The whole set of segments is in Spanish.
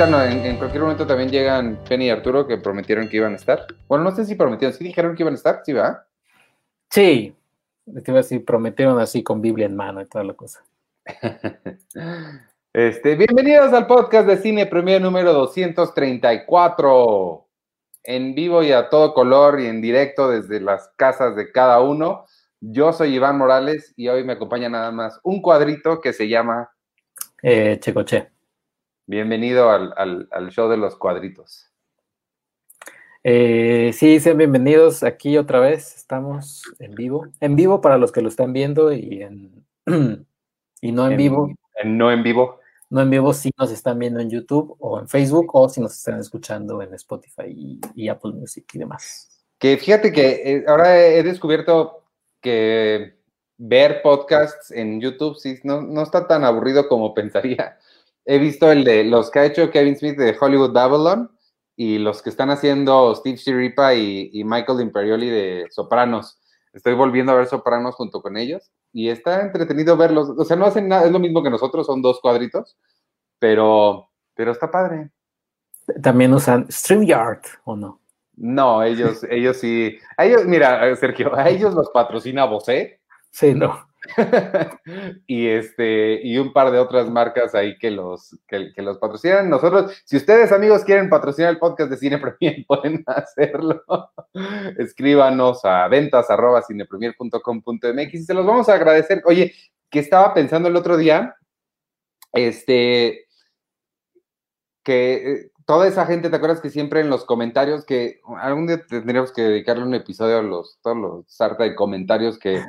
En, en cualquier momento también llegan Penny y Arturo que prometieron que iban a estar. Bueno, no sé si prometieron, sí dijeron que iban a estar, sí, ¿verdad? Sí, te iba a decir, prometieron así con Biblia en mano y toda la cosa. Este, bienvenidos al podcast de Cine Premier número 234. En vivo y a todo color y en directo desde las casas de cada uno. Yo soy Iván Morales y hoy me acompaña nada más un cuadrito que se llama Eh, Checoche. Bienvenido al, al- al show de los cuadritos. Eh, sí, sean bienvenidos aquí otra vez. Estamos en vivo. En vivo para los que lo están viendo y en y no en, vivo. en- no en vivo. No en vivo si nos están viendo en YouTube o en Facebook o si nos están escuchando en Spotify y, y Apple Music y demás. Que fíjate que eh, ahora he descubierto que ver podcasts en YouTube sí, no, no está tan aburrido como pensaría. He visto el de los que ha hecho Kevin Smith de Hollywood Babylon y los que están haciendo Steve Shiripa y, y Michael Imperioli de Sopranos. Estoy volviendo a ver Sopranos junto con ellos y está entretenido verlos. O sea, no hacen nada, es lo mismo que nosotros, son dos cuadritos, pero, pero está padre. También usan StreamYard o no. No, ellos, ellos sí. A ellos, mira, Sergio, a ellos los patrocina Bosé Sí, no. y este y un par de otras marcas ahí que los que, los patrocinan. Nosotros, si ustedes amigos quieren patrocinar el podcast de Cine Premier, pueden hacerlo. Escríbanos a ventas arroba cinepremier.com.mx y se los vamos a agradecer. Oye, que estaba pensando el otro día, este, que eh, toda esa gente, ¿te acuerdas que siempre en los comentarios, que algún día tendríamos que dedicarle un episodio a los, todos los sarta de comentarios que,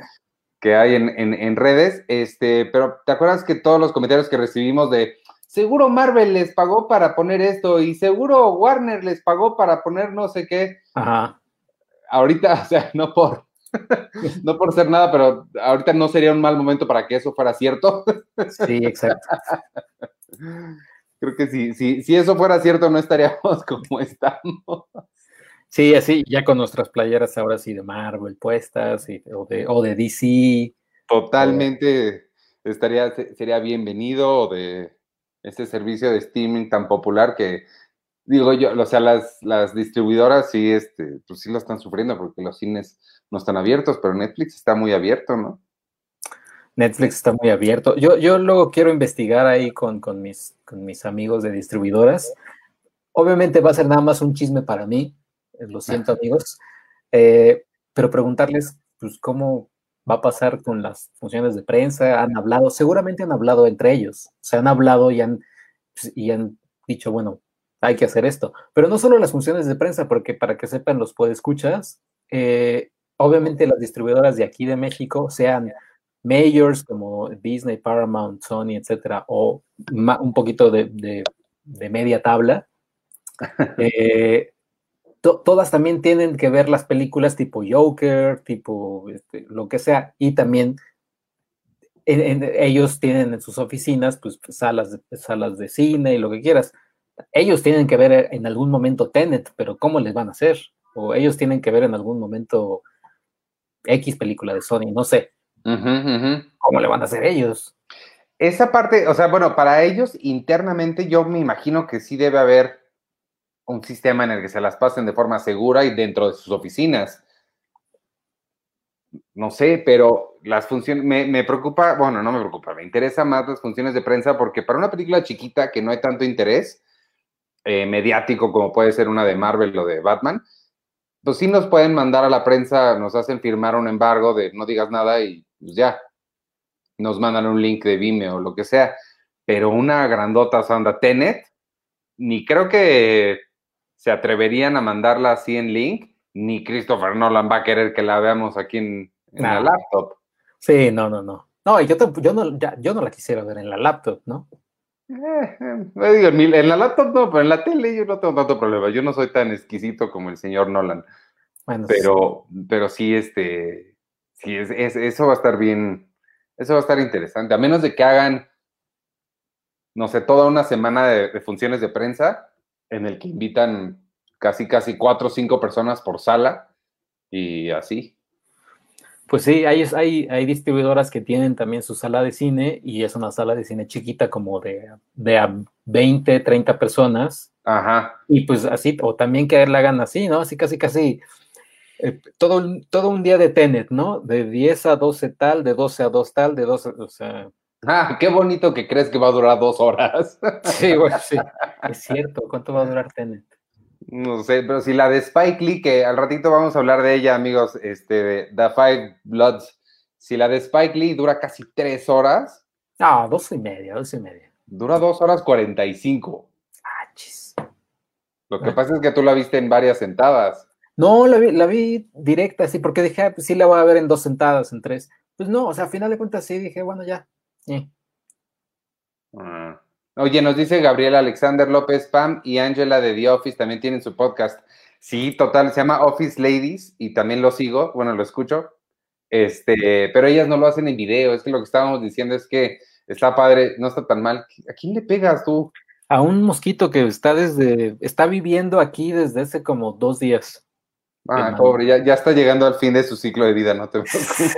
que hay en, en, en redes, este, pero ¿te acuerdas que todos los comentarios que recibimos de seguro Marvel les pagó para poner esto y seguro Warner les pagó para poner no sé qué? Ajá. Ahorita, o sea, no por, no por ser nada, pero ahorita no sería un mal momento para que eso fuera cierto. Sí, exacto. Creo que si, si, si eso fuera cierto, no estaríamos como estamos. Sí, así, ya con nuestras playeras ahora sí de Marvel puestas y- o, de, o de DC. Totalmente estaría, se- sería bienvenido de este servicio de streaming tan popular que, digo yo, o sea, las, las distribuidoras sí, este, pues sí lo están sufriendo porque los cines no están abiertos, pero Netflix está muy abierto, ¿no? Netflix está muy abierto. Yo, yo luego quiero investigar ahí con, con mis, con mis amigos de distribuidoras. Obviamente va a ser nada más un chisme para mí, lo siento amigos, Eh, pero preguntarles pues, cómo va a pasar con las funciones de prensa. Han hablado, seguramente han hablado entre ellos, se han hablado y han, pues, y han dicho, bueno, hay que hacer esto. Pero no solo las funciones de prensa, porque para que sepan los podescuchas, eh, obviamente las distribuidoras de aquí de México, sean majors como Disney, Paramount, Sony, etcétera, o un poquito de, de- de media tabla, eh, to- todas también tienen que ver las películas tipo Joker, tipo este, lo que sea, y también en- en- ellos tienen en sus oficinas pues salas de, salas de cine y lo que quieras. Ellos tienen que ver en algún momento Tenet, pero ¿cómo les van a hacer? O ellos tienen que ver en algún momento X película de Sony, no sé. ¿Cómo le van a hacer ellos? Esa parte, o sea, bueno, para ellos internamente yo me imagino que sí debe haber un sistema en el que se las pasen de forma segura y dentro de sus oficinas. No sé, pero las funciones, me, me preocupa, bueno, no me preocupa, me interesa más las funciones de prensa porque para una película chiquita que no hay tanto interés eh, mediático como puede ser una de Marvel o de Batman, pues sí nos pueden mandar a la prensa, nos hacen firmar un embargo de no digas nada y pues ya, nos mandan un link de Vimeo o lo que sea, pero una grandota sanda Tenet, ni creo que se atreverían a mandarla así en link, ni Christopher Nolan va a querer que la veamos aquí en, en la laptop. Sí, no, no, no. No, yo, tamp- yo, no, ya- yo no la quisiera ver en la laptop, ¿no? Eh, eh, digo, en, la laptop no, pero en la tele yo no tengo tanto problema. Yo no soy tan exquisito como el señor Nolan, Bueno, sí. pero, pero sí, este, sí, es, es- eso va a estar bien, eso va a estar interesante, a menos de que hagan, no sé, toda una semana de, de funciones de prensa en el que invitan casi, casi cuatro o cinco personas por sala y así. Pues sí, hay, hay, hay distribuidoras que tienen también su sala de cine y es una sala de cine chiquita como de, de a 20, 30 personas. Ajá. Y pues así, o también que la hagan así, ¿no? Así casi, casi eh, todo, todo un día de Tenet, ¿no? De 10 a 12 tal, de 12 a 2 tal, de 12, o sea... Ah, qué bonito que crees que va a durar dos horas. Sí, bueno, sí. Es cierto. ¿Cuánto va a durar Tenet? No sé, pero si la de Spike Lee, que al ratito vamos a hablar de ella, amigos, este, de The Five Bloods, si la de Spike Lee dura casi tres horas. Ah, dos y media, dos y media. Dura dos horas cuarenta y cinco. Ah, chis. Lo que pasa es que tú la viste en varias sentadas. No, la vi, la vi directa, sí, porque dije, ah, pues sí la voy a ver en dos sentadas, en tres. Pues no, o sea, a final de cuentas sí, dije, bueno, ya. Ah. Oye, nos dice Gabriel Alexander López Pam y Angela de The Office también tienen su podcast. Sí, total, se llama Office Ladies y también lo sigo, bueno, lo escucho. Este, pero ellas no lo hacen en video, es que lo que estábamos diciendo es que está padre, no está tan mal. ¿A quién le pegas tú? A un mosquito que está desde, está viviendo aquí desde hace como dos días. Ah, pobre, ya, ya está llegando al fin de su ciclo de vida, no te preocupes.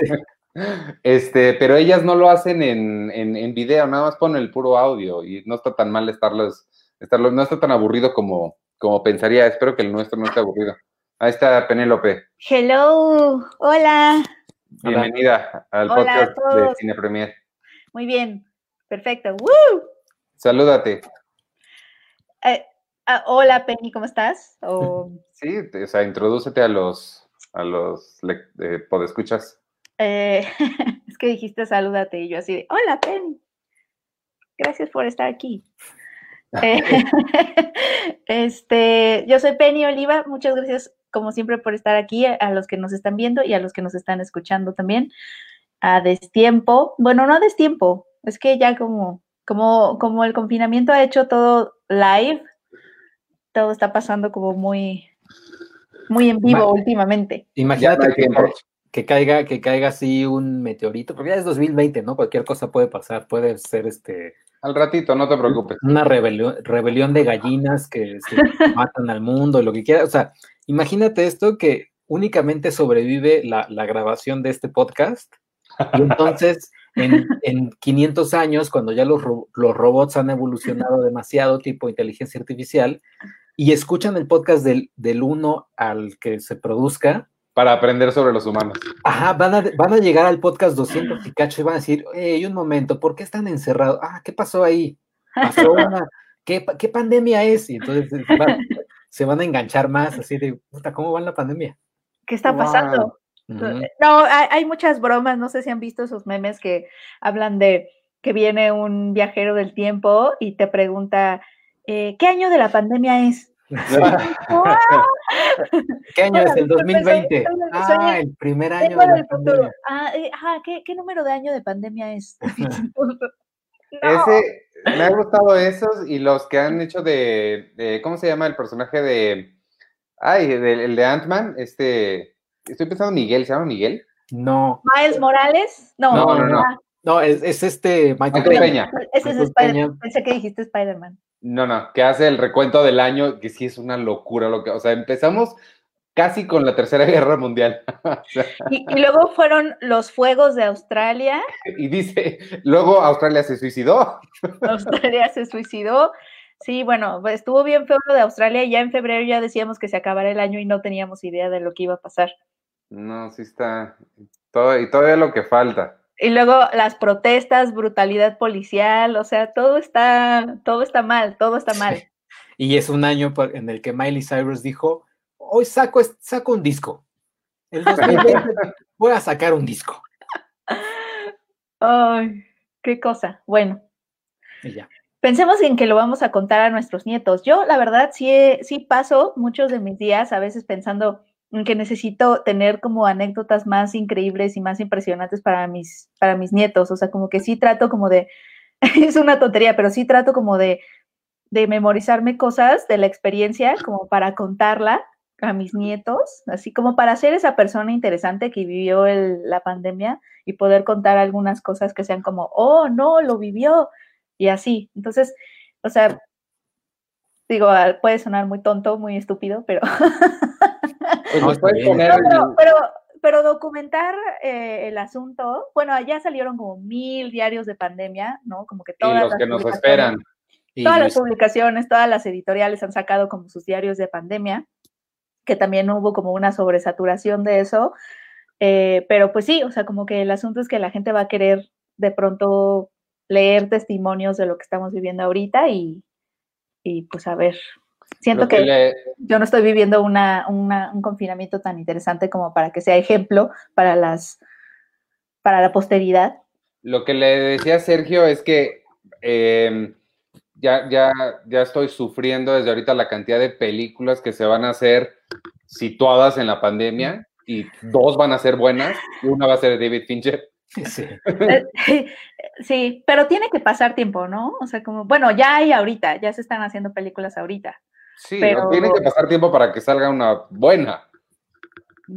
Este, pero ellas no lo hacen en, en, video, nada más ponen el puro audio y no está tan mal estarlos, estarlos, no está tan aburrido como, como pensaría. Espero que el nuestro no esté aburrido. Ahí está Penélope. Hello, hola. Bienvenida al podcast de Cine Premier. Muy bien, perfecto. ¡Woo! Salúdate. Eh, ah, hola Penny, ¿cómo estás? Sí, o sea, introdúcete a los, a los eh, podescuchas. Eh, es que dijiste salúdate y yo así de, hola Penny, gracias por estar aquí. Eh, este, yo soy Penny Oliva, muchas gracias como siempre por estar aquí, a los que nos están viendo y a los que nos están escuchando también. A destiempo, bueno, no a destiempo, es que ya como, como, como el confinamiento ha hecho todo live, todo está pasando como muy, muy en vivo últimamente. Imagínate que, que caiga, que caiga así un meteorito, porque ya es 2020, ¿no? Cualquier cosa puede pasar, puede ser este. Al ratito, no te preocupes. Una rebelión, rebelión de gallinas que se matan al mundo, lo que quiera. O sea, imagínate esto que únicamente sobrevive la, grabación de este podcast. Y entonces, en, en 500 años, cuando ya los, los robots han evolucionado demasiado, tipo inteligencia artificial, y escuchan el podcast del, del uno al que se produzca, para aprender sobre los humanos. Ajá, van a, van a llegar al podcast 200 y cacho y van a decir, hey, un momento, ¿por qué están encerrados? Ah, ¿qué pasó ahí? Pasó una, ¿qué, ¿qué, pandemia es? Y entonces se van a enganchar más, así de, puta, ¿cómo va la pandemia? ¿Qué está pasando? No, hay, hay, muchas bromas, no sé si han visto esos memes que hablan de que viene un viajero del tiempo y te pregunta, eh, ¿qué año de la pandemia es? ¿Qué año es? ¿El 2020? Ah, el primer año de la pandemia. Ah, eh, ¿qué, número de año de pandemia es? Ese, me ha gustado esos y los que han hecho de, ¿cómo se llama el personaje de, ay, el de Ant-Man? Este, estoy pensando Miguel, ¿se llama Miguel? No. ¿Miles Morales? No, no, no. no. es, este Michael, Peña. Ese es Spider-Man. Pensé que dijiste Spider-Man. No, no, que hace el recuento del año, que sí es una locura lo que, o sea, empezamos casi con la Tercera Guerra Mundial. y, luego fueron los fuegos de Australia. Y dice, luego Australia se suicidó. Australia se suicidó. Sí, bueno, pues, estuvo bien feo lo de Australia. Ya en febrero ya decíamos que se acabara el año y no teníamos idea de lo que iba a pasar. No, sí está. Todo, y todavía lo que falta. Y luego las protestas, brutalidad policial, o sea, todo está, todo está mal, todo está mal. Y es un año en el que Miley Cyrus dijo, hoy saco, saco un disco. El 2020 voy a sacar un disco. Ay, qué cosa. Bueno. Pensemos en que lo vamos a contar a nuestros nietos. Yo, la verdad, sí, sí paso muchos de mis días a veces pensando, que necesito tener como anécdotas más increíbles y más impresionantes para mis, para mis nietos. O sea, como que sí trato como de, es una tontería, pero sí trato como de, de memorizarme cosas de la experiencia como para contarla a mis nietos, así como para ser esa persona interesante que vivió la pandemia y poder contar algunas cosas que sean como, oh, no, lo vivió, y así. Entonces, o sea, digo, puede sonar muy tonto, muy estúpido, pero Pues pero, pero, pero documentar eh, el asunto, bueno, ya salieron como mil diarios de pandemia, ¿no? Como que todas y los que nos esperan. Todas las publicaciones, todas las editoriales han sacado como sus diarios de pandemia, que también hubo como una sobresaturación de eso. Eh, pero pues sí, o sea, como que el asunto es que la gente va a querer de pronto leer testimonios de lo que estamos viviendo ahorita y, y pues a ver, siento que, yo no estoy viviendo una, un confinamiento tan interesante como para que sea ejemplo para las para la posteridad. Lo que le decía Sergio es que em, ya, ya, ya estoy sufriendo desde ahorita la cantidad de películas que se van a hacer situadas en la pandemia y dos van a ser buenas y una va a ser de David Fincher. Sí. Sí, pero tiene que pasar tiempo, ¿no? O sea, como, bueno, ya hay ahorita, ya se están haciendo películas ahorita. Sí, pero... tiene que pasar tiempo para que salga una buena.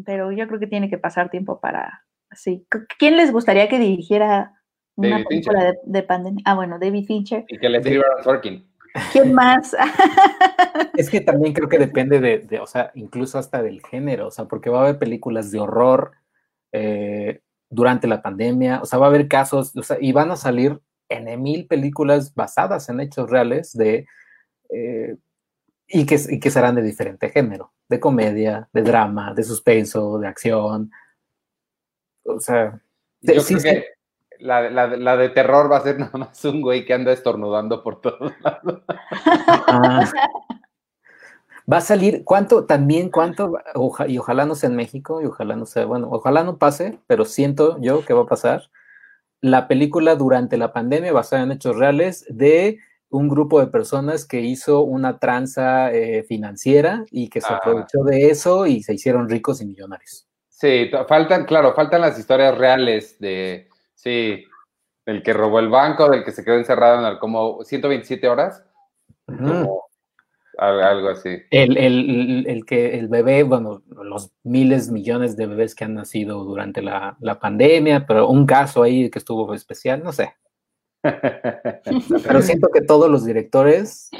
Pero yo creo que tiene que pasar tiempo para, sí. ¿Quién les gustaría que dirigiera una película de, pandemia? Ah, bueno, David Fincher. Y que le escriba a Sorkin. ¿Quién más? es que también creo que depende de, o sea, incluso hasta del género, o sea, porque va a haber películas de horror eh, durante la pandemia, o sea, va a haber casos, o sea, y van a salir en mil películas basadas en hechos reales de, eh, y, que, y que serán de diferente género, de comedia, de drama, de suspenso, de acción, o sea, Yo creo que la, la, de terror va a ser nada más un güey que anda estornudando por todos lados. Ah. Va a salir, ¿cuánto también, cuánto? y ojalá no sea en México, y ojalá no sea, bueno, ojalá no pase, pero siento yo que va a pasar. La película durante la pandemia basada en hechos reales de un grupo de personas que hizo una tranza eh, financiera y que se ah. aprovechó de eso y se hicieron ricos y millonarios. Sí, faltan, claro, faltan las historias reales de, sí, del que robó el banco, del que se quedó encerrado en como 127 horas, algo así. El, que el bebé, bueno, los miles, millones de bebés que han nacido durante la, pandemia, pero un caso ahí que estuvo especial, no sé. pero siento que todos los directores,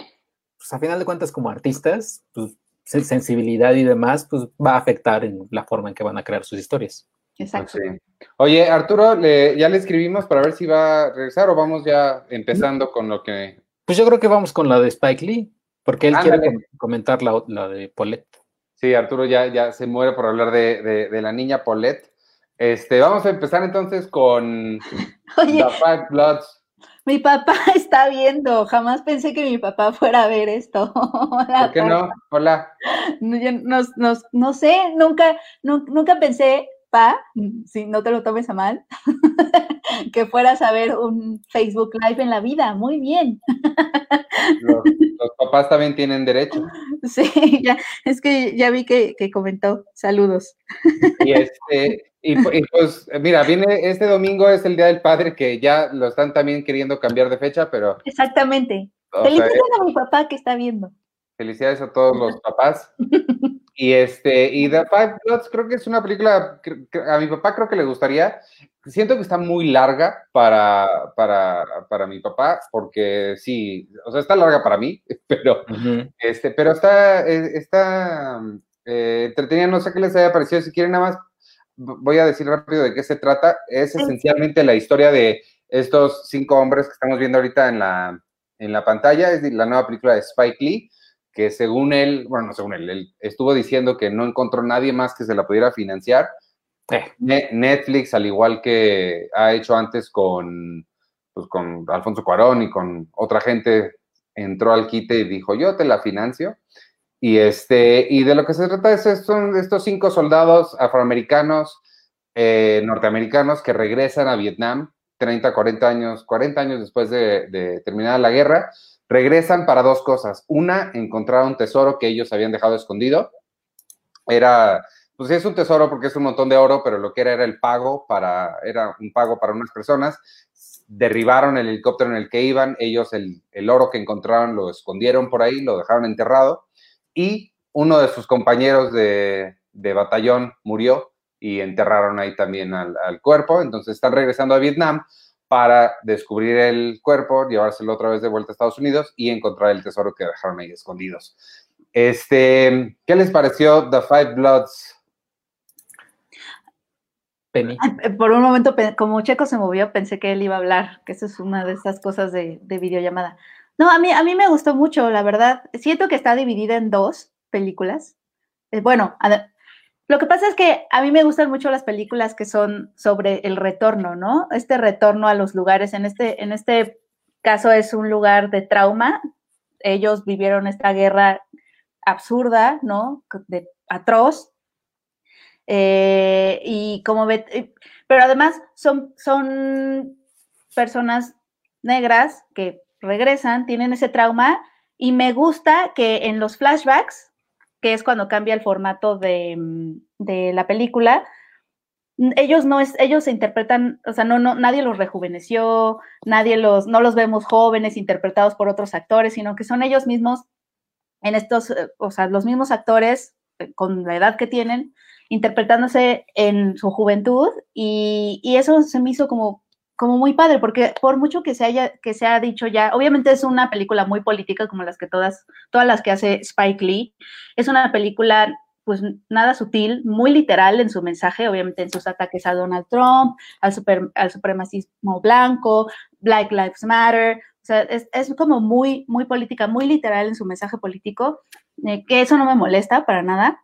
pues a final de cuentas como artistas, pues sensibilidad y demás, pues va a afectar en la forma en que van a crear sus historias. Exacto. Oye, Arturo, ya le escribimos para ver si va a regresar o vamos ya empezando con lo que... Pues yo creo que vamos con la de Spike Lee. Porque él quiere comentar la, de Paulette. Sí, Arturo ya, ya se muere por hablar de, la niña Paulette. Este, vamos a empezar entonces con Oye, The Five Bloods. Mi papá está viendo, jamás pensé que mi papá fuera a ver esto. ¿Por qué no? Hola. No, no sé, nunca, nunca pensé pa, si no te lo tomes a mal, que fueras a ver un Facebook Live en la vida. Muy bien. Los, papás también tienen derecho. Sí, ya, es que ya vi que, comentó. Saludos. Y este, y, pues, mira, viene este domingo, es el Día del Padre, que ya lo están también queriendo cambiar de fecha, pero. Exactamente. Felicidades a mi papá que está viendo. Felicidades a todos los papás. Y este, y The Five Bloods creo que es una película que a mi papá creo que le gustaría. Siento que está muy larga para, para, para mi papá, porque sí, o sea, está larga para mí, pero, este, pero está, eh, está eh, entretenida, no sé qué les haya parecido, si quieren nada más, voy a decir rápido de qué se trata. Es esencialmente la historia de estos cinco hombres que estamos viendo ahorita en la, en la pantalla, es la nueva película de Spike Lee que según él, bueno, no según él, él estuvo diciendo que no encontró nadie más que se la pudiera financiar. Eh. Netflix, al igual que ha hecho antes con, pues, con Alfonso Cuarón y con otra gente, entró al quite y dijo, yo te la financio. Y, este, y de lo que se trata es son estos cinco soldados afroamericanos, eh, norteamericanos, que regresan a Vietnam 30, 40 años, 40 años después de, de terminar la guerra, Regresan para dos cosas. Una, encontrar un tesoro que ellos habían dejado escondido. Era, pues es un tesoro porque es un montón de oro, pero lo que era era el pago para, era un pago para unas personas. Derribaron el helicóptero en el que iban, ellos el, oro que encontraron lo escondieron por ahí, lo dejaron enterrado y uno de sus compañeros de, batallón murió y enterraron ahí también al, al, cuerpo. Entonces están regresando a Vietnam para descubrir el cuerpo, llevárselo otra vez de vuelta a Estados Unidos y encontrar el tesoro que dejaron ahí escondidos. Este, ¿Qué les pareció The Five Bloods? Penny. Eh, por un momento, como Checo se movió, pensé que él iba a hablar, que eso es una de esas cosas de, videollamada. No, a mí, a mí me gustó mucho, la verdad. Siento que está dividida en dos películas. Eh, bueno, lo que pasa es que a mí me gustan mucho las películas que son sobre el retorno, ¿no? Este retorno a los lugares. En este, en este caso es un lugar de trauma. Ellos vivieron esta guerra absurda, ¿no? Atroz. Eh, y como ve, eh, pero además son, son personas negras que regresan, tienen ese trauma y me gusta que en los flashbacks, que es cuando cambia el formato de, de la película, ellos no es, ellos se interpretan, o sea, no, no, nadie los rejuveneció, nadie los, no los vemos jóvenes interpretados por otros actores, sino que son ellos mismos en estos, eh, o sea, los mismos actores eh, con la edad que tienen, interpretándose en su juventud y, eso se me hizo como, como muy padre, porque por mucho que se haya, que se ha dicho ya, obviamente es una película muy política como las que todas, todas las que hace Spike Lee, es una película pues nada sutil, muy literal en su mensaje, obviamente en sus ataques a Donald Trump, al, super, al supremacismo blanco, Black Lives Matter, sea, es, como muy, muy política, muy literal en su mensaje político, eh, que eso no me molesta para nada.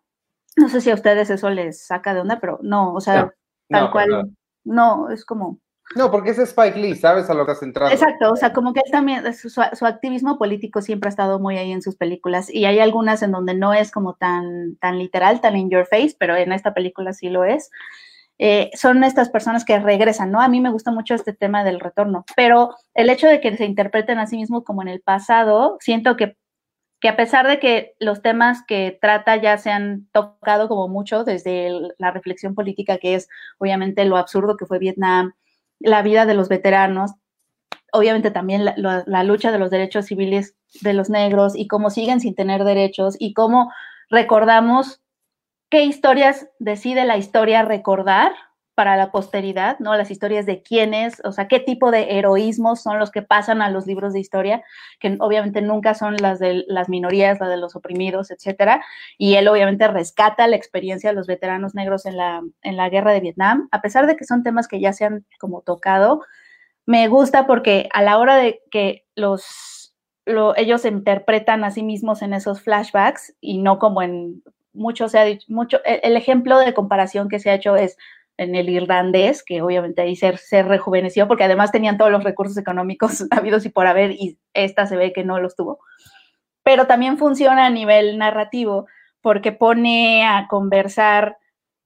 No sé si a ustedes eso les saca de onda, pero no, o sea, tal cual, no, es como... No, porque es Spike Lee, ¿sabes a lo que has entrado? Exacto, o sea, como que también, su, su, activismo político siempre ha estado muy ahí en sus películas y hay algunas en donde no es como tan, tan literal, tan in your face, pero en esta película sí lo es. Eh, son estas personas que regresan, ¿no? A mí me gusta mucho este tema del retorno, pero el hecho de que se interpreten a sí mismos como en el pasado, siento que, que a pesar de que los temas que trata ya se han tocado como mucho desde la reflexión política, que es obviamente lo absurdo que fue Vietnam, la vida de los veteranos, obviamente también la, la lucha de los derechos civiles de los negros y cómo siguen sin tener derechos y cómo recordamos qué historias decide la historia recordar para la posteridad, ¿no? Las historias de quiénes, o sea, qué tipo de heroísmos son los que pasan a los libros de historia, que obviamente nunca son las de las minorías, las de los oprimidos, etcétera. Y él obviamente rescata la experiencia de los veteranos negros en la, en la guerra de Vietnam, a pesar de que son temas que ya se han como tocado. Me gusta porque a la hora de que los ellos se interpretan a sí mismos en esos flashbacks y no como en mucho se ha dicho, mucho, e, el ejemplo de comparación que se ha hecho es en el irlandés, que obviamente ahí se, se, rejuveneció porque además tenían todos los recursos económicos habidos y por haber y esta se ve que no los tuvo. Pero también funciona a nivel narrativo porque pone a conversar,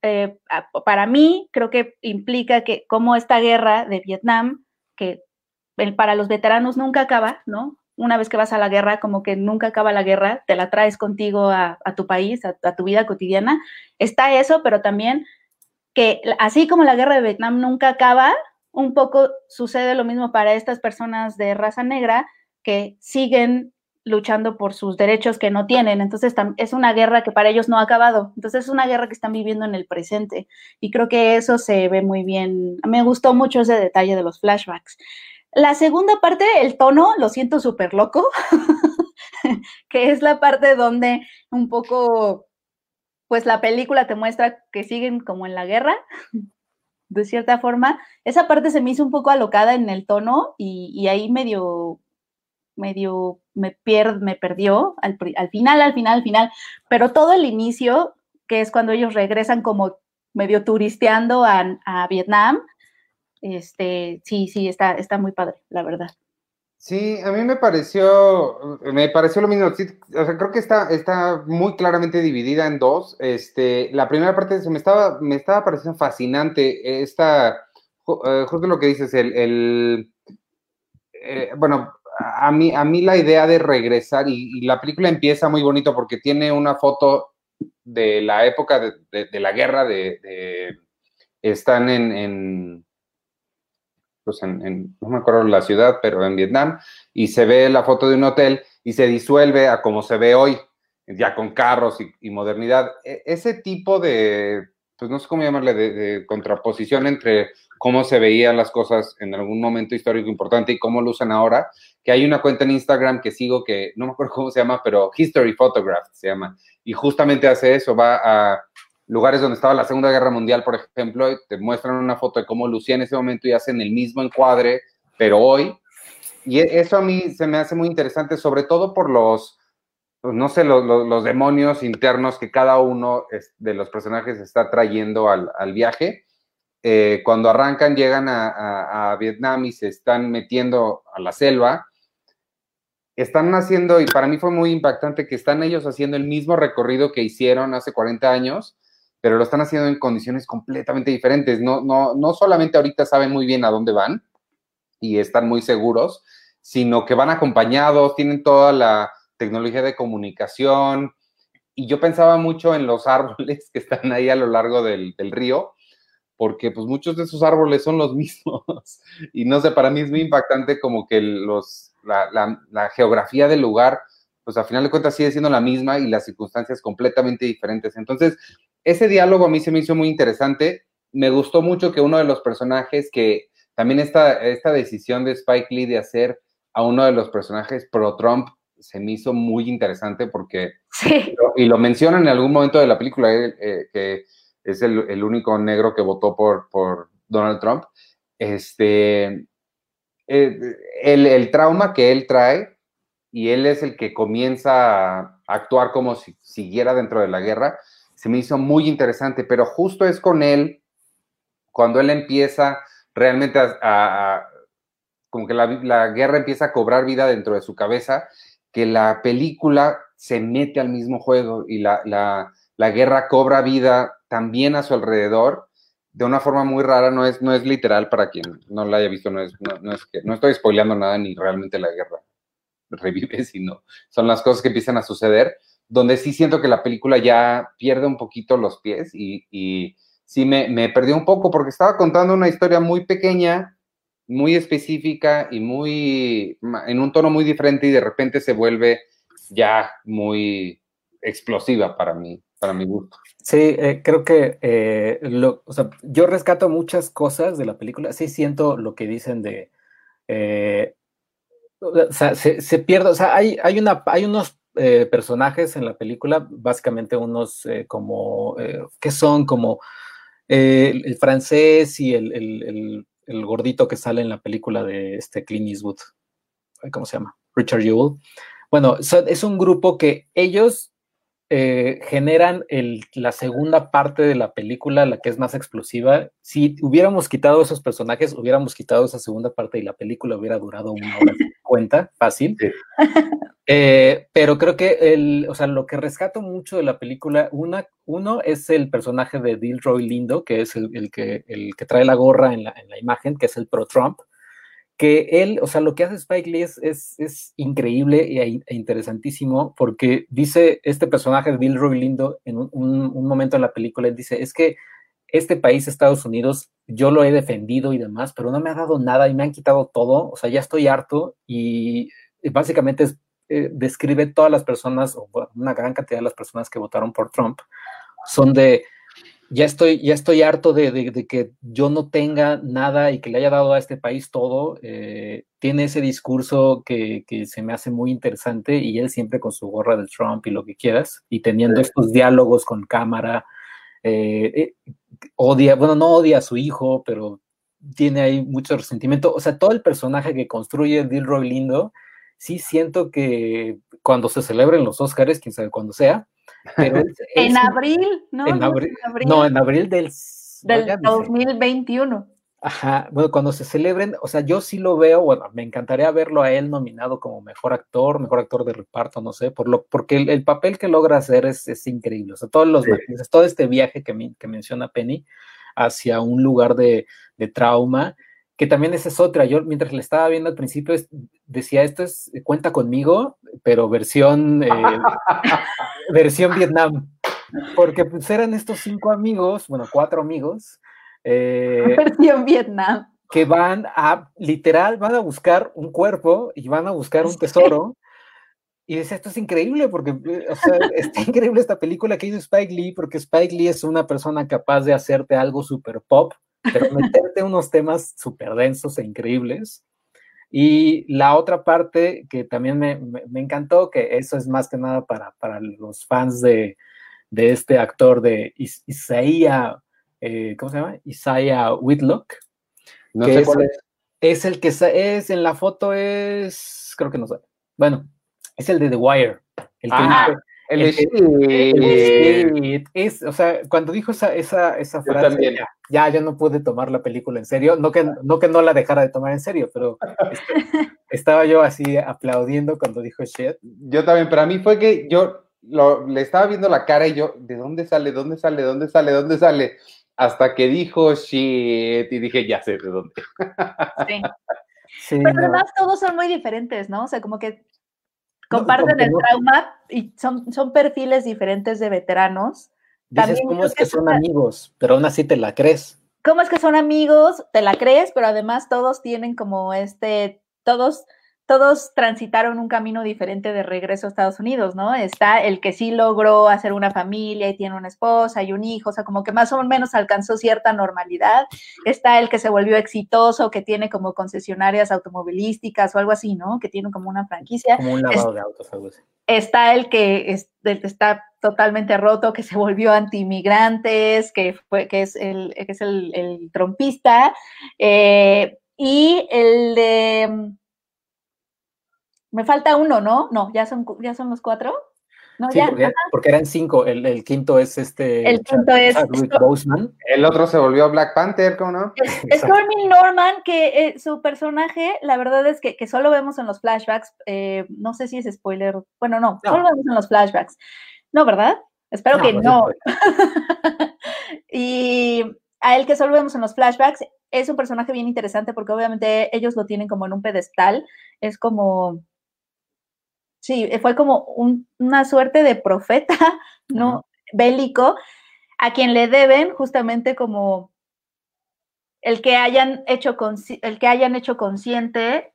eh, para mí creo que implica que como esta guerra de Vietnam, que para los veteranos nunca acaba, ¿no? una vez que vas a la guerra, como que nunca acaba la guerra, te la traes contigo a, tu país, a, tu vida cotidiana. Está eso, pero también que así como la guerra de Vietnam nunca acaba, un poco sucede lo mismo para estas personas de raza negra que siguen luchando por sus derechos que no tienen. Entonces es una guerra que para ellos no ha acabado. Entonces es una guerra que están viviendo en el presente. Y creo que eso se ve muy bien. Me gustó mucho ese detalle de los flashbacks. La segunda parte, el tono, lo siento súper loco, que es la parte donde un poco, pues la película te muestra que siguen como en la guerra, de cierta forma. Esa parte se me hizo un poco alocada en el tono y, ahí medio, medio me, pierd, me perdió al, final, al final, al final. Pero todo el inicio, que es cuando ellos regresan como medio turisteando a, a Vietnam, este, sí, sí, está, está muy padre, la verdad. Sí, a mí me pareció, me pareció lo mismo. o sea, creo que está, está muy claramente dividida en dos. Este, la primera parte se me estaba, me estaba pareciendo fascinante. Esta, eh, justo lo que dices, el, el eh, bueno, a mí, a mí la idea de regresar y, la película empieza muy bonito porque tiene una foto de la época de, la guerra de, están en pues en, no me acuerdo la ciudad, pero en Vietnam, y se ve la foto de un hotel y se disuelve a como se ve hoy, ya con carros y, modernidad. E, ese tipo de, pues no sé cómo llamarle, de, contraposición entre cómo se veían las cosas en algún momento histórico importante y cómo lo usan ahora, que hay una cuenta en Instagram que sigo que no me acuerdo cómo se llama, pero History Photograph se llama, y justamente hace eso, va a lugares donde estaba la Segunda Guerra Mundial, por ejemplo, te muestran una foto de cómo lucía en ese momento y hacen el mismo encuadre, pero hoy. Y e, eso a mí se me hace muy interesante, sobre todo por los, pues, no sé, los, demonios internos que cada uno de los personajes está trayendo al, viaje. Eh, cuando arrancan, llegan a, a, Vietnam y se están metiendo a la selva, están haciendo, y para mí fue muy impactante que están ellos haciendo el mismo recorrido que hicieron hace 40 años, pero lo están haciendo en condiciones completamente diferentes. No, no, no solamente ahorita saben muy bien a dónde van y están muy seguros, sino que van acompañados, tienen toda la tecnología de comunicación. Y yo pensaba mucho en los árboles que están ahí a lo largo del, río, porque pues muchos de esos árboles son los mismos. Y no sé, para mí es muy impactante como que los, la, la, la geografía del lugar, pues al final de cuentas sigue siendo la misma y las circunstancias completamente diferentes. Entonces, ese diálogo a mí se me hizo muy interesante. Me gustó mucho que uno de los personajes que también esta, esta decisión de Spike Lee de hacer a uno de los personajes pro-Trump se me hizo muy interesante porque, y lo mencionan en algún momento de la película, eh, eh, que es el, único negro que votó por, por Donald Trump, este, eh, el, el, trauma que él trae y él es el que comienza a actuar como si siguiera dentro de la guerra, se me hizo muy interesante, pero justo es con él, cuando él empieza realmente a, como que la, guerra empieza a cobrar vida dentro de su cabeza, que la película se mete al mismo juego y la, la, guerra cobra vida también a su alrededor de una forma muy rara, no es, no es literal para quien no la haya visto, no, es, no, es que, no estoy spoileando nada ni realmente la guerra revive, sino son las cosas que empiezan a suceder, donde sí siento que la película ya pierde un poquito los pies y, y sí me, me perdió un poco porque estaba contando una historia muy pequeña, muy específica y muy en un tono muy diferente y de repente se vuelve ya muy explosiva para mí, para mi gusto. Sí, eh, creo que eh, lo, o sea, yo rescato muchas cosas de la película. Sí siento lo que dicen de eh, o sea, se, se, pierde, o sea, hay, hay, una, hay unos eh, personajes en la película, básicamente unos eh, como, eh, que son como el, francés y el, el, gordito que sale en la película de este Clint Eastwood, ¿cómo se llama? Richard Jewell. Bueno, es un grupo que ellos generan el, la segunda parte de la película, la que es más explosiva. Si hubiéramos quitado esos personajes, hubiéramos quitado esa segunda parte y la película hubiera durado una hora cuenta, fácil. Eh, pero creo que el, o sea, lo que rescato mucho de la película, una, uno es el personaje de Dilroy Lindo, que es el, que, el que trae la gorra en la, en la imagen, que es el pro-Trump, que él, o sea, lo que hace Spike Lee es, es, increíble e, e, interesantísimo, porque dice este personaje de Dilroy Lindo en un, un, momento en la película, él dice, es que este país, Estados Unidos, yo lo he defendido y demás, pero no me ha dado nada y me han quitado todo, o sea, ya estoy harto y básicamente eh, describe todas las personas, o una gran cantidad de las personas que votaron por Trump, son de, ya estoy, ya estoy harto de, que yo no tenga nada y que le haya dado a este país todo. Eh, tiene ese discurso que, se me hace muy interesante y él siempre con su gorra del Trump y lo que quieras, y teniendo estos diálogos con cámara. Eh, odia, bueno, no odia a su hijo, pero tiene ahí mucho resentimiento. O sea, todo el personaje que construye Dilroy Lindo, sí siento que cuando se celebren los Oscars, quién sabe cuándo sea, pero en abril, ¿no? En abril, no, en abril del, del 2021. Ajá, bueno, cuando se celebren, o sea, yo sí lo veo, bueno, me encantaría verlo a él nominado como mejor actor, mejor actor de reparto, no sé, por lo, porque el, papel que logra hacer es, es, increíble, o sea, todos los, todo este viaje que, que, menciona Penny hacia un lugar de, de, trauma, que también esa es otra, yo mientras le estaba viendo al principio decía, esto es, cuenta conmigo, pero versión, eh, versión Vietnam, porque pues eran estos cinco amigos, bueno, cuatro amigos, eh, versión Vietnam. Que van a, literal, van a buscar un cuerpo y van a buscar un tesoro. Y dice, esto es increíble porque, o sea, está increíble esta película que hizo Spike Lee, porque Spike Lee es una persona capaz de hacerte algo súper pop, pero meterte unos temas súper densos e increíbles. Y la otra parte que también me, me, encantó, que eso es más que nada para, para los fans de, de este actor de Isaiah, eh, ¿cómo se llama? Isaiah Whitlock. No sé cuál es. Es el que es en la foto, es, creo que no sé. Bueno, es el de The Wire. El que ah, el, de Es, o sea, cuando dijo esa, esa, esa frase, ya, ya, no pude tomar la película en serio. No que, no que no la dejara de tomar en serio, pero este, estaba yo así aplaudiendo cuando dijo shit. Yo también, pero a mí fue que yo le estaba viendo la cara y yo, ¿de dónde sale? ¿Dónde sale? ¿Dónde sale? ¿Dónde sale? Hasta que dijo shit y dije, ya sé de dónde. Sí. pero además todos son muy diferentes, ¿no? O sea, como que comparten el trauma y son, son perfiles diferentes de veteranos. Dices, ¿cómo es que, son amigos? Pero aún así te la crees. ¿Cómo es que son amigos? Te la crees, pero además todos tienen como este, todos todos transitaron un camino diferente de regreso a Estados Unidos, ¿no? Está el que sí logró hacer una familia y tiene una esposa y un hijo, o sea, como que más o menos alcanzó cierta normalidad. Está el que se volvió exitoso, que tiene como concesionarias automovilísticas o algo así, ¿no? Que tiene como una franquicia. Como un lavado de autos, algo así. Está el que está totalmente roto, que se volvió anti-inmigrantes, que, fue, que es el, que es el, trompista. Eh, y el de me falta uno, ¿no? No, ya son, ya son los cuatro. No, sí, porque, eran cinco. El, quinto es este. El quinto es. Boseman. El otro se volvió Black Panther, ¿cómo no? Stormy Norman, que eh, su personaje, la verdad es que, que, solo vemos en los flashbacks. Eh, no sé si es spoiler. Bueno, no, solo vemos en los flashbacks. No, ¿verdad? Espero que no. y a él que solo vemos en los flashbacks, es un personaje bien interesante porque obviamente ellos lo tienen como en un pedestal. Es como Sí, eh, fue como una suerte de profeta, ¿no? Bélico, a quien le deben justamente como el que hayan hecho, el que hayan hecho consciente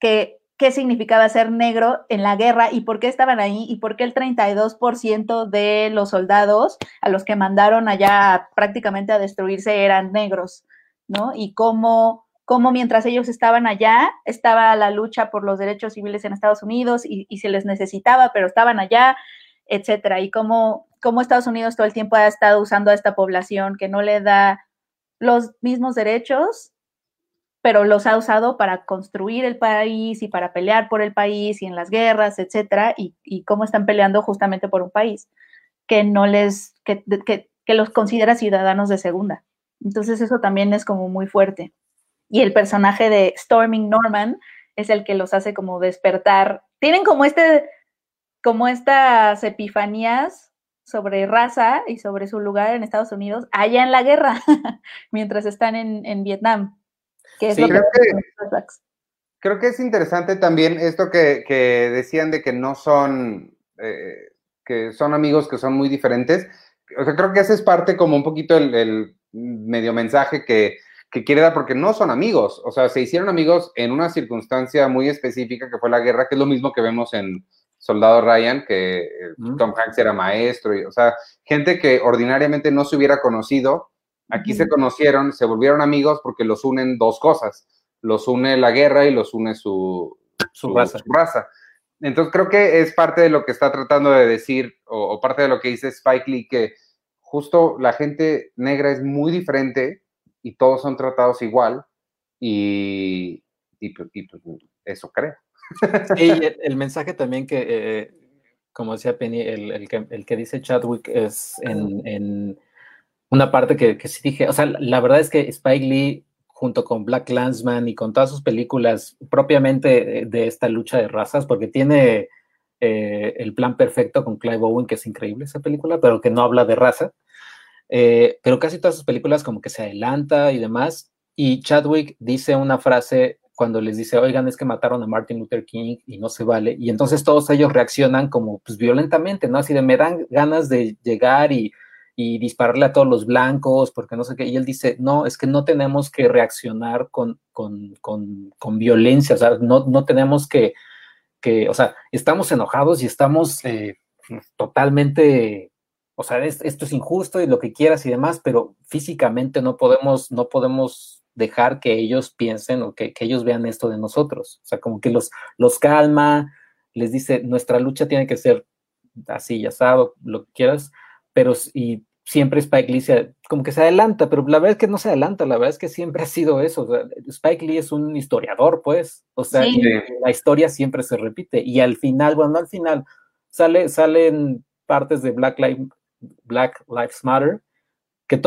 que qué significaba ser negro en la guerra y por qué estaban ahí y por qué el 32% de los soldados a los que mandaron allá prácticamente a destruirse eran negros, ¿no? Y cómo cómo mientras ellos estaban allá, estaba la lucha por los derechos civiles en Estados Unidos y, se les necesitaba, pero estaban allá, etcétera, y cómo, cómo Estados Unidos todo el tiempo ha estado usando a esta población que no le da los mismos derechos, pero los ha usado para construir el país y para pelear por el país y en las guerras, etcétera, y, cómo están peleando justamente por un país que no les, que, que los considera ciudadanos de segunda. Entonces eso también es como muy fuerte y el personaje de Storming Norman es el que los hace como despertar. Tienen como este, como estas epifanías sobre raza y sobre su lugar en Estados Unidos allá en la guerra, mientras están en, Vietnam. Que es creo, que, creo, que, es interesante también esto que, decían de que no son, eh, que son amigos que son muy diferentes. O sea, creo que ese es parte como un poquito el medio mensaje que, que quiere dar porque no son amigos, o sea, se hicieron amigos en una circunstancia muy específica que fue la guerra, que es lo mismo que vemos en Soldado Ryan, que eh, Tom Hanks era maestro, y, o sea, gente que ordinariamente no se hubiera conocido, aquí se conocieron, se volvieron amigos porque los unen dos cosas, los une la guerra y los une su, su, raza. Entonces creo que es parte de lo que está tratando de decir, o, o parte de lo que dice Spike Lee, que justo la gente negra es muy diferente y todos son tratados igual y, y, pues, pues eso creo. Y el, mensaje también que, eh, como decía Penny, el, el, que, el, que, dice Chadwick es en, en una parte que, que, sí dije, o sea, la verdad es que Spike Lee junto con Black Landsman y con todas sus películas propiamente de esta lucha de razas, porque tiene eh, el plan perfecto con Clive Owen, que es increíble esa película, pero que no habla de raza. Eh, pero casi todas sus películas como que se adelanta y demás. Y Chadwick dice una frase cuando les dice, oigan, es que mataron a Martin Luther King y no se vale. Y entonces todos ellos reaccionan como pues violentamente, ¿no? Así de me dan ganas de llegar y, y dispararle a todos los blancos, porque no sé qué. Y él dice, no, es que no tenemos que reaccionar con, con, con, violencia, o sea, no, no tenemos que, que, o sea, estamos enojados y estamos eh, totalmente o sea, esto es injusto y lo que quieras y demás, pero físicamente no podemos, no podemos dejar que ellos piensen o que, ellos vean esto de nosotros. O sea, como que los, los calma, les dice, nuestra lucha tiene que ser así, ya sabes, lo que quieras, pero y siempre Spike Lee se, como que se adelanta, pero la verdad es que no se adelanta, la verdad es que siempre ha sido eso. Spike Lee es un historiador, pues, o sea, la historia siempre se repite y al final, bueno, al final sale, salen partes de Black, Black Lives Matter que,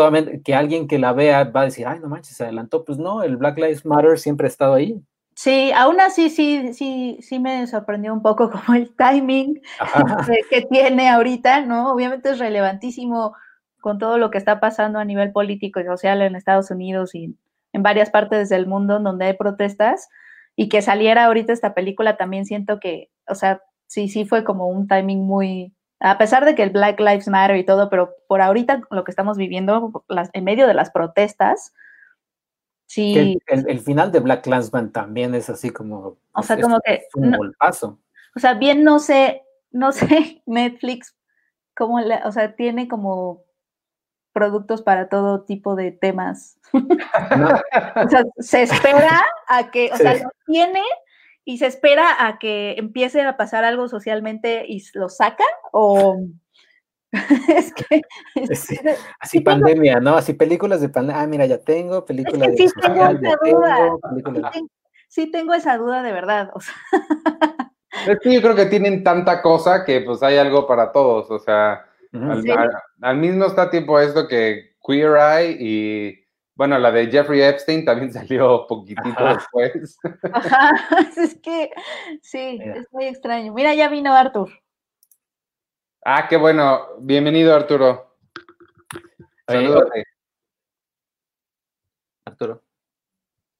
que alguien que la vea va a decir, ay, no manches, se adelantó. Pues no, el Black Lives Matter siempre ha estado ahí. Sí, aún así sí, sí, sí me sorprendió un poco como el timing que, tiene ahorita, ¿no? Obviamente es relevantísimo con todo lo que está pasando a nivel político y social en Estados Unidos y en varias partes del mundo donde hay protestas y que saliera ahorita esta película también siento que, o sea, sí, sí fue como un timing muy, a pesar de que el Black Lives Matter y todo, pero por ahorita lo que estamos viviendo en medio de las protestas, sí. El, final de Black Clansman también es así como. O sea, como que. un golpazo. O sea, bien no sé, no sé, Netflix, como, o sea, tiene como productos para todo tipo de temas. o sea, se espera a que, o sea, lo tiene y se espera a que empiece a pasar algo socialmente y lo saca o es que así pandemia, ¿no? Así películas de pandemia. Ah, mira, ya tengo películas sí tengo esa duda. Sí, tengo esa duda de verdad. Es que yo creo que tienen tanta cosa que pues hay algo para todos. O sea, al, mismo está tiempo esto que Queer Eye y bueno, la de Jeffrey Epstein también salió poquitito después. Ajá, es que sí, es muy extraño. Mira, ya vino Arthur. Ah, qué bueno. Bienvenido, Arturo. Saludos. Arturo.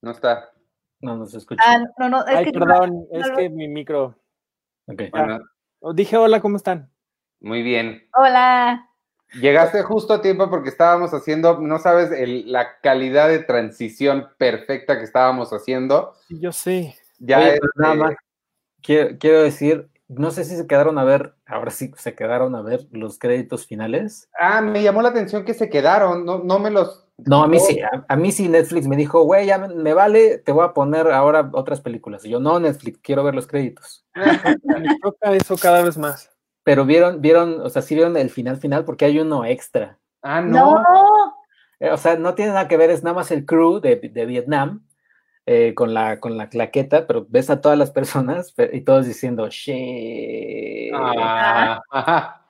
No está. No nos escucha. Ah, no, no, es Ay, perdón, es que mi micro. Ok. Ah, dije hola, ¿cómo están? Muy bien. Hola. Llegaste justo a tiempo porque estábamos haciendo, no sabes la calidad de transición perfecta que estábamos haciendo. Sí, yo sé. Ya es, nada más. Quiero, decir, no sé si se quedaron a ver, ahora sí se quedaron a ver los créditos finales. Ah, me llamó la atención que se quedaron, no, no me los. No, a mí sí, a, mí sí Netflix me dijo, güey, ya me, vale, te voy a poner ahora otras películas. Y yo, no, Netflix, quiero ver los créditos. me toca eso cada vez más. Pero vieron, vieron, o sea, sí vieron el final final porque hay uno extra. Ah, no. Eh, o sea, no tiene nada que ver, es nada más el crew de, Vietnam eh, con, la, con la claqueta, pero ves a todas las personas y todos diciendo, shit. Ah.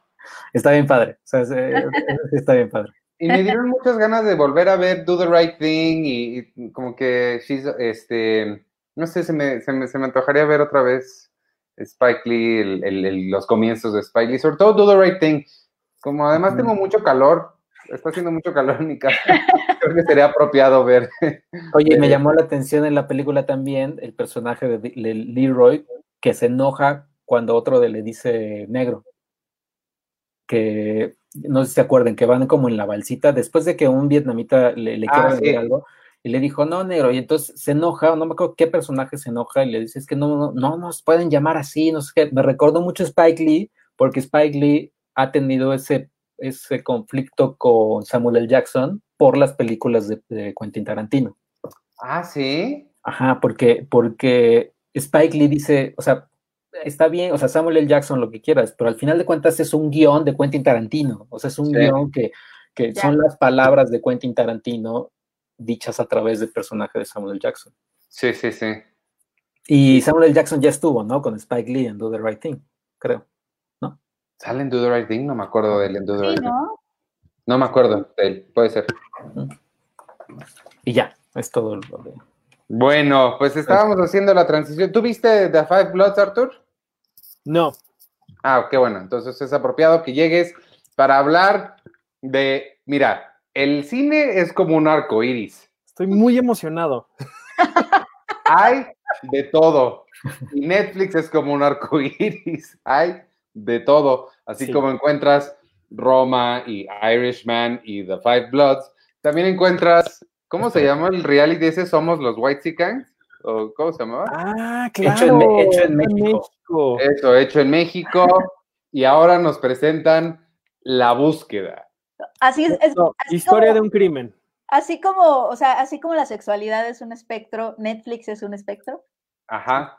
Está bien padre. O sea, está bien padre. Y me dieron muchas ganas de volver a ver Do the Right Thing y, como que, este, no sé, se me, se me, se me antojaría ver otra vez Spike Lee, los comienzos de Spike Lee, sobre todo Do the Right Thing. Como además tengo mucho calor, está haciendo mucho calor en mi casa, creo que sería apropiado ver. Oye, me llamó la atención en la película también el personaje de Leroy que se enoja cuando otro le dice negro. Que no sé si se acuerden, que van como en la balsita, después de que un vietnamita le, le ah, quiere algo, y le dijo, no, negro, y entonces se enoja, no me acuerdo qué personaje se enoja, y le dice, es que no, no, no nos pueden llamar así, no sé qué. Me recordó mucho Spike Lee, porque Spike Lee ha tenido ese, ese conflicto con Samuel L. Jackson por las películas de, Quentin Tarantino. Ah, sí. Ajá, porque, porque Spike Lee dice, o sea, está bien, o sea, Samuel L. Jackson, lo que quieras, pero al final de cuentas es un guion de Quentin Tarantino, o sea, es un guion que, que son las palabras de Quentin Tarantino dichas a través del personaje de Samuel L. Jackson. Sí, sí, sí. Y Samuel L. Jackson ya estuvo, ¿no? Con Spike Lee en Do the Right Thing, creo, ¿no? ¿Sale en Do the Right Thing? No me acuerdo de él en Do the Right Thing. No me acuerdo de él, puede ser. Y ya, es todo lo de... Bueno, pues estábamos haciendo la transición. ¿Tú viste The Five Bloods, Arthur? No. Ah, qué bueno. Entonces es apropiado que llegues para hablar de, mira, el cine es como un arco iris. Estoy muy emocionado. Hay de todo. Y Netflix es como un arco iris. Hay de todo. Así como encuentras Roma y Irishman y The Five Bloods, también encuentras, ¿cómo se llama el reality ese? ¿Somos los White Sicans? ¿O ¿Cómo se llamaba? Ah, claro. Hecho en, México. Eso, hecho en México. Y ahora nos presentan La Búsqueda. Así es. historia de un crimen. Así como, o sea, así como la sexualidad es un espectro, Netflix es un espectro. Ajá.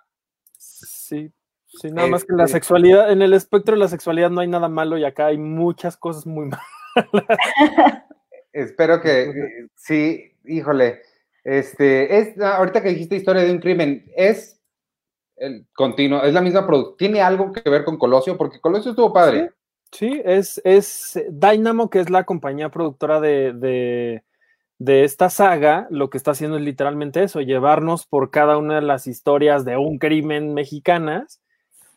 Sí, Sí, nada más que la este sexualidad, en el espectro de la sexualidad no hay nada malo y acá hay muchas cosas muy malas. Espero que sí, híjole. Este, es ahorita que dijiste historia de un crimen, es el continuo, es la misma producción. ¿Tiene algo que ver con Colosio? Porque Colosio estuvo padre. Sí, es, es Dynamo, que es la compañía productora de, de esta saga, lo que está haciendo es literalmente eso, llevarnos por cada una de las historias de un crimen mexicanas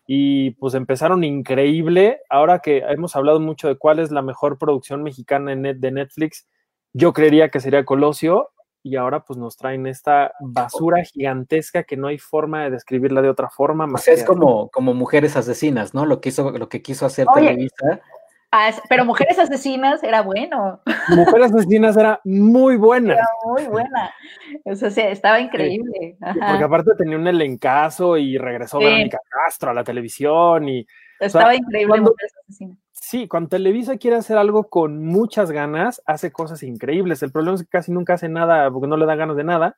y pues empezaron increíble. Ahora que hemos hablado mucho de cuál es la mejor producción mexicana de Netflix, yo creería que sería Colosio y ahora pues nos traen esta basura gigantesca que no hay forma de describirla de otra forma. Más es como, como mujeres asesinas, ¿no? Lo que hizo, lo que quiso hacer Televisa pero Mujeres Asesinas era bueno. Mujeres Asesinas era muy buena. Era muy buena. Eso sí, estaba increíble. Porque aparte tenía un elencazo y regresó Verónica Castro a la televisión y. Estaba increíble Mujeres Asesinas. Sí, cuando Televisa quiere hacer algo con muchas ganas, hace cosas increíbles. El problema es que casi nunca hace nada porque no le da ganas de nada.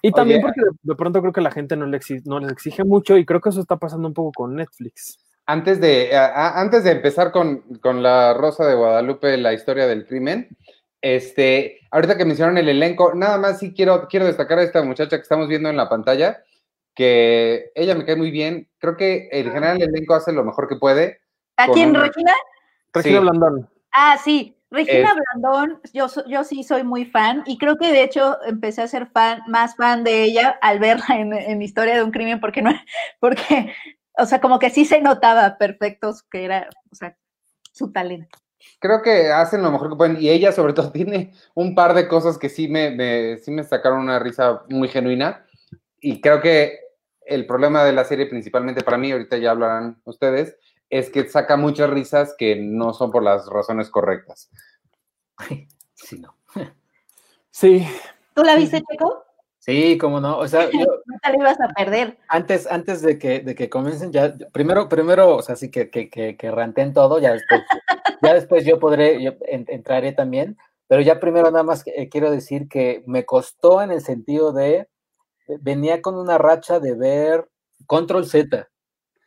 Y también porque de, pronto creo que la gente no, le no les exige mucho y creo que eso está pasando un poco con Netflix. Antes de, antes de empezar con, la Rosa de Guadalupe, la historia del crimen, este, ahorita que mencionaron el elenco, nada más sí quiero, quiero destacar a esta muchacha que estamos viendo en la pantalla, que ella me cae muy bien. Creo que en general el elenco hace lo mejor que puede. ¿A quién, Regina? Regina Blandón. Ah, sí. Regina Blandón, yo, yo sí soy muy fan y creo que de hecho empecé a ser fan, más fan de ella al verla en, en Historia de un Crimen porque no, porque o sea, como que sí se notaba perfectos que era, o sea, su talento. Creo que hacen lo mejor que pueden y ella sobre todo tiene un par de cosas que sí me, sí me sacaron una risa muy genuina y creo que el problema de la serie principalmente para mí, ahorita ya hablarán ustedes, es que saca muchas risas que no son por las razones correctas. Sí, no. Sí. ¿Tú la viste, Checo? Sí, cómo no. O sea, yo, no te lo ibas a perder. Antes, antes de que, de que comiencen, ya, primero, primero, o sea, sí que, que, que, que ranten todo, ya después, ya después yo podré, yo entraré también, pero ya primero nada más eh, quiero decir que me costó en el sentido de, venía con una racha de ver Control Z,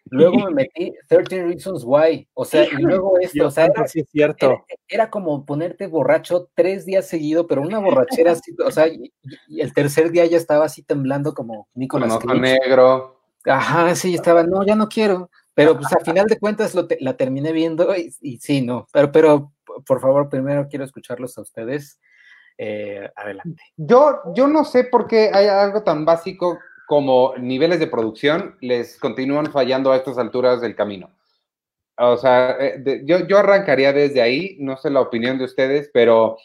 Luego me metí 13 Reasons Why, o sea, y luego esto, o sea, era, sí es cierto. Era, como ponerte borracho tres días seguido, pero una borrachera así, o sea, y, el tercer día ya estaba así temblando como Nicolás Cage. negro. Ajá, sí, estaba, no, ya no quiero, pero pues al final de cuentas lo la terminé viendo y, y, sí, no, pero, pero por favor, primero quiero escucharlos a ustedes. Eh, adelante. Yo, yo no sé por qué hay algo tan básico como niveles de producción les continúan fallando a estas alturas del camino. O sea, eh, yo, yo arrancaría desde ahí, no sé la opinión de ustedes, pero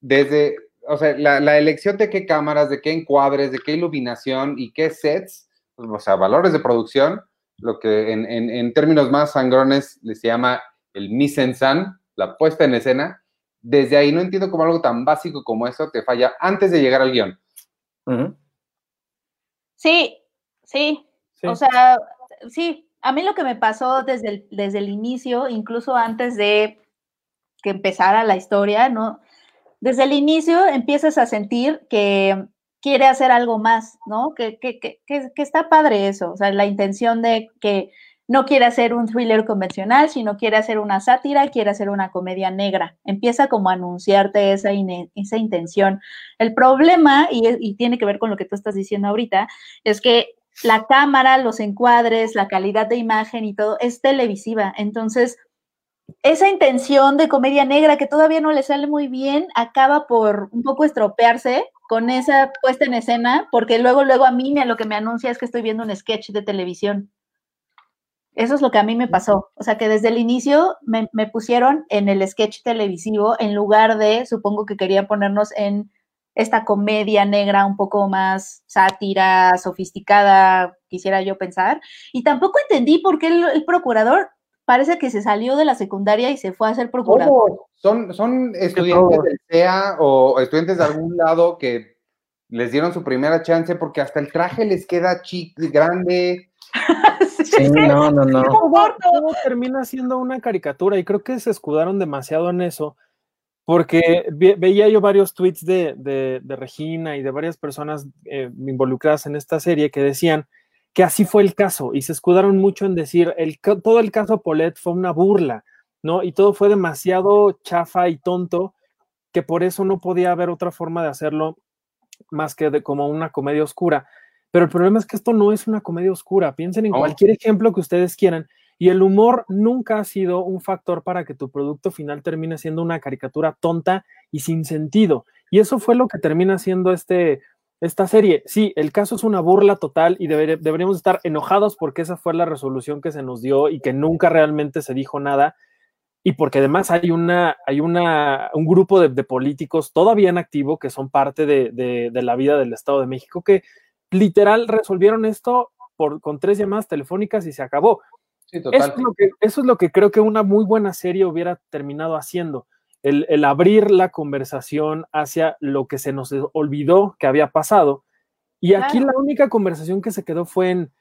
desde, o sea, la, elección de qué cámaras, de qué encuadres, de qué iluminación y qué sets, o sea, valores de producción, lo que en, en, términos más sangrones les llama el mise en scène, la puesta en escena, desde ahí no entiendo cómo algo tan básico como eso te falla antes de llegar al guion. Sí, sí, O sea, sí. A mí lo que me pasó desde el, desde el inicio, incluso antes de que empezara la historia, ¿no? Desde el inicio empiezas a sentir que quiere hacer algo más, ¿no? Que, que, que, que, está padre eso, o sea, la intención de que no quiere hacer un thriller convencional, sino quiere hacer una sátira, quiere hacer una comedia negra. Empieza como a anunciarte esa, esa intención. El problema, y, tiene que ver con lo que tú estás diciendo ahorita, es que la cámara, los encuadres, la calidad de imagen y todo es televisiva. Entonces, esa intención de comedia negra que todavía no le sale muy bien, acaba por un poco estropearse con esa puesta en escena, porque luego, luego a mí lo que me anuncia es que estoy viendo un sketch de televisión. Eso es lo que a mí me pasó. O sea, que desde el inicio me, pusieron en el sketch televisivo en lugar de, supongo que querían ponernos en esta comedia negra un poco más sátira, sofisticada, quisiera yo pensar. Y tampoco entendí por qué el, procurador parece que se salió de la secundaria y se fue a ser procurador. Son, son estudiantes del CEA o estudiantes de algún lado que les dieron su primera chance porque hasta el traje les queda chic, grande. Sí, no, no, no. termina siendo una caricatura y creo que se escudaron demasiado en eso, porque veía yo varios tweets de, de, Regina y de varias personas eh, involucradas en esta serie que decían que así fue el caso y se escudaron mucho en decir, el, todo el caso Polet fue una burla, ¿no? Y todo fue demasiado chafa y tonto que por eso no podía haber otra forma de hacerlo más que de, como una comedia oscura. Pero el problema es que esto no es una comedia oscura. Piensen en cualquier ejemplo que ustedes quieran. Y el humor nunca ha sido un factor para que tu producto final termine siendo una caricatura tonta y sin sentido. Y eso fue lo que termina siendo este, esta serie. Sí, el caso es una burla total y deberíamos estar enojados porque esa fue la resolución que se nos dio y que nunca realmente se dijo nada. Y porque además hay, una, hay una, un grupo de, políticos todavía en activo que son parte de, la vida del Estado de México que literal resolvieron esto por, con tres llamadas telefónicas y se acabó. Eso, es lo que, eso es lo que creo que una muy buena serie hubiera terminado haciendo el, abrir la conversación hacia lo que se nos olvidó que había pasado. Y aquí la única conversación que se quedó fue en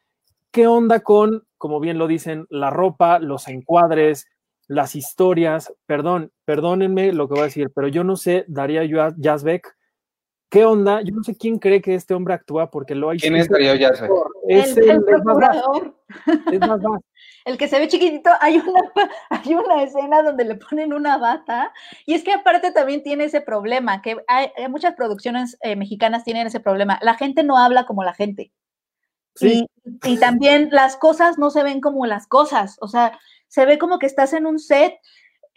qué onda con, como bien lo dicen, la ropa, los encuadres, las historias. Perdón, perdónenme lo que voy a decir, pero yo no sé, Daría Yazbek, ¿qué onda? Yo no sé quién cree que este hombre actúa porque lo hay. ¿Quién es Darío Yazbek? Es el, procurador. Es más el que se ve chiquitito, hay una, hay una escena donde le ponen una bata, y es que aparte también tiene ese problema, que hay, muchas producciones eh, mexicanas tienen ese problema, la gente no habla como la gente. Sí. Y, y, también las cosas no se ven como las cosas, o sea, se ve como que estás en un set,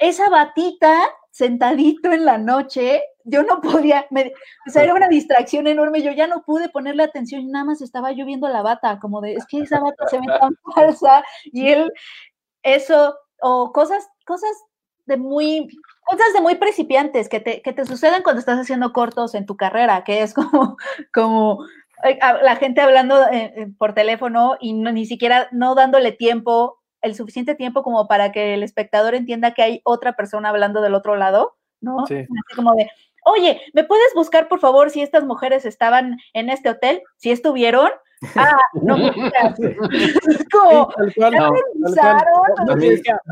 esa batita sentadito en la noche, yo no podía, me, o sea, era una distracción enorme, yo ya no pude ponerle atención, y nada más estaba yo viendo la bata, como de, es que esa bata se ve tan falsa, y él, eso, o cosas, cosas de muy, cosas de muy principiantes que te, que te suceden cuando estás haciendo cortos en tu carrera, que es como, como eh, la gente hablando eh, eh, por teléfono y ni siquiera no dándole tiempo el suficiente tiempo como para que el espectador entienda que hay otra persona hablando del otro lado, ¿no? Sí. Así como de, oye, ¿me puedes buscar por favor si estas mujeres estaban en este hotel? Si estuvieron. Ah, no, como,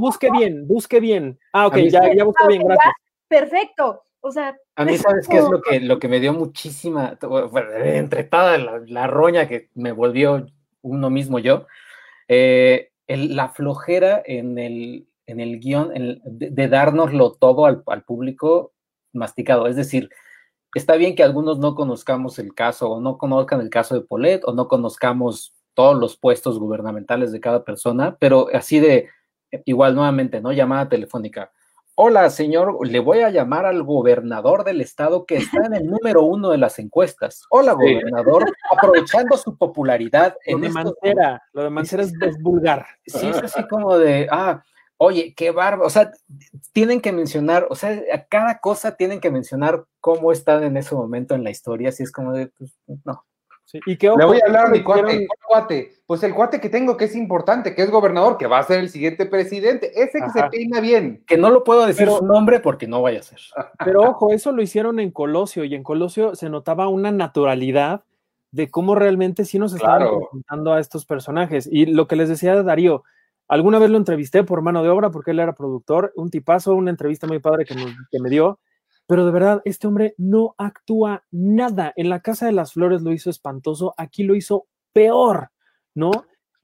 busque bien, busque bien. Ah, ok, ya, ya busqué bien, gracias. Perfecto. O sea, a mí, ¿sabes qué es lo que, lo que me dio muchísima, entre toda la, la roña que me volvió uno mismo yo? Eh, la flojera en el, en el guion de, de, dárnoslo todo al, al, público masticado. Es decir, está bien que algunos no conozcamos el caso o no conozcan el caso de Polet o no conozcamos todos los puestos gubernamentales de cada persona, pero así de, igual nuevamente, ¿no? Llamada telefónica. Hola, señor, le voy a llamar al gobernador del estado que está en el número uno de las encuestas. Hola, gobernador, aprovechando su popularidad. Lo de Mancera, lo de Mancera es, vulgar. Sí, es así como de, ah, oye, qué barba, o sea, tienen que mencionar, o sea, a cada cosa tienen que mencionar cómo están en ese momento en la historia, así es como de, pues, no. Y que, Le voy a hablar a mi cuate, Pues el cuate que tengo que es importante, que es gobernador, que va a ser el siguiente presidente, ese que se peina bien. Que no lo puedo decir su nombre porque no vaya a ser. Pero ojo, eso lo hicieron en Colosio y en Colosio se notaba una naturalidad de cómo realmente sí nos estaban presentando a estos personajes. Y lo que les decía Darío, alguna vez lo entrevisté por mano de obra porque él era productor, un tipazo, una entrevista muy padre que, que me dio pero de verdad, este hombre no actúa nada. En la Casa de las Flores lo hizo espantoso, aquí lo hizo peor, ¿no?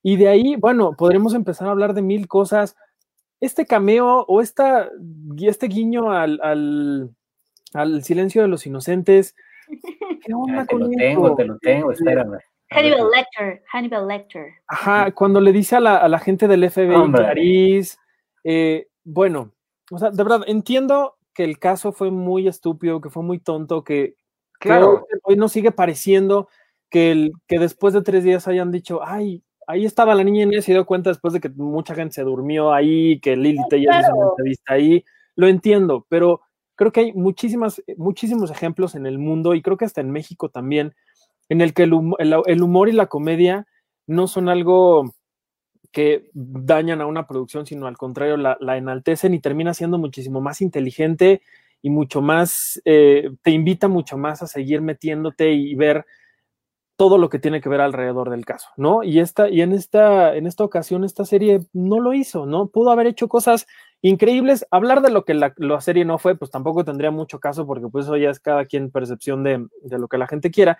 Y de ahí, bueno, podremos empezar a hablar de mil cosas. Este cameo o esta, este guiño al, al, silencio de los inocentes. ¿Qué onda te lo tengo, te lo tengo, espérame. Hannibal Lecter, Hannibal Lecter. Ajá, cuando le dice a la, a la gente del FBI París, eh, bueno, o sea, de verdad, entiendo que el caso fue muy estúpido, que fue muy tonto, que, claro. hoy nos sigue pareciendo que, el, que después de tres días hayan dicho, ay, ahí estaba la niña y se dio cuenta después de que mucha gente se durmió ahí, que Lili Taylor hizo una entrevista ahí, lo entiendo, pero creo que hay muchísimas, muchísimos ejemplos en el mundo y creo que hasta en México también, en el que el, el humor y la comedia no son algo que dañan a una producción, sino al contrario, la, enaltecen y termina siendo muchísimo más inteligente y mucho más, eh, te invita mucho más a seguir metiéndote y ver todo lo que tiene que ver alrededor del caso, ¿no? Y esta, y en esta, en esta ocasión, esta serie no lo hizo, ¿no? Pudo haber hecho cosas increíbles. Hablar de lo que la, serie no fue, pues tampoco tendría mucho caso, porque pues eso ya es cada quien percepción de, de lo que la gente quiera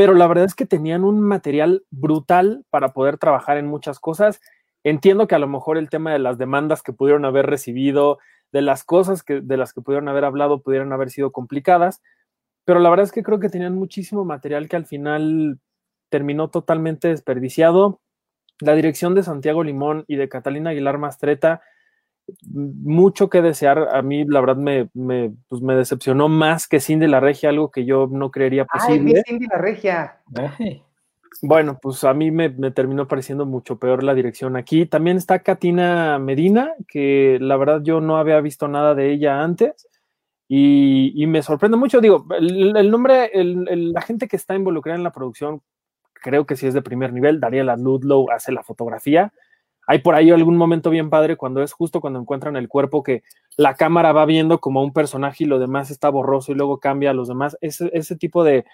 pero la verdad es que tenían un material brutal para poder trabajar en muchas cosas. Entiendo que a lo mejor el tema de las demandas que pudieron haber recibido, de las cosas que, de las que pudieron haber hablado, pudieran haber sido complicadas, pero la verdad es que creo que tenían muchísimo material que al final terminó totalmente desperdiciado. La dirección de Santiago Limón y de Catalina Aguilar Mastreta, mucho que desear. A mí, la verdad, me, me, pues me decepcionó más que Cindy la Regia, algo que yo no creería posible. Ay, Cindy la Regia. Bueno, pues a mí me, terminó pareciendo mucho peor la dirección aquí. También está Katina Medina, que la verdad yo no había visto nada de ella antes. Y, me sorprende mucho, digo, el, nombre, la gente que está involucrada en la producción, creo que sí es de primer nivel. Dariela Ludlow hace la fotografía. Hay por ahí algún momento bien padre cuando es justo cuando encuentran el cuerpo que la cámara va viendo como un personaje y lo demás está borroso y luego cambia a los demás. Ese, ese tipo de,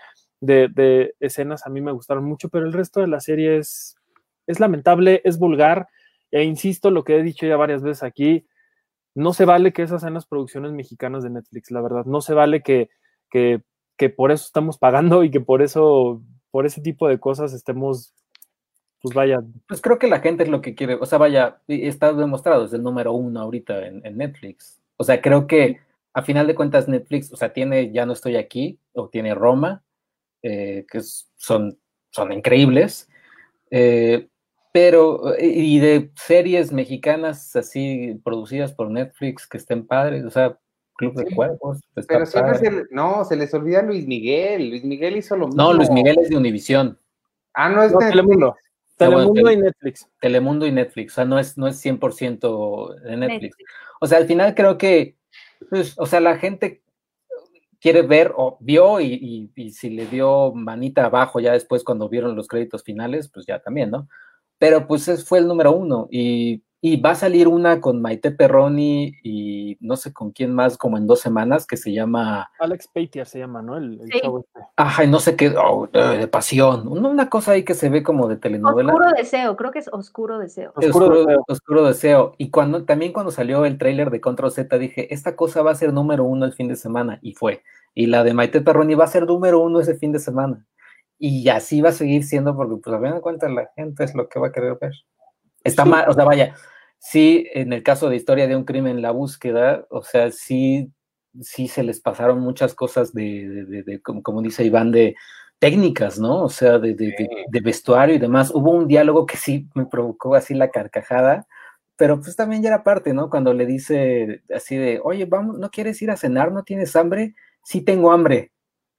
de, escenas a mí me gustaron mucho, pero el resto de la serie es, es lamentable, es vulgar. E insisto, lo que he dicho ya varias veces aquí, no se vale que esas sean las producciones mexicanas de Netflix, la verdad. No se vale que, que, que por eso estamos pagando y que por eso, por ese tipo de cosas estemos, pues vaya. Pues creo que la gente es lo que quiere, o sea, vaya, está demostrado, es el número uno ahorita en, en Netflix. O sea, creo que a final de cuentas Netflix, o sea, tiene Ya no estoy aquí, o tiene Roma, eh, que son, son increíbles. Eh, pero, y de series mexicanas así producidas por Netflix que estén padres, o sea, Club de Cuerpos. Pero siempre se, no, se les olvida Luis Miguel. Luis Miguel hizo lo mismo. No, Luis Miguel es de Univisión. Ah, no es de Telemundo. Telemundo y Netflix. Telemundo y Netflix, o sea, no es, no es 100% de Netflix. O sea, al final creo que, pues, o sea, la gente quiere ver o vio y, y, si le dio manita abajo ya después cuando vieron los créditos finales, pues ya también, ¿no? Pero pues ese fue el número uno y y va a salir una con Maite Perroni y no sé con quién más, como en dos semanas, que se llama. Alex Paitier se llama, ¿no? El, este. Ajá, y no sé qué, oh, de, pasión. Una cosa ahí que se ve como de telenovela. Oscuro deseo, creo que es Oscuro deseo. Oscuro, deseo. Y cuando, también cuando salió el tráiler de Control Z, dije, esta cosa va a ser número uno el fin de semana, y fue. Y la de Maite Perroni va a ser número uno ese fin de semana. Y así va a seguir siendo, porque pues a fin de cuentas la gente es lo que va a querer ver. Está mal, o sea, vaya, sí, en el caso de historia de un crimen, la búsqueda, o sea, sí, sí se les pasaron muchas cosas de, como, dice Iván, de técnicas, ¿no? O sea, de, de, vestuario y demás. Hubo un diálogo que sí me provocó así la carcajada, pero pues también ya era parte, ¿no? Cuando le dice así de, oye, vamos, ¿no quieres ir a cenar? ¿No tienes hambre? Sí tengo hambre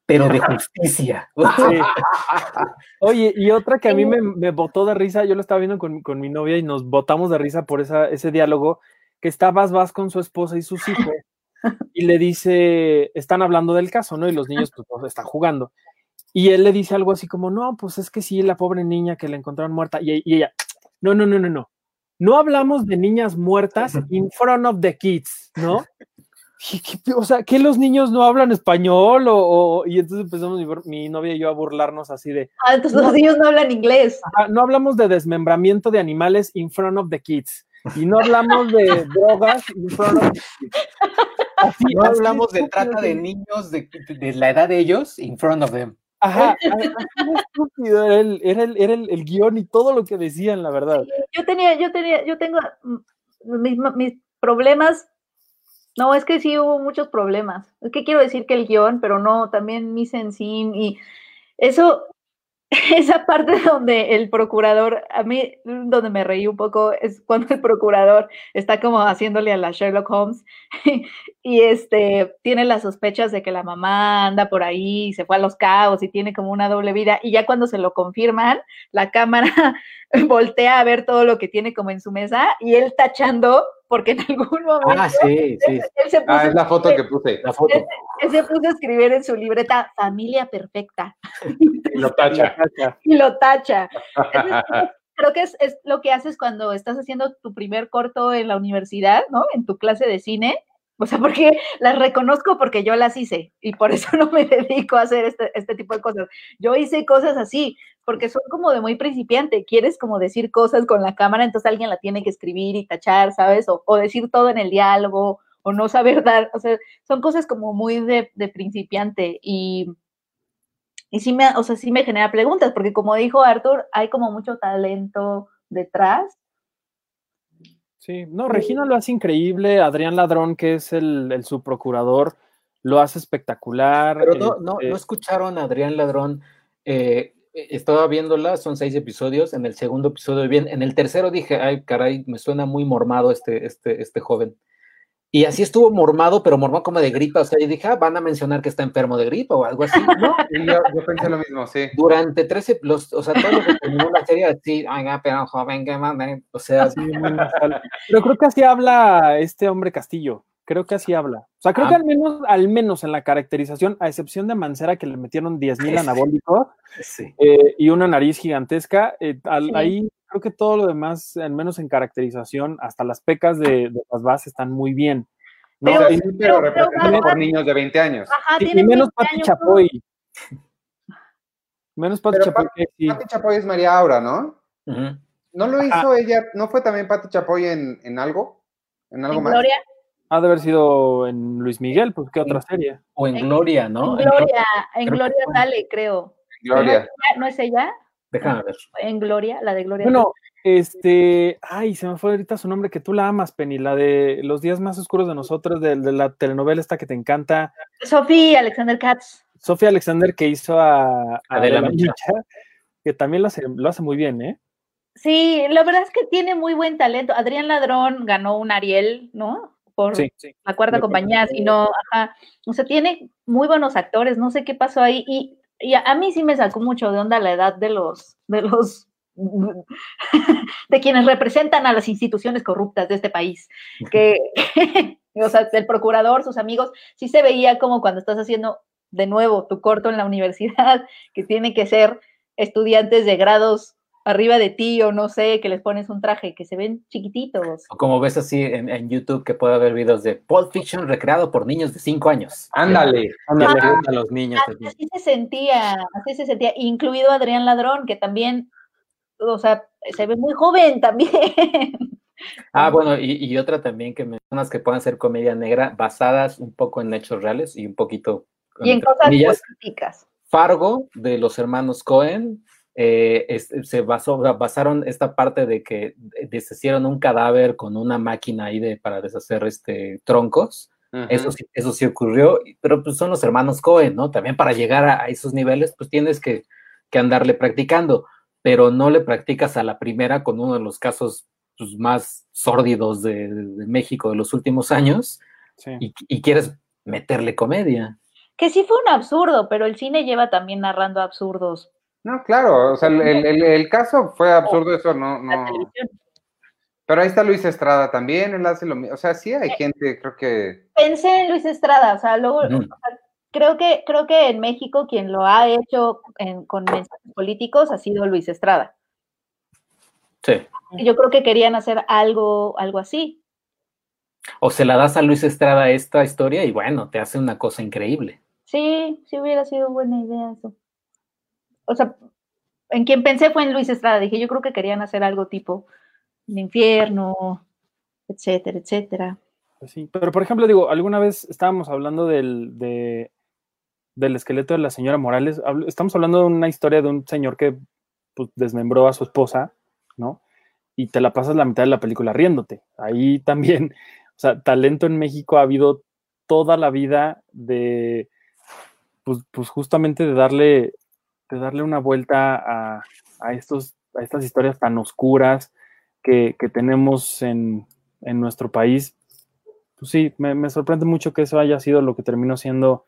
pero de justicia. Oye, y otra que a mí me, me botó de risa, yo lo estaba viendo con, con, mi novia y nos botamos de risa por esa, ese diálogo, que está Vas Vas con su esposa y sus hijos, y le dice, están hablando del caso, ¿no? Y los niños pues están jugando. Y él le dice algo así como, no, pues es que sí, la pobre niña que la encontraron muerta, y, y ella, no, no, no, no, no. No hablamos de niñas muertas in front of the kids, ¿no? O sea, que los niños no hablan español o, y entonces empezamos mi, novia y yo a burlarnos así de. Ah, entonces los niños no hablan inglés. no hablamos de desmembramiento de animales in front of the kids y no hablamos de drogas in front of the kids. no hablamos de trata de niños de, la edad de ellos in front of them. Ajá, estúpido, era, el, era, el, era el, guion y todo lo que decían, la verdad. Yo tenía, yo tenía, yo tengo mm, mis, mis problemas no, es que sí hubo muchos problemas. Es que quiero decir que el guion, pero no, también mi sensín y eso, esa parte donde el procurador, a mí donde me reí un poco es cuando el procurador está como haciéndole a la Sherlock Holmes y este tiene las sospechas de que la mamá anda por ahí, se fue a los caos y tiene como una doble vida y ya cuando se lo confirman, la cámara voltea a ver todo lo que tiene como en su mesa y él tachando porque en algún momento. Ah, sí, sí. ah, es la foto que puse. La foto. Él, se puso a escribir en su libreta familia perfecta. Y lo tacha. y lo tacha. creo que es, es, lo que haces cuando estás haciendo tu primer corto en la universidad, ¿no? En tu clase de cine. O sea, porque las reconozco porque yo las hice y por eso no me dedico a hacer este, este tipo de cosas. Yo hice cosas así, porque son como de muy principiante, quieres como decir cosas con la cámara, entonces alguien la tiene que escribir y tachar, ¿sabes? O, decir todo en el diálogo, o no saber dar, o sea, son cosas como muy de, principiante y y sí me, o sea, sí me genera preguntas, porque como dijo Arthur, hay como mucho talento detrás. Sí, no, Regina lo hace increíble, Adrián Ladrón, que es el, el subprocurador, lo hace espectacular. Pero no, no, este no escucharon a Adrián Ladrón. Eh, estaba viéndola, son seis episodios, en el segundo episodio bien, en el tercero dije, ay, caray, me suena muy mormado este, este, este joven. Y así estuvo mormado, pero mormado como de gripa. O sea, yo dije, ah, van a mencionar que está enfermo de gripa o algo así. No, yo, pensé lo mismo, sí. Durante 13, los, o sea, todos los que terminó la serie, así, oiga, pero joven, que mande. O sea, sí, pero creo que así habla este hombre Castillo. Creo que así habla. O sea, creo ah. que al menos, al menos en la caracterización, a excepción de Mancera, que le metieron 10.000 mil anabólicos eh, y una nariz gigantesca, eh, ahí creo que todo lo demás, al menos en caracterización, hasta las pecas de, las bases están muy bien. ¿no? Pero, pero, por niños de 20 años. y, menos Pati Chapoy. Menos Pati Chapoy. Pati Chapoy es María Aura, ¿no? ¿No lo hizo ella? ¿No fue también Pati Chapoy en, en algo? ¿En algo más? Gloria? Ha de haber sido en Luis Miguel, pues qué otra serie. O en Gloria, ¿no? En Gloria, en Gloria sale, creo. Gloria. ¿No es ella? Déjame ver. En Gloria, la de Gloria. Bueno, este, ay, se me fue ahorita su nombre, que tú la amas, Penny, la de Los días más oscuros de nosotros, de, la telenovela esta que te encanta. Sofía Alexander Katz. Sofía Alexander que hizo a, Adela que también lo hace, lo hace muy bien, ¿eh? Sí, la verdad es que tiene muy buen talento. Adrián Ladrón ganó un Ariel, ¿no? Por la cuarta compañía, sino, ajá, o sea, tiene muy buenos actores, no sé qué pasó ahí, y, a, mí sí me sacó mucho de onda la edad de los, de los, de quienes representan a las instituciones corruptas de este país, que, o sea, el procurador, sus amigos, sí se veía como cuando estás haciendo de nuevo tu corto en la universidad, que tiene que ser estudiantes de grados arriba de ti o no sé, que les pones un traje, que se ven chiquititos. O como ves así en, YouTube que puede haber videos de Pulp Fiction recreado por niños de 5 años. Ándale, ándale, a los niños. Así, se sentía, así se sentía, incluido Adrián Ladrón, que también, o sea, se ve muy joven también. Ah, bueno, y, otra también que mencionas que puedan ser comedia negra basadas un poco en hechos reales y un poquito... Y en cosas políticas. Fargo, de los hermanos Cohen, eh, se basó, basaron esta parte de que deshicieron un cadáver con una máquina ahí de, para deshacer este, troncos. eso, sí, eso sí ocurrió, pero pues son los hermanos Cohen, ¿no? También para llegar a, esos niveles, pues tienes que, andarle practicando, pero no le practicas a la primera con uno de los casos pues, más sórdidos de, México de los últimos años y, y quieres meterle comedia. Que sí fue un absurdo, pero el cine lleva también narrando absurdos no, claro, o sea, el, caso fue absurdo, eso no, no. Pero ahí está Luis Estrada también, él hace lo mismo. O sea, sí hay gente, creo que. Pensé en Luis Estrada, o sea, luego, creo que, creo que en México quien lo ha hecho con mensajes políticos ha sido Luis Estrada. Sí. Yo creo que querían hacer algo, algo así. O se la das a Luis Estrada esta historia y bueno, te hace una cosa increíble. Sí, sí hubiera sido buena idea eso o sea, en quien pensé fue en Luis Estrada. Dije, yo creo que querían hacer algo tipo el infierno, etcétera, etcétera. Pues sí, pero por ejemplo, digo, alguna vez estábamos hablando del, del esqueleto de la señora Morales. Estamos hablando de una historia de un señor que pues, desmembró a su esposa, ¿no? Y te la pasas la mitad de la película riéndote. Ahí también, o sea, talento en México ha habido toda la vida de, pues, pues justamente de darle de darle una vuelta a, estos, a estas historias tan oscuras que, que tenemos en, en, nuestro país. Pues sí, me, me, sorprende mucho que eso haya sido lo que terminó siendo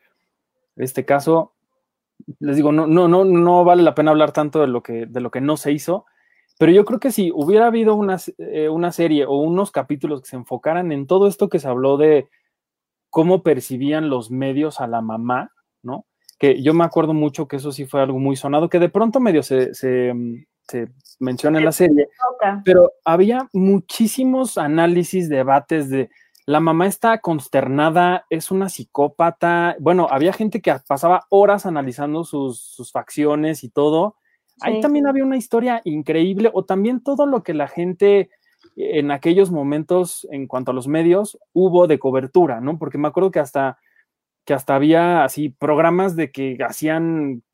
este caso. Les digo, no, no, no, no vale la pena hablar tanto de lo que, de lo que no se hizo, pero yo creo que si hubiera habido una, eh, una serie o unos capítulos que se enfocaran en todo esto que se habló de cómo percibían los medios a la mamá, ¿no? Que yo me acuerdo mucho que eso sí fue algo muy sonado, que de pronto medio se, se, menciona en la serie, pero había muchísimos análisis, debates de la mamá está consternada, es una psicópata, bueno, había gente que pasaba horas analizando sus, facciones y todo. Ahí también había una historia increíble, o también todo lo que la gente en aquellos momentos, en cuanto a los medios, hubo de cobertura, ¿no? Porque me acuerdo que hasta que hasta había así programas de que hacían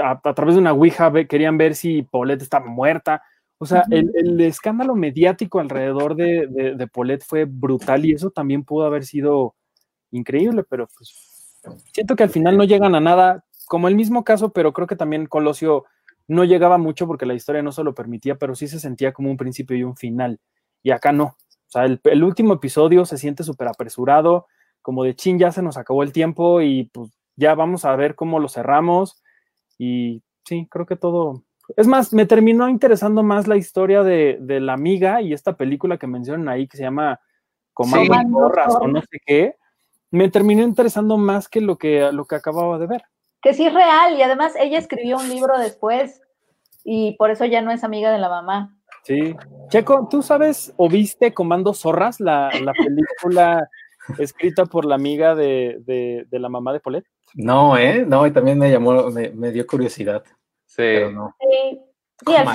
a, través de una Ouija querían ver si Paulette estaba muerta. O sea, el, escándalo mediático alrededor de, de, Paulette fue brutal y eso también pudo haber sido increíble, pero pues siento que al final no llegan a nada, como el mismo caso, pero creo que también Colosio no llegaba mucho porque la historia no se lo permitía, pero sí se sentía como un principio y un final. Y acá no. O sea, el, el último episodio se siente súper apresurado, como de chin, ya se nos acabó el tiempo y pues ya vamos a ver cómo lo cerramos. Y sí, creo que todo. Es más, me terminó interesando más la historia de, de la amiga y esta película que mencionan ahí que se llama Comando sí. Borras o no sé qué. Me terminó interesando más que lo que, lo que acababa de ver. Que sí es real y además ella escribió un libro después y por eso ya no es amiga de la mamá. Sí. Checo, ¿tú sabes o viste Comando Zorras, la, la película escrita por la amiga de, de, de, la mamá de Polet? No, ¿eh? No, y también me llamó, me, me dio curiosidad. Sí. No. Sí, sí, al,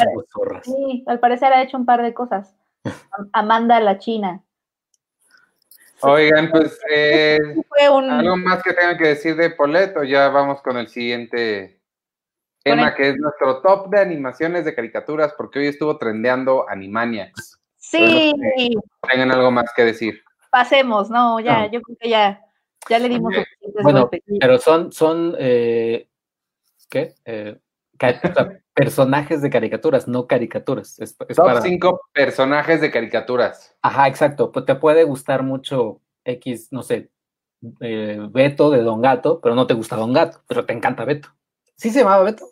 sí, al, parecer ha hecho un par de cosas. Amanda la China. Oigan, pues, eh, un... ¿algo más que tengan que decir de Polet o ya vamos con el siguiente tema, el... que es nuestro top de animaciones de caricaturas, porque hoy estuvo trendeando Animaniacs. Sí. tengan algo más que decir. Pasemos, no, ya, no. yo creo que ya, ya le dimos. Okay. Bueno, golpes. pero son, son, eh, ¿qué? Eh, personajes de caricaturas, no caricaturas. Es, es Top para... cinco personajes de caricaturas. Ajá, exacto. Pues te puede gustar mucho X, no sé, eh, Beto de Don Gato, pero no te gusta Don Gato, pero te encanta Beto. ¿Sí se llamaba Beto?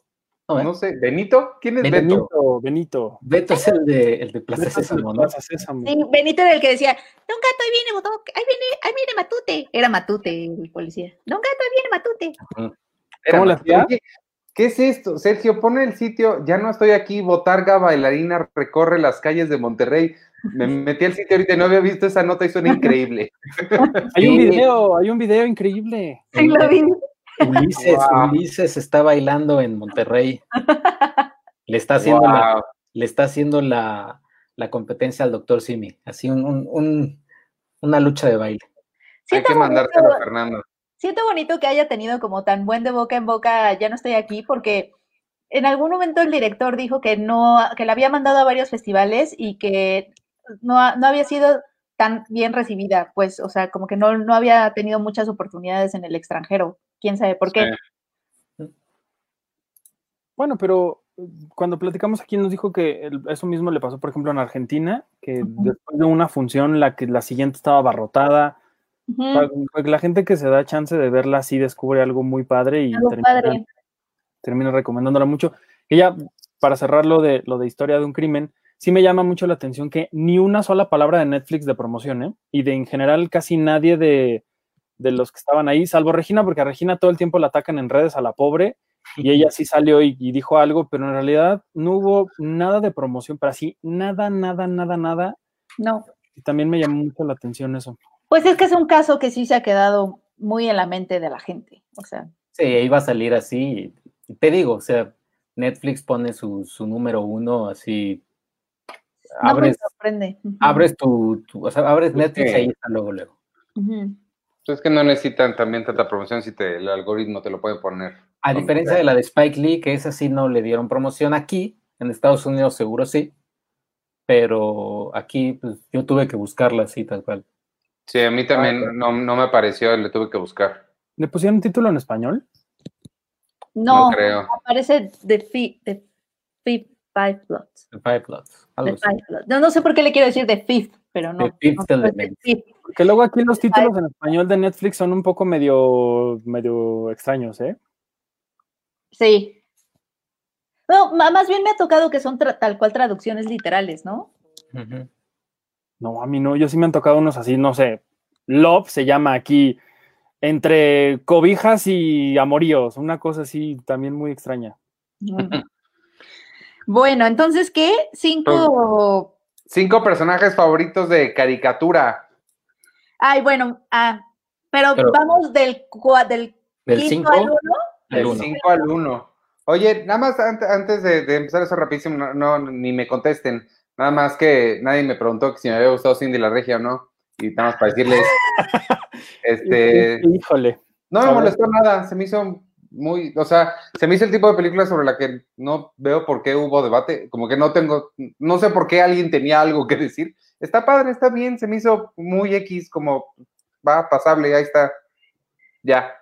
No, ¿eh? no sé, ¿Benito? ¿Quién es Benito? Beto? Benito. Beto es el de, el de Plaza Sésamo, ¿no? Sí, Benito era el que decía, Don Gato, ahí viene, Botoc, ahí viene, ahí viene Matute. Era Matute el policía. Don Gato, ahí viene Matute. ¿Cómo hacía? ¿Qué es esto? Sergio, pone el sitio, ya no estoy aquí, Botarga Bailarina recorre las calles de Monterrey. Me metí al sitio ahorita y no había visto esa nota y suena increíble. hay un video, hay un video increíble. Sí, lo vi. Ulises, wow. Ulises está bailando en Monterrey. Le está haciendo, wow. la, le está haciendo la, la, competencia al doctor Simi. Así un, un, un, una lucha de baile. Hay que mandárselo a Fernando siento bonito que haya tenido como tan buen de boca en boca, ya no estoy aquí, porque en algún momento el director dijo que no, que la había mandado a varios festivales y que no, no había sido tan bien recibida, pues, o sea, como que no, no había tenido muchas oportunidades en el extranjero. ¿Quién sabe por qué? Sí. Bueno, pero cuando platicamos aquí nos dijo que eso mismo le pasó, por ejemplo, en Argentina, que uh -huh. después de una función la que la siguiente estaba abarrotada, Uh -huh. La gente que se da chance de verla así descubre algo muy padre y termina, padre. termina, recomendándola mucho. Ya, para cerrar lo de, lo de historia de un crimen, sí me llama mucho la atención que ni una sola palabra de Netflix de promoción, ¿eh? Y de en general casi nadie de, de los que estaban ahí, salvo Regina, porque a Regina todo el tiempo la atacan en redes a la pobre, y ella sí salió y, y dijo algo, pero en realidad no hubo nada de promoción, pero así, nada, nada, nada, nada. No. Y también me llamó mucho la atención eso. Pues es que es un caso que sí se ha quedado muy en la mente de la gente, o sea. Sí, iba a salir así, te digo, o sea, Netflix pone su, su número uno así. No abres, me sorprende. Abres tu, tu, o sea, abres Netflix y ahí está luego, luego. Uh -huh. Es que no necesitan también tanta promoción si te, el algoritmo te lo puede poner. A diferencia de la de Spike Lee, que esa sí no le dieron promoción aquí, en Estados Unidos seguro sí, pero aquí pues, yo tuve que buscarla así tal cual. Sí, a mí también ah, no, no, me apareció, le tuve que buscar. ¿Le pusieron un título en español? No, no creo. aparece The, fi the Fifth Five Plots. The Five Plots. The five plots. No, no sé por qué le quiero decir The Fifth, pero no. The Fifth no, Element. Porque luego aquí los títulos en español de Netflix son un poco medio, medio extraños, ¿eh? Sí. No, más bien me ha tocado que son tal cual traducciones literales, ¿no? Uh -huh. No, a mí no, yo sí me han tocado unos así, no sé. Love se llama aquí entre cobijas y amoríos, una cosa así también muy extraña. Bueno, entonces, ¿qué? Cinco. Cinco personajes favoritos de caricatura. Ay, bueno, ah, pero, pero vamos del, del, del cinco al uno. Del cinco al uno. Oye, nada más antes de, de empezar eso rapidísimo, no, no, ni me contesten. Nada más que nadie me preguntó si me había gustado Cindy la Regia o no. Y nada más para decirles. este. Híjole. No me molestó nada, se me hizo muy, o sea, se me hizo el tipo de película sobre la que no veo por qué hubo debate, como que no tengo, no sé por qué alguien tenía algo que decir. Está padre, está bien, se me hizo muy X, como va pasable, ahí está. Ya.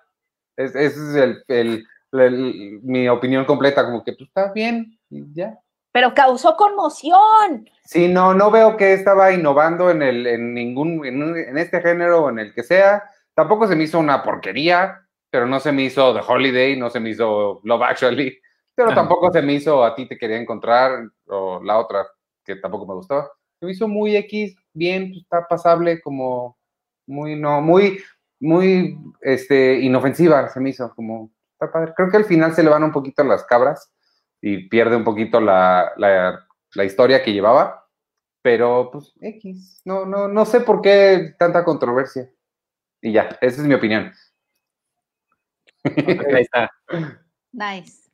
Esa es, el, mi opinión completa, como que pues, está bien, ya. Pero causó conmoción. Sí, no, no veo que estaba innovando en el, en ningún, en, en este género o en el que sea. Tampoco se me hizo una porquería pero no se me hizo The Holiday, no se me hizo Love Actually, pero tampoco se me hizo A ti te quería encontrar, o la otra, que tampoco me gustó. Se me hizo muy X, bien, pues, está pasable, como muy, no, muy, muy, este, inofensiva, se me hizo, como, está padre. Creo que al final se le van un poquito las cabras y pierde un poquito la, la, la historia que llevaba, pero pues X, no, no, no sé por qué tanta controversia. Y ya, esa es mi opinión. Ahí está. Nice.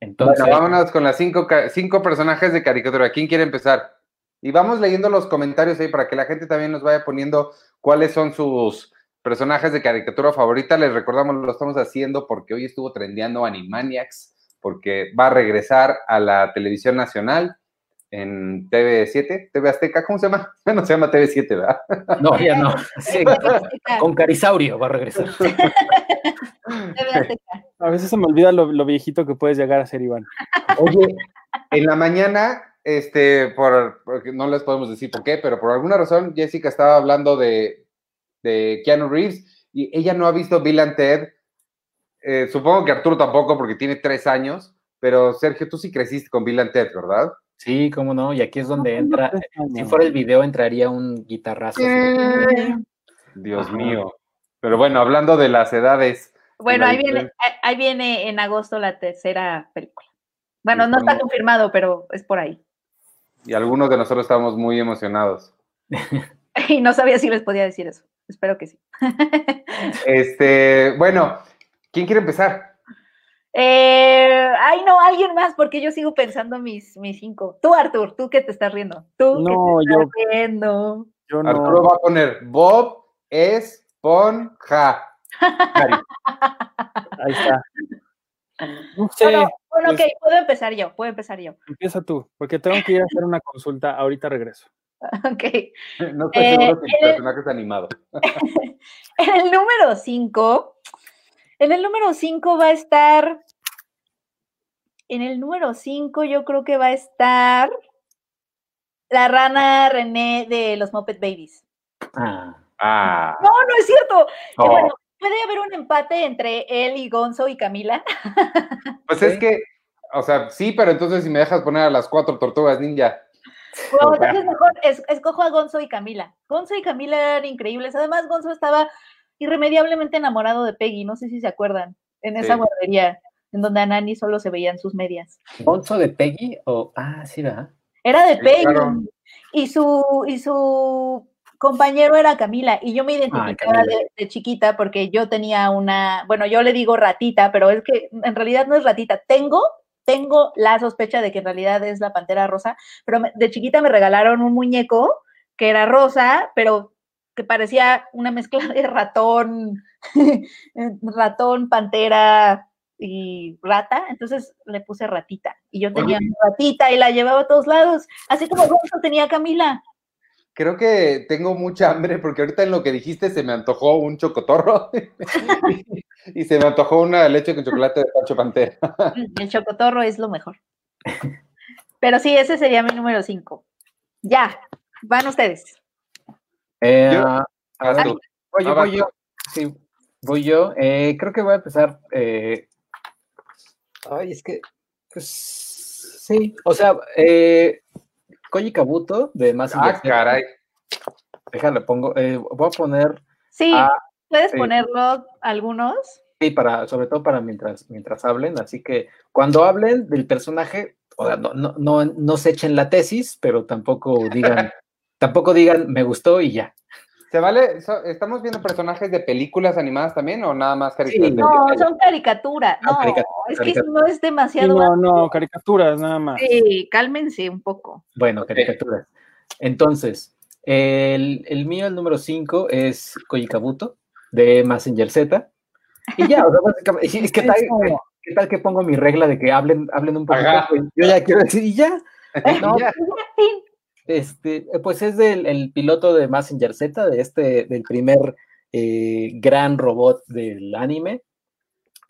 Entonces, vámonos con las cinco, cinco personajes de caricatura. ¿Quién quiere empezar? Y vamos leyendo los comentarios ahí para que la gente también nos vaya poniendo cuáles son sus personajes de caricatura favorita. Les recordamos, lo estamos haciendo porque hoy estuvo trendeando Animaniacs, porque va a regresar a la televisión nacional en TV7, TV Azteca, ¿cómo se llama? No se llama TV7, ¿verdad? No, ya no. con Carisaurio va a regresar. A veces se me olvida lo, viejito que puedes llegar a ser, Iván. Oye, en la mañana, este, por, porque no les podemos decir por qué, pero por alguna razón Jessica estaba hablando de, de Keanu Reeves y ella no ha visto Bill and Ted. Eh, supongo que Arturo tampoco porque tiene tres años, pero Sergio, tú sí creciste con Bill and Ted, ¿verdad? Sí, cómo no, y aquí es donde entra, si fuera el video entraría un guitarrazo. Dios mío. Pero bueno, hablando de las edades. Bueno, ahí viene, ahí viene en agosto la tercera película. Bueno, no está confirmado, pero es por ahí. Y algunos de nosotros estamos muy emocionados. y no sabía si les podía decir eso. Espero que sí. este, bueno, ¿quién quiere empezar? Eh, ay, no, alguien más, porque yo sigo pensando mis, mis cinco. Tú, Artur, tú que te estás riendo. Tú no, que te yo, estás riendo. Yo no. Arturo va a poner Bob Esponja. Ahí está. No sé. Bueno, bueno ok, puedo empezar yo, puedo empezar yo. Empieza tú, porque tengo que ir a hacer una consulta, ahorita regreso. Ok. No estoy seguro si el personaje es animado. en el número 5, en el número 5 va a estar. En el número 5 yo creo que va a estar la rana René de los Muppet Babies. Ah. ah. No, no es cierto. Oh. Bueno, puede haber un empate entre él y Gonzo y Camila. Pues es que, o sea, sí, pero entonces si me dejas poner a las cuatro tortugas ninja. Bueno, entonces mejor escojo a Gonzo y Camila. Gonzo y Camila eran increíbles. Además, Gonzo estaba irremediablemente enamorado de Peggy, no sé si se acuerdan, en esa guardería, en donde a Nani solo se veían sus medias. ¿Gonzo de Peggy? O, ah, sí, ¿verdad? Era de Peggy. Y su, y su compañero era Camila, y yo me identificaba de, chiquita porque yo tenía una, bueno, yo le digo ratita, pero es que en realidad no es ratita. Tengo, tengo la sospecha de que en realidad es la pantera rosa, pero de chiquita me regalaron un muñeco que era rosa, pero que parecía una mezcla de ratón, ratón, pantera y rata, entonces le puse ratita. Y yo tenía ratita y la llevaba a todos lados, así como Gonzo tenía Camila. Creo que tengo mucha hambre porque ahorita en lo que dijiste se me antojó un chocotorro y se me antojó una leche con chocolate de Pancho Pantera. El chocotorro es lo mejor. Pero sí, ese sería mi número 5. Ya, van ustedes. Eh, ah, voy, yo, voy yo. Sí, voy yo. Eh, creo que voy a empezar. Eh, ay, es que. Pues, sí, o sea, eh, Koji Kabuto de más. Ah, caray. Déjale, pongo. Eh, voy a poner. Sí, puedes ponerlo algunos. Sí, para, sobre todo para mientras, mientras hablen. Así que cuando hablen del personaje, no, no, no, no se echen la tesis, pero tampoco digan Tampoco digan me gustó y ya. ¿Se vale? ¿Estamos viendo personajes de películas animadas también o nada más caricaturas? no, son caricaturas. No, es que no es demasiado. no, no, caricaturas nada más. Sí, cálmense un poco. Bueno, caricaturas. Entonces, el, mío, el número 5, es Koyikabuto de Messenger Z. Y ya, o sea, ¿qué, tal, ¿qué tal que pongo mi regla de que hablen, hablen un poquito? Yo ya quiero decir, y ya. No, Este, pues es del el piloto de Messenger Z, de este, del primer eh, gran robot del anime,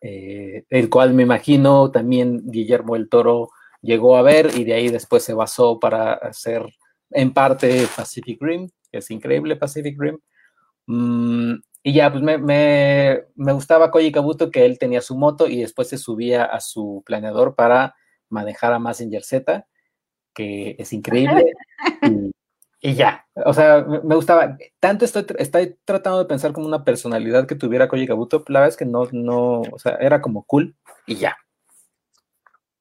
eh, el cual me imagino también Guillermo el Toro llegó a ver y de ahí después se basó para hacer en parte Pacific Rim, es increíble Pacific Rim. Mm, y ya, pues me, me, me, gustaba Koji Kabuto que él tenía su moto y después se subía a su planeador para manejar a Messenger Z, que es increíble. y, ya, o sea, me, gustaba. Tanto estoy, estoy tratando de pensar como una personalidad que tuviera Koji Kabuto, la verdad es que no, no, o sea, era como cool y ya.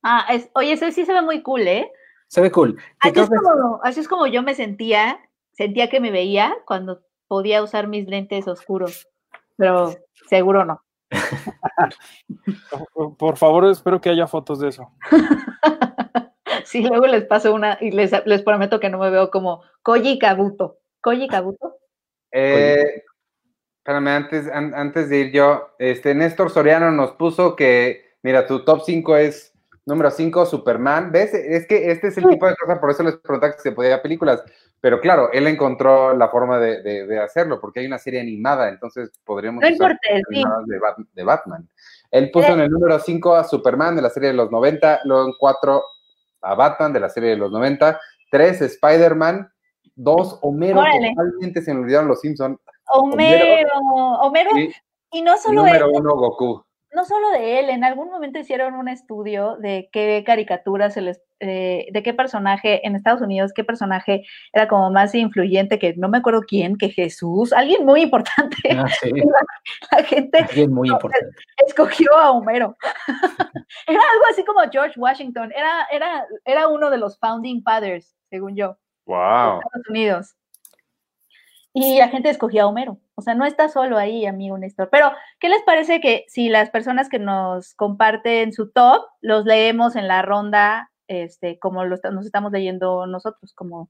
Ah, es, oye, ese sí se ve muy cool, ¿eh? Se ve cool. Así es, como, así es como yo me sentía, sentía que me veía cuando podía usar mis lentes oscuros, pero seguro no. Por favor, espero que haya fotos de eso. sí, luego les paso una y les, prometo que no me veo como Koji Kabuto. ¿Koji Kabuto? Eh, espérame, antes, antes de ir yo, este Néstor Soriano nos puso que, mira, tu top 5 es número 5, Superman. ¿Ves? Es que este es el tipo de cosas, por eso les preguntaba que se podía películas. Pero claro, él encontró la forma de, hacerlo, porque hay una serie animada, entonces podríamos no usar de, Batman. Él puso en el número 5 a Superman de la serie de los 90, luego en 4 a Batman de la serie de los 90, 3 Spider-Man, 2 Homero, totalmente se me olvidaron los Simpsons. Homero, Homero, y no solo número 1 Goku no solo de él, en algún momento hicieron un estudio de qué caricaturas se les, eh, de qué personaje en Estados Unidos, qué personaje era como más influyente que no me acuerdo quién, que Jesús, alguien muy importante. Ah, la, gente muy importante. escogió a Homero. era algo así como George Washington, era, era, era uno de los founding fathers, según yo. Wow. Estados Unidos. Y la gente escogía a Homero. O sea, no está solo ahí, amigo Néstor. Pero, ¿qué les parece que si las personas que nos comparten su top, los leemos en la ronda, este, como lo, nos estamos leyendo nosotros, como,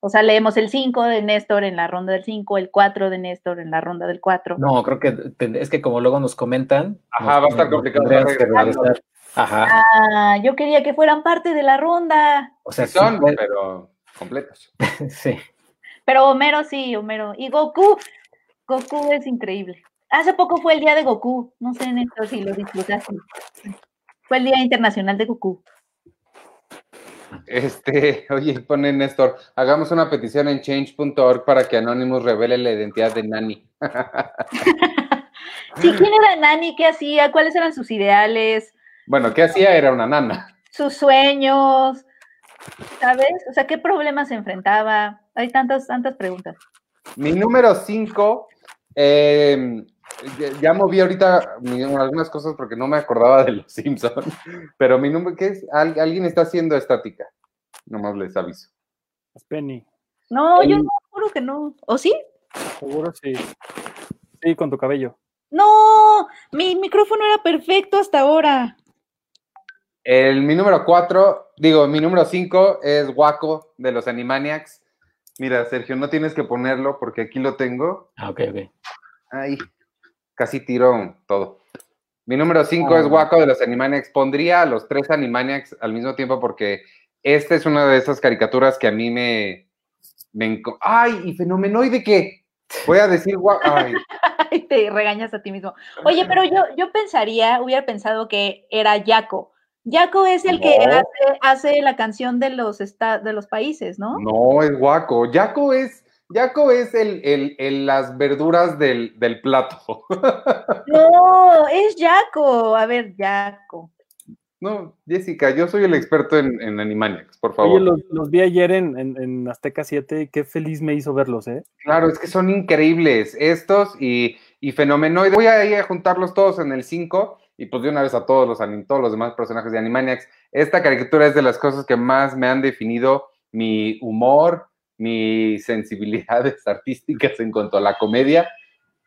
o sea, leemos el 5 de Néstor en la ronda del 5, el 4 de Néstor en la ronda del 4. No, creo que es que como luego nos comentan. Ajá, va a estar complicado. Ajá. Ah, yo quería que fueran parte de la ronda. O sea, son, pero completos. sí. Pero Homero sí, Homero. Y Goku, Goku es increíble. Hace poco fue el día de Goku. No sé, Néstor, si lo disfrutaste. Fue el Día Internacional de Goku. Este, oye, pone Néstor, hagamos una petición en change.org para que Anonymous revele la identidad de Nani. sí, ¿quién era Nani? ¿Qué hacía? ¿Cuáles eran sus ideales? Bueno, ¿qué hacía? Era una nana. Sus sueños, ¿sabes? O sea, ¿qué problemas se enfrentaba? Hay tantas, tantas preguntas. Mi número 5, eh, ya, moví ahorita algunas cosas porque no me acordaba de los Simpsons, pero mi número, ¿qué es? alguien está haciendo estática, nomás les aviso. Es Penny. No, yo no, juro que no. ¿O sí? Seguro sí. Sí, con tu cabello. No, mi micrófono era perfecto hasta ahora. El, mi número 4, digo, mi número 5 es Waco de los Animaniacs. Mira, Sergio, no tienes que ponerlo porque aquí lo tengo. Ah, ok, ok. Ahí, casi tiro todo. Mi número 5 es ah. Waco de los Animaniacs. Pondría a los tres Animaniacs al mismo tiempo porque esta es una de esas caricaturas que a mí me... me ¡Ay! ¿Y Fenomenoide qué? Voy a decir Ay. Te regañas a ti mismo. Oye, pero yo, yo pensaría, hubiera pensado que era Yaco Yaco es el que hace, la canción de los, de los países, ¿no? No, es Guaco. Yaco es, Yaco es el, las verduras del, plato. No, es Yaco. A ver, Yaco. No, Jessica, yo soy el experto en, en Animaniacs, por favor. Oye, los, vi ayer en, en, Azteca 7 y qué feliz me hizo verlos, ¿eh? Claro, es que son increíbles estos y, y Fenomenoide. Voy a ir a juntarlos todos en el 5 y pues de una vez a todos los, todos los demás personajes de Animaniacs. Esta caricatura es de las cosas que más me han definido mi humor, mis sensibilidades artísticas en cuanto a la comedia.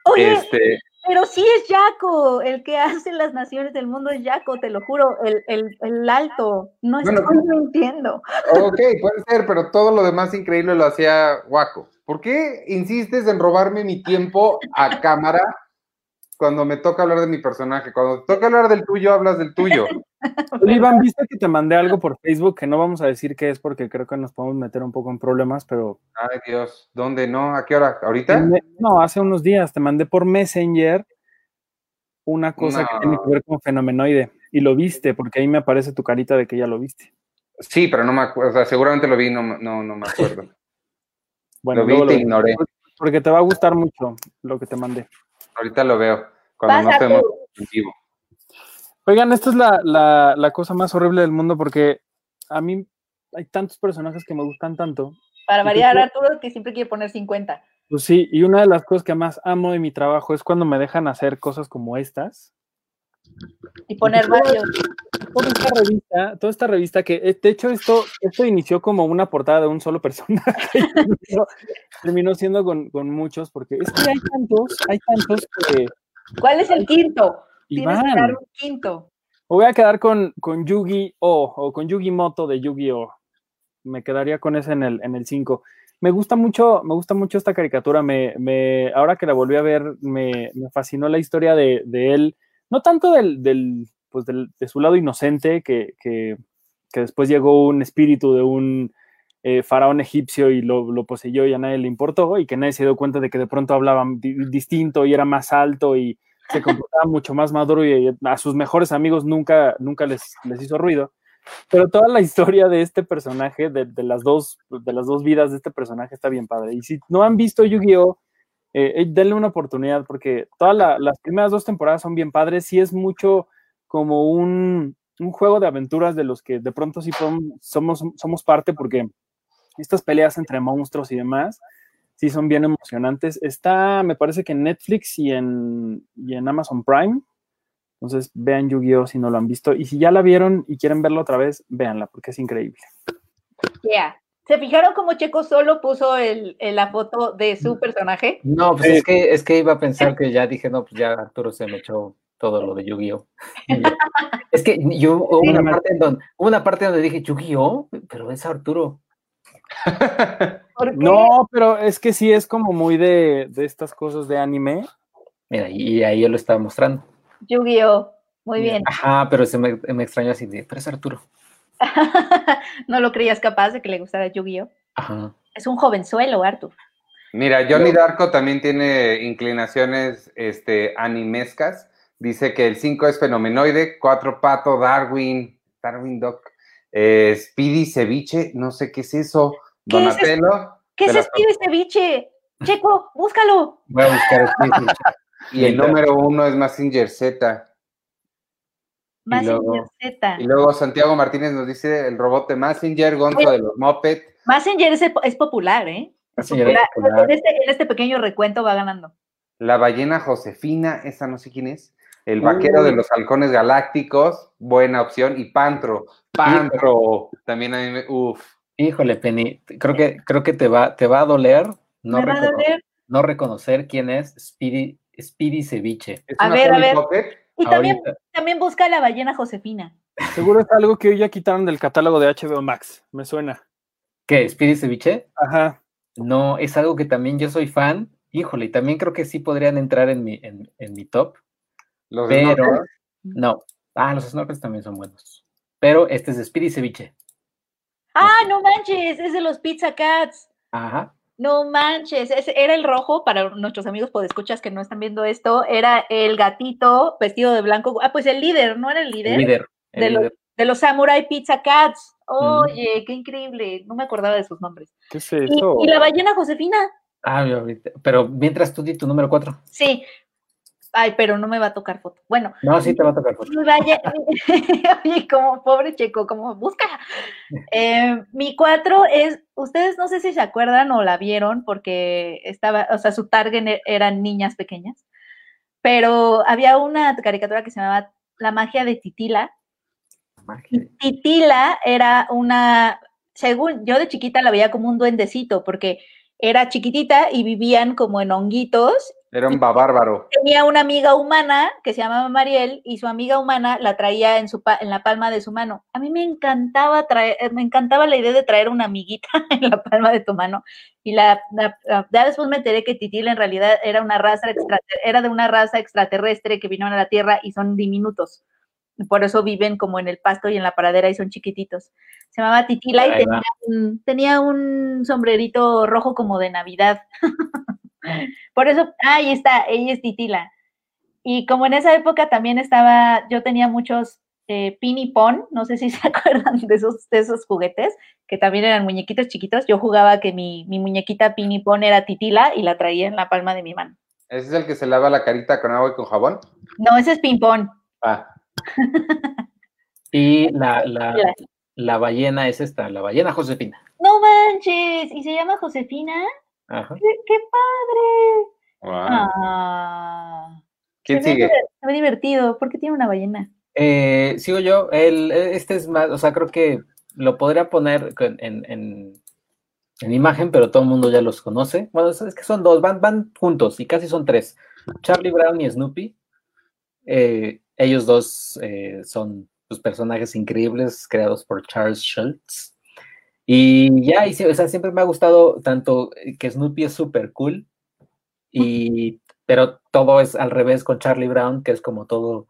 Oye, este, pero sí es Jaco, el que hace las naciones del mundo es Jaco, te lo juro, el, el, alto, no estoy mintiendo. Ok, puede ser, pero todo lo demás increíble lo hacía Waco. ¿Por qué insistes en robarme mi tiempo a cámara cuando me toca hablar de mi personaje. Cuando te toca hablar del tuyo, hablas del tuyo. Iván, viste que te mandé algo por Facebook que no vamos a decir qué es porque creo que nos podemos meter un poco en problemas, pero. Ay, Dios, ¿dónde no? ¿A qué hora? ¿Ahorita? No, hace unos días te mandé por Messenger una cosa que tiene que ver con fenomenoide y lo viste porque ahí me aparece tu carita de que ya lo viste. Sí, pero no me acuerdo, o sea, seguramente lo vi, no, no, no me acuerdo. bueno, lo vi y te ignoré. Porque te va a gustar mucho lo que te mandé. Ahorita lo veo, cuando no estemos en vivo. Oigan, esta es la, la, cosa más horrible del mundo porque a mí hay tantos personajes que me gustan tanto. Para variar, Arturo, que siempre quiere poner 50. Pues sí, y una de las cosas que más amo de mi trabajo es cuando me dejan hacer cosas como estas. Y poner varios. Toda esta revista, toda esta revista que, eh, de hecho, esto, esto inició como una portada de un solo personaje. terminó siendo con, con, muchos, porque es que hay tantos, hay tantos que. ¿Cuál es el quinto? Tienes que dar un quinto. voy a quedar con, con Yugi-Oh o con Yugi-Moto de Yugi-Oh. Me quedaría con ese en el 5. En el me gusta mucho, me gusta mucho esta caricatura. Me, me, ahora que la volví a ver, me, me fascinó la historia de, de él. No tanto del, del, pues del, de su lado inocente, que, que, que, después llegó un espíritu de un eh, faraón egipcio y lo, lo, poseyó y a nadie le importó, y que nadie se dio cuenta de que de pronto hablaba distinto y era más alto y se comportaba mucho más maduro y a sus mejores amigos nunca, nunca les, les hizo ruido. Pero toda la historia de este personaje, de, de, las dos, de las dos vidas de este personaje está bien padre. Y si no han visto Yu-Gi-Oh, eh, eh denle una oportunidad porque todas las primeras dos temporadas son bien padres. y es mucho como un, un, juego de aventuras de los que de pronto sí somos, somos parte porque estas peleas entre monstruos y demás sí son bien emocionantes. Está, me parece que en Netflix y en, y en Amazon Prime. Entonces vean Yu-Gi-Oh si no lo han visto. Y si ya la vieron y quieren verla otra vez, véanla porque es increíble. Yeah. ¿Se fijaron cómo Checo solo puso el, la foto de su personaje? No, pues es, que, es que iba a pensar que ya dije, no, pues ya Arturo se me echó todo lo de Yu-Gi-Oh! es que yo hubo una, parte en donde, una parte donde dije Yu-Gi-Oh! Pero es Arturo. no, pero es que sí es como muy de, de estas cosas de anime. Mira, y ahí yo lo estaba mostrando. Yu-Gi-Oh! Muy bien. Ajá, pero se me, me extrañó así de, pero es Arturo. ¿No lo creías capaz de que le gustara Yu-Gi-Oh? Ajá. Es un jovenzuelo, Arturo. Mira, Johnny Darko también tiene inclinaciones este, animescas. Dice que el 5 es fenomenoide, 4 pato, Darwin, Darwin Doc, eh, Speedy Ceviche, no sé qué es eso, ¿Qué Donatello. ¿Qué es, Speedy Ceviche? Checo, búscalo. Voy a buscar Speedy Y el número uno es Massinger Z. Massinger Z. Y luego Santiago Martínez nos dice el robot de Massinger, Gonzo de los Moped. Massinger es, popular, ¿eh? En, este, en, este, pequeño recuento va ganando. La ballena Josefina, esa no sé quién es. El vaquero de los halcones galácticos, buena opción. Y Pantro, Pantro, también a mí me, uf. Híjole, Penny, creo que, creo que te va, te va a doler no, va a doler? no reconocer quién es Speedy Speedy Ceviche. A ver, a ver. Y también, también, busca la ballena Josefina. Seguro es algo que hoy ya quitaron del catálogo de HBO Max. Me suena. ¿Qué? ¿Speedy Ceviche? Ajá. No, es algo que también yo soy fan. Híjole, y también creo que sí podrían entrar en mi, en, mi top. Los pero, no. Ah, los snorkels también son buenos. Pero este es Speedy Ceviche. Ah, no manches, es de los Pizza Cats. Ajá. No manches, ese era el rojo para nuestros amigos podescuchas que no están viendo esto, era el gatito vestido de blanco. Ah, pues el líder, ¿no era el líder? líder, de, Los, de los Samurai Pizza Cats. Oye, qué increíble, no me acordaba de sus nombres. ¿Qué es eso? ¿Y, la ballena Josefina? Ah, pero mientras tú di tu número cuatro. Sí, Ay, pero no me va a tocar foto. Bueno. No, sí te va a tocar foto. Vaya, oye, como pobre Checo, como busca. Eh, mi cuatro es, ustedes no sé si se acuerdan o la vieron, porque estaba, o sea, su target e, eran niñas pequeñas, pero había una caricatura que se llamaba La magia de Titila. Titila era una, según yo de chiquita la veía como un duendecito, porque era chiquitita y vivían como en honguitos Era un bárbaro. Tenía una amiga humana que se llamaba Mariel y su amiga humana la traía en, su en la palma de su mano. A mí me encantaba traer, eh, me encantaba la idea de traer una amiguita en la palma de tu mano. Y la, ya después me enteré que Titila en realidad era una raza era de una raza extraterrestre que vino a la Tierra y son diminutos. Por eso viven como en el pasto y en la paradera y son chiquititos. Se llamaba Titila y tenía un, tenía un sombrerito rojo como de Navidad. Por eso, ahí está, ella es Titila. Y como en esa época también estaba, yo tenía muchos eh, pon, no sé si se acuerdan de esos, de esos juguetes, que también eran muñequitos chiquitos. Yo jugaba que mi, mi muñequita pon era Titila y la traía en la palma de mi mano. ¿Ese es el que se lava la carita con agua y con jabón? No, ese es ping-pong. Ah. y la, la, la, ballena es esta, la ballena Josefina. No manches, ¿y se llama Josefina? ¡Qué, padre! Ah. ¿Quién sigue? Me divertido. ¿Por qué tiene una ballena? Eh, sigo yo. El, este es más, o sea, creo que lo podría poner en, en, en, imagen, pero todo el mundo ya los conoce. Bueno, es que son dos, van, van juntos y casi son tres. Charlie Brown y Snoopy. Eh, ellos dos eh, son pues, personajes increíbles creados por Charles Schultz. Y ya, y, o sea, siempre me ha gustado tanto que Snoopy es súper cool, y, pero todo es al revés con Charlie Brown, que es como todo,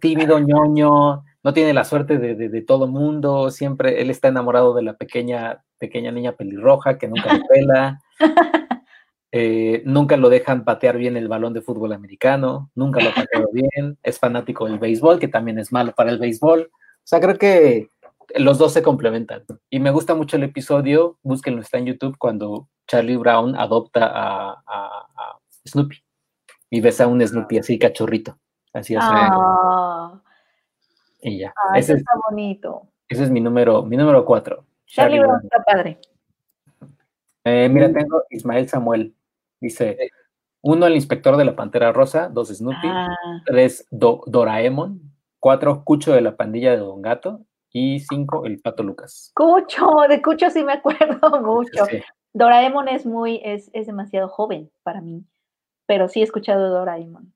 tímido, ñoño, no tiene la suerte de, de, todo mundo, siempre él está enamorado de la pequeña, pequeña niña pelirroja que nunca lo pela. Eh, nunca lo dejan patear bien el balón de fútbol americano, nunca lo pateado bien, es fanático del béisbol, que también es malo para el béisbol. O sea, creo que los dos se complementan. Y me gusta mucho el episodio, búsquenlo, está en YouTube, cuando Charlie Brown adopta a, Snoopy y ves a un Snoopy así cachorrito. Así es. Ah. Y ya. Ah, ese está bonito. Ese es mi número, mi número cuatro. Charlie, Brown está padre. Eh, mira, tengo Ismael Samuel. Dice, uno, el inspector de la Pantera Rosa, dos, Snoopy, ah. tres, Doraemon, cuatro, Cucho de la pandilla de Don Gato, y cinco, el Pato Lucas. Cucho, de Cucho sí me acuerdo mucho. Doraemon es muy, es, es, demasiado joven para mí, pero sí he escuchado Doraemon.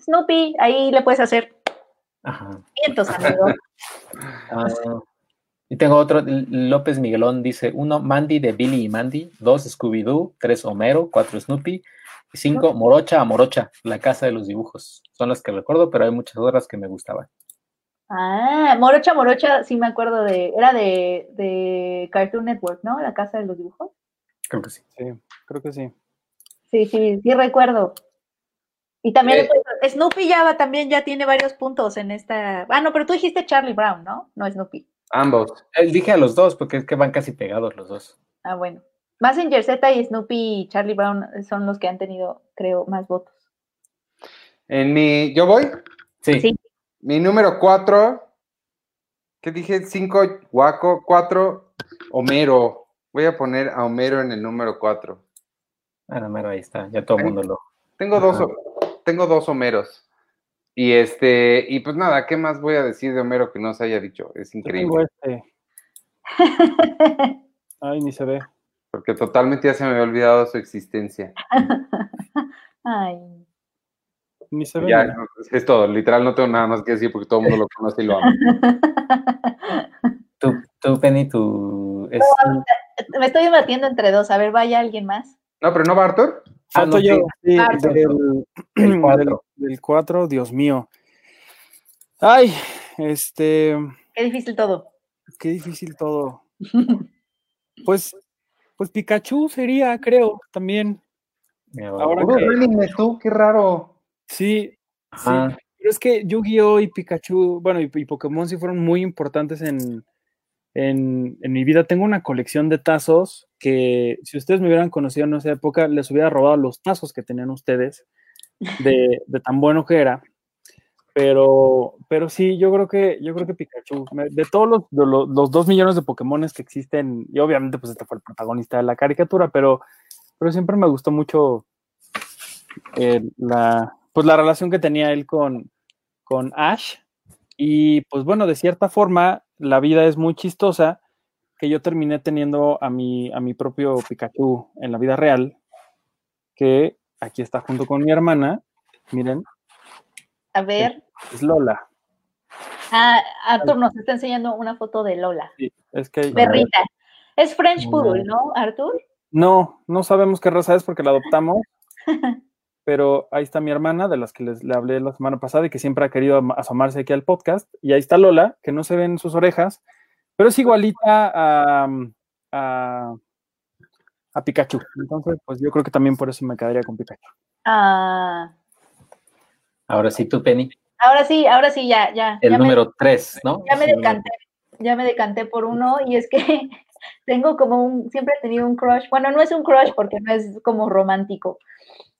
Snoopy, ahí le puedes hacer. Ajá. Entonces, amigo. Ah, y tengo otro, López Miguelón dice, uno, Mandy de Billy y Mandy, dos, Scooby-Doo, tres, Homero, cuatro, Snoopy, y cinco, Morocha a Morocha, la casa de los dibujos. Son las que recuerdo, pero hay muchas otras que me gustaban. Ah, Morocha Morocha, sí me acuerdo de, era de, de Cartoon Network, ¿no? La casa de los dibujos. Creo que sí. Sí, creo que sí. Sí, sí, sí recuerdo. Y también eh, Snoopy ya también ya tiene varios puntos en esta. Ah, no, pero tú dijiste Charlie Brown, ¿no? No Snoopy. Ambos. Él dije a los dos, porque es que van casi pegados los dos. Ah, bueno. Massinger Z y Snoopy y Charlie Brown son los que han tenido, creo, más votos. En mi. ¿Yo voy? Sí. sí. Mi número cuatro, ¿qué dije? Cinco, Guaco, cuatro, Homero. Voy a poner a Homero en el número cuatro. Ah, Homero, ahí está, ya todo el mundo lo. Tengo dos, tengo dos Homeros. Y este, y pues nada, ¿qué más voy a decir de Homero que no se haya dicho? Es increíble. Este. Ay, ni se ve. Porque totalmente ya se me había olvidado su existencia. Ay. Ni se Ya, es todo, literal no tengo nada más que decir porque todo el mundo lo conoce y lo ama. tú, tú, Penny, tú... me estoy debatiendo entre dos, a ver, vaya alguien más. No, pero no va Arthur. Ah, Falto yo, sí, del, 4. Del 4, Dios mío. Ay, este... Qué difícil todo. Qué difícil todo. pues, pues Pikachu sería, creo, también. Ahora que... tú, qué raro. Sí, sí. Pero es que Yu-Gi-Oh! y Pikachu, bueno, y, Pokémon sí fueron muy importantes en, en, mi vida. Tengo una colección de tazos que si ustedes me hubieran conocido en esa época, les hubiera robado los tazos que tenían ustedes de, tan bueno que era. Pero, pero sí, yo creo que, yo creo que Pikachu, de todos los, los, dos millones de Pokémones que existen, y obviamente pues este fue el protagonista de la caricatura, pero, pero siempre me gustó mucho eh, la, pues la relación que tenía él con, con Ash. Y pues bueno, de cierta forma, la vida es muy chistosa, que yo terminé teniendo a mi, a mi propio Pikachu en la vida real, que aquí está junto con mi hermana. Miren. A ver. Es Lola. Ah, Arthur nos está enseñando una foto de Lola. Sí, es que. Perrita. Es French Poodle, ¿no, Arthur? No, no sabemos qué raza es porque la adoptamos. pero ahí está mi hermana, de las que les le hablé la semana pasada y que siempre ha querido asomarse aquí al podcast. Y ahí está Lola, que no se ven sus orejas, pero es igualita a, a, a Pikachu. Entonces, pues yo creo que también por eso me quedaría con Pikachu. Ah. Ahora sí, tú, Penny. Ahora sí, ahora sí, ya, ya. El número tres, ¿no? Ya me decanté, ya me decanté por uno y es que tengo como un, siempre he tenido un crush, bueno, no es un crush porque no es como romántico,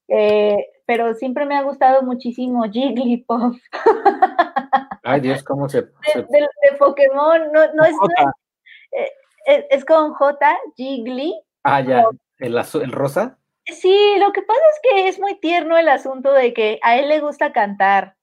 eh, pero siempre me ha gustado muchísimo Jigglypuff. Ay, Dios, ¿cómo se...? De, Pokémon, no, no es, eh, es, con J, Jiggly. Ah, ya, ¿El, el rosa. Sí, lo que pasa es que es muy tierno el asunto de que a él le gusta cantar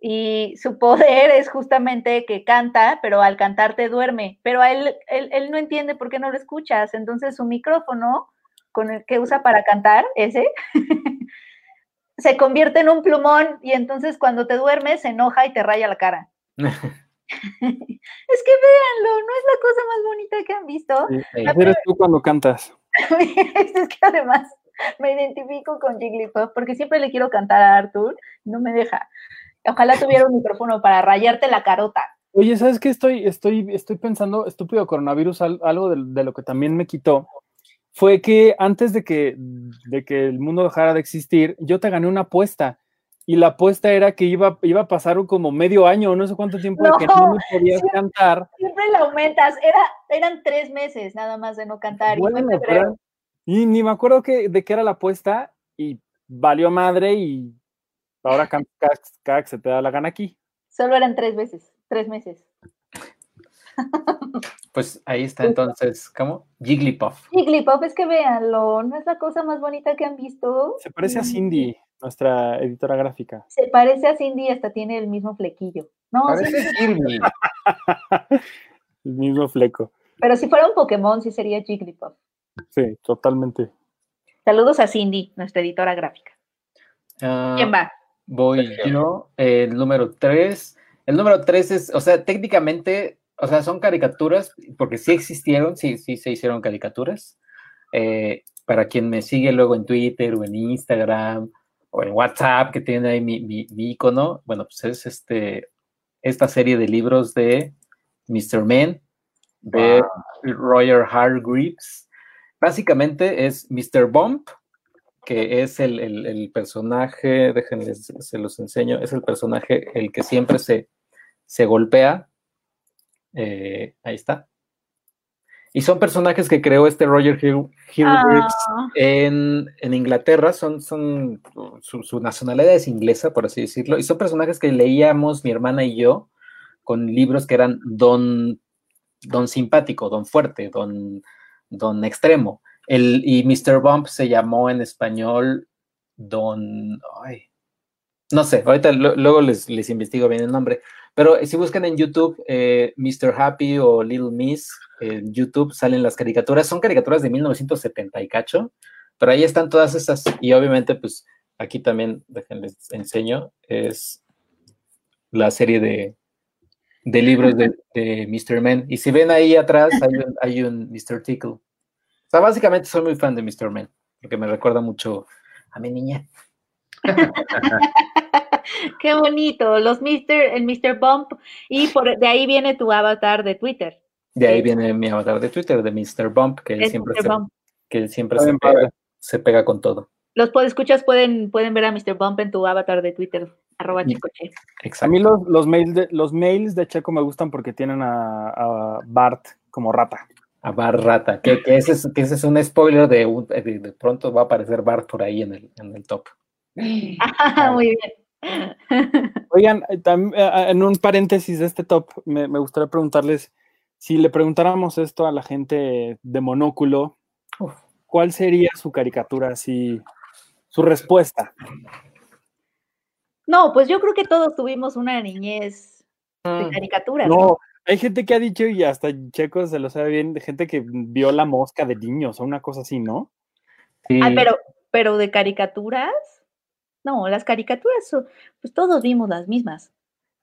y su poder es justamente que canta, pero al cantar te duerme, pero a él, él, no entiende por qué no lo escuchas, entonces su micrófono con el que usa para cantar, ese, se convierte en un plumón y entonces cuando te duermes se enoja y te raya la cara. es que véanlo, no es la cosa más bonita que han visto. eres tú cuando cantas. es que además me identifico con Jigglypuff porque siempre le quiero cantar a Arthur, no me deja. Ojalá tuviera un micrófono para rayarte la carota. Oye, ¿sabes qué? Estoy, estoy, estoy pensando, estúpido coronavirus, algo de, lo que también me quitó, fue que antes de que, de que el mundo dejara de existir, yo te gané una apuesta. Y la apuesta era que iba, iba a pasar como medio año, no sé cuánto tiempo de que no me podías cantar. Siempre la aumentas, Era, eran tres meses nada más de no cantar. y, ni me acuerdo que, de qué era la apuesta y valió madre y Ahora cada, que se te da la gana aquí. Solo eran tres veces, tres meses. Pues ahí está entonces, ¿cómo? Jigglypuff. Jigglypuff, es que véanlo, ¿no es la cosa más bonita que han visto? Se parece a Cindy, nuestra editora gráfica. Se parece a Cindy y hasta tiene el mismo flequillo. No, parece Kirby. el mismo fleco. Pero si fuera un Pokémon, sí sería Jigglypuff. Sí, totalmente. Saludos a Cindy, nuestra editora gráfica. Ah, ¿Quién va? Voy yo, el número 3. El número 3 es, o sea, técnicamente, o sea, son caricaturas, porque sí existieron, sí, sí se hicieron caricaturas. Eh, para quien me sigue luego en Twitter o en Instagram o en WhatsApp, que tiene ahí mi, mi, icono, bueno, pues es este, esta serie de libros de Mr. Men, de Roger Hargreaves. Básicamente es Mr. Bump, que es el, personaje, déjenme, se los enseño, es el personaje el que siempre se, se golpea. Eh, ahí está. Y son personajes que creó este Roger Hill, ah. en, Inglaterra, son, son su, nacionalidad es inglesa, por así decirlo, y son personajes que leíamos mi hermana y yo con libros que eran don, don simpático, don fuerte, don, don extremo. El, y Mr. Bump se llamó en español Don. Ay, no sé, ahorita luego les, les, investigo bien el nombre. Pero si buscan en YouTube eh, Mr. Happy o Little Miss, en YouTube salen las caricaturas. Son caricaturas de 1970 y cacho, pero ahí están todas esas. Y obviamente, pues aquí también, déjenles enseño, es la serie de, de libros de, de Mr. Men. Y si ven ahí atrás, hay un, hay un Mr. Tickle. O sea, básicamente soy muy fan de Mr. Man, porque me recuerda mucho a mi niña. Qué bonito, los Mr., el Mr. Bump, y por, de ahí viene tu avatar de Twitter. De ahí viene mi avatar de Twitter, de Mr. Bump, que siempre, se, que siempre se pega, con todo. Los escuchas pueden, pueden ver a Mr. Bump en tu avatar de Twitter, arroba chicoche. A mí los, los, mails de, los mails de Checo me gustan porque tienen a Bart como rata a Bart Rata, que, ese, es, que ese es un spoiler de, de, pronto va a aparecer Bart por ahí en el, en el top. muy bien. Oigan, eh, eh, en un paréntesis de este top, me, gustaría preguntarles, si le preguntáramos esto a la gente de monóculo, ¿cuál sería su caricatura, así, su respuesta? No, pues yo creo que todos tuvimos una niñez de mm. caricaturas. No, hay gente que ha dicho, y hasta Checo se lo sabe bien, de gente que vio la mosca de niños o una cosa así, ¿no? Sí. Ah, pero pero de caricaturas, no, las caricaturas, pues todos vimos las mismas.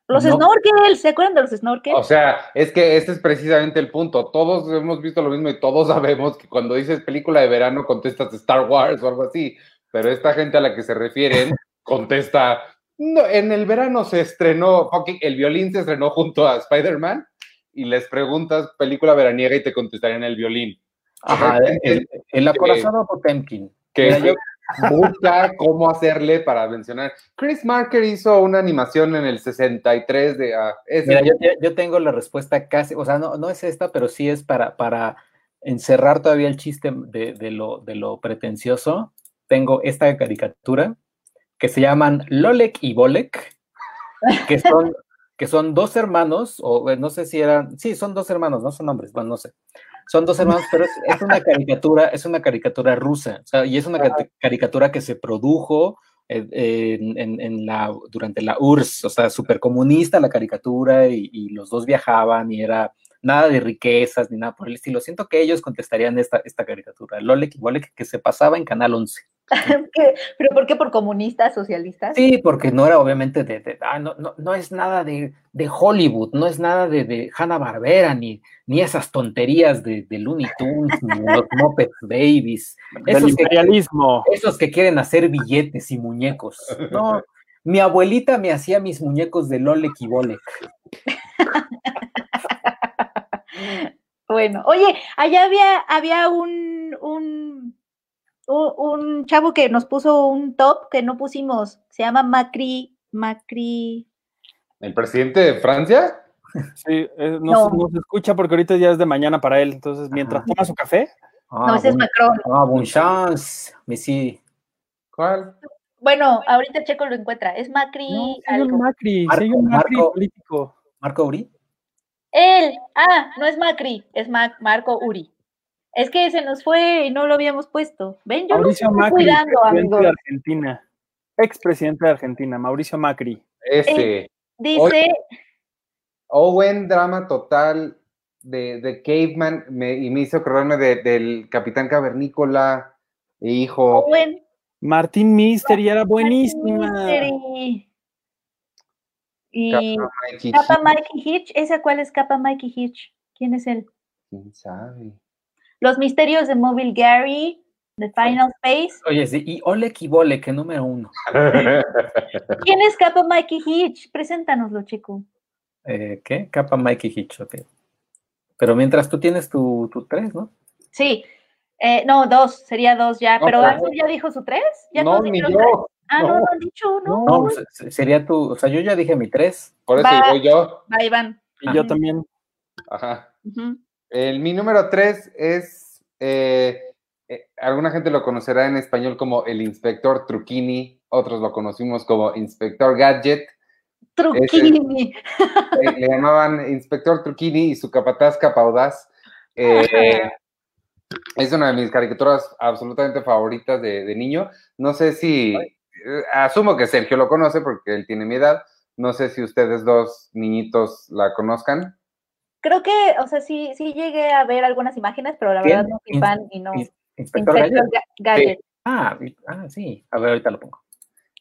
Los snorkels, ¿se acuerdan de los snorkels? O sea, es que este es precisamente el punto. Todos hemos visto lo mismo y todos sabemos que cuando dices película de verano contestas Star Wars o algo así. Pero esta gente a la que se refieren contesta, no, en el verano se estrenó, el violín se estrenó junto a Spider-Man y les preguntas película veraniega y te contestarían el violín. Ajá, el, el, acorazado Potemkin. Que busca cómo hacerle para mencionar. Chris Marker hizo una animación en el 63 de... Uh, Mira, yo, tengo la respuesta casi, o sea, no, no es esta, pero sí es para, para encerrar todavía el chiste de, de, lo, de lo pretencioso. Tengo esta caricatura que se llaman Lolek y Bolek, que son, que son dos hermanos, o no sé si eran, sí, son dos hermanos, no son hombres, bueno, no sé. Son dos hermanos, pero es, una caricatura, es una caricatura rusa, o sea, y es una caricatura que se produjo en, la, durante la URSS, o sea, súper comunista la caricatura, y, y, los dos viajaban y era nada de riquezas ni nada por el estilo. Siento que ellos contestarían esta, esta caricatura, Lolek y Bolek, que se pasaba en Canal 11. ¿Pero por qué? ¿Por comunistas, socialistas? Sí, porque no era obviamente de, ah, no, no, no, es nada de, de, Hollywood, no es nada de, de Hanna-Barbera, ni, ni esas tonterías de, de Looney Tunes, ni los Muppet Babies. Esos imperialismo. Que, esos que quieren hacer billetes y muñecos. No, mi abuelita me hacía mis muñecos de Lolek y Bolek. bueno, oye, allá había, había un, un un chavo que nos puso un top que no pusimos, se llama Macri, Macri. ¿El presidente de Francia? Sí, eh, nos, escucha porque ahorita ya es de mañana para él, entonces mientras toma su café. no, ese es Macron. Ah, bon chance, sí. ¿Cuál? Bueno, ahorita Checo lo encuentra, es Macri. No, un Macri, Marco, un Macri político. ¿Marco Uri? Él, ah, no es Macri, es Marco Uri. Es que se nos fue y no lo habíamos puesto. Ven, yo Mauricio Macri, cuidando, amigo. de Argentina. Expresidente de Argentina, Mauricio Macri. Este. Eh, dice. Owen, drama total de, de Caveman, me, y me hizo acordarme del Capitán Cavernícola, hijo. Owen. Martín Mystery era buenísima. Y Capa Mikey Hitch, ¿esa cuál es Capa Mikey Hitch? ¿Quién es él? ¿Quién sabe? Los misterios de Mobile Gary, The Final Space. Oye, sí, y Ole Kibole, que número uno. ¿Quién es Capa Mikey Hitch? Preséntanoslo, chico. Eh, ¿Qué? Capa Mikey Hitch, ok. Pero mientras tú tienes tu, tu tres, ¿no? Sí. Eh, no, dos, sería dos ya. pero Arthur ya dijo su tres. ¿Ya no, ni yo. Ah, no, no, han dicho, no. No, pues, sería tu, o sea, yo ya dije mi tres. Por eso voy yo. Va, Iván. Y yo también. Ajá. El, mi número tres es, eh, eh, alguna gente lo conocerá en español como el inspector Truquini, otros lo conocimos como inspector Gadget. Truquini. le llamaban inspector Truquini y su capataz capaudaz. Eh, es una de mis caricaturas absolutamente favoritas de, niño. No sé si, asumo que Sergio lo conoce porque él tiene mi edad. No sé si ustedes dos niñitos la conozcan. Creo que, o sea, sí, sí llegué a ver algunas imágenes, pero la verdad no fui fan y no. Inspector, Gadget. Ah, ah, sí. A ver, ahorita lo pongo.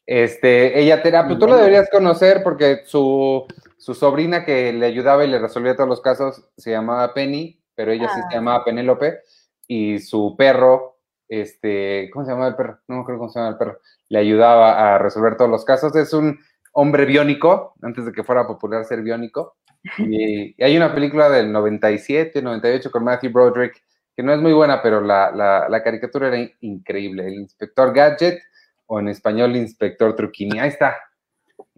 Este, ella te, pues tú lo deberías conocer porque su, su, sobrina que le ayudaba y le resolvía todos los casos se llamaba Penny, pero ella sí se ah. llamaba Penélope, y su perro, este, ¿cómo se llama el perro? No me acuerdo cómo se llama el perro, le ayudaba a resolver todos los casos. Es un hombre biónico, antes de que fuera popular ser biónico, y, hay una película del 97, 98 con Matthew Broderick, que no es muy buena, pero la, la, caricatura era increíble. El inspector Gadget, o en español, Inspector Truquini. Ahí está.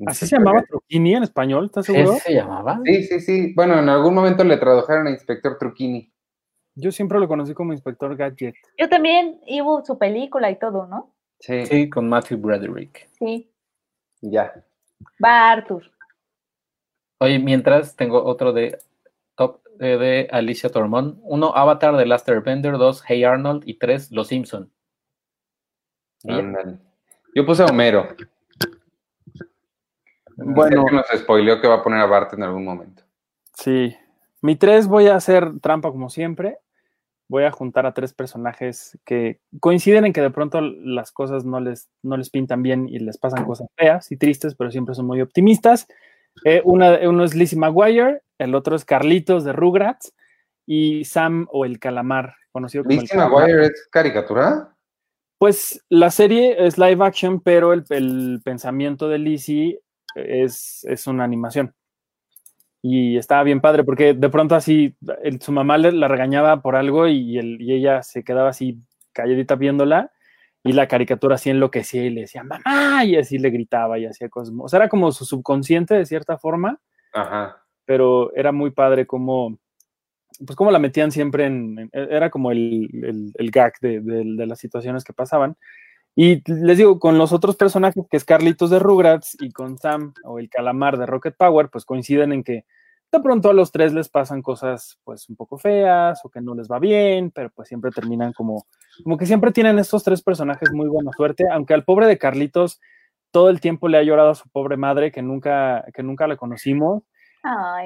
¿Así se llamaba Truquini en español? ¿Estás seguro? ¿Así se llamaba? Sí, sí, sí. Bueno, en algún momento le tradujeron a Inspector Truquini. Yo siempre lo conocí como Inspector Gadget. Yo también, hubo su película y todo, ¿no? Sí. Sí, con Matthew Broderick. Sí. Ya. Va Arthur. Oye, mientras tengo otro de top de, Alicia Tormón. Uno, Avatar de Last Airbender. Dos, Hey Arnold. Y tres, Los Simpson. Yo puse a Homero. Bueno. nos spoileó que va a poner a Bart en algún momento. Sí. Mi tres voy a hacer trampa como siempre. Voy a juntar a tres personajes que coinciden en que de pronto las cosas no les, no les pintan bien y les pasan cosas feas y tristes, pero siempre son muy optimistas. Eh, uno es Lizzie McGuire, el otro es Carlitos de Rugrats y Sam o el Calamar, conocido como ¿Lizzie McGuire es caricatura? Pues la serie es live action, pero el, pensamiento de Lizzie es, es una animación y estaba bien padre porque de pronto así su mamá le, la regañaba por algo y, y, ella se quedaba así calladita viéndola y la caricatura así enloquecía y le decía mamá y así le gritaba y hacía cosas. O sea, era como su subconsciente de cierta forma, Ajá. pero era muy padre como, pues como la metían siempre en, era como el, el, el gag de, de, las situaciones que pasaban. Y les digo, con los otros personajes, que es Carlitos de Rugrats y con Sam o el calamar de Rocket Power, pues coinciden en que de pronto a los tres les pasan cosas pues un poco feas o que no les va bien, pero pues siempre terminan como, como que siempre tienen estos tres personajes muy buena suerte, aunque al pobre de Carlitos todo el tiempo le ha llorado a su pobre madre que nunca, que nunca la conocimos.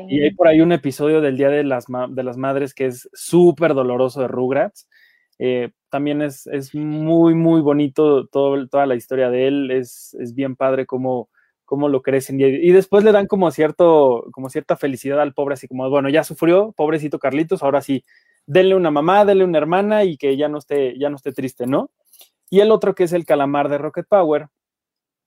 Y hay por ahí un episodio del Día de las, de las Madres que es súper doloroso de Rugrats. Eh, también es, es, muy, muy bonito todo, toda la historia de él. Es, es bien padre cómo, cómo lo crecen. Y, después le dan como, cierto, como cierta felicidad al pobre, así como, bueno, ya sufrió, pobrecito Carlitos, ahora sí, denle una mamá, denle una hermana y que ya no esté, ya no esté triste, ¿no? Y el otro que es el calamar de Rocket Power,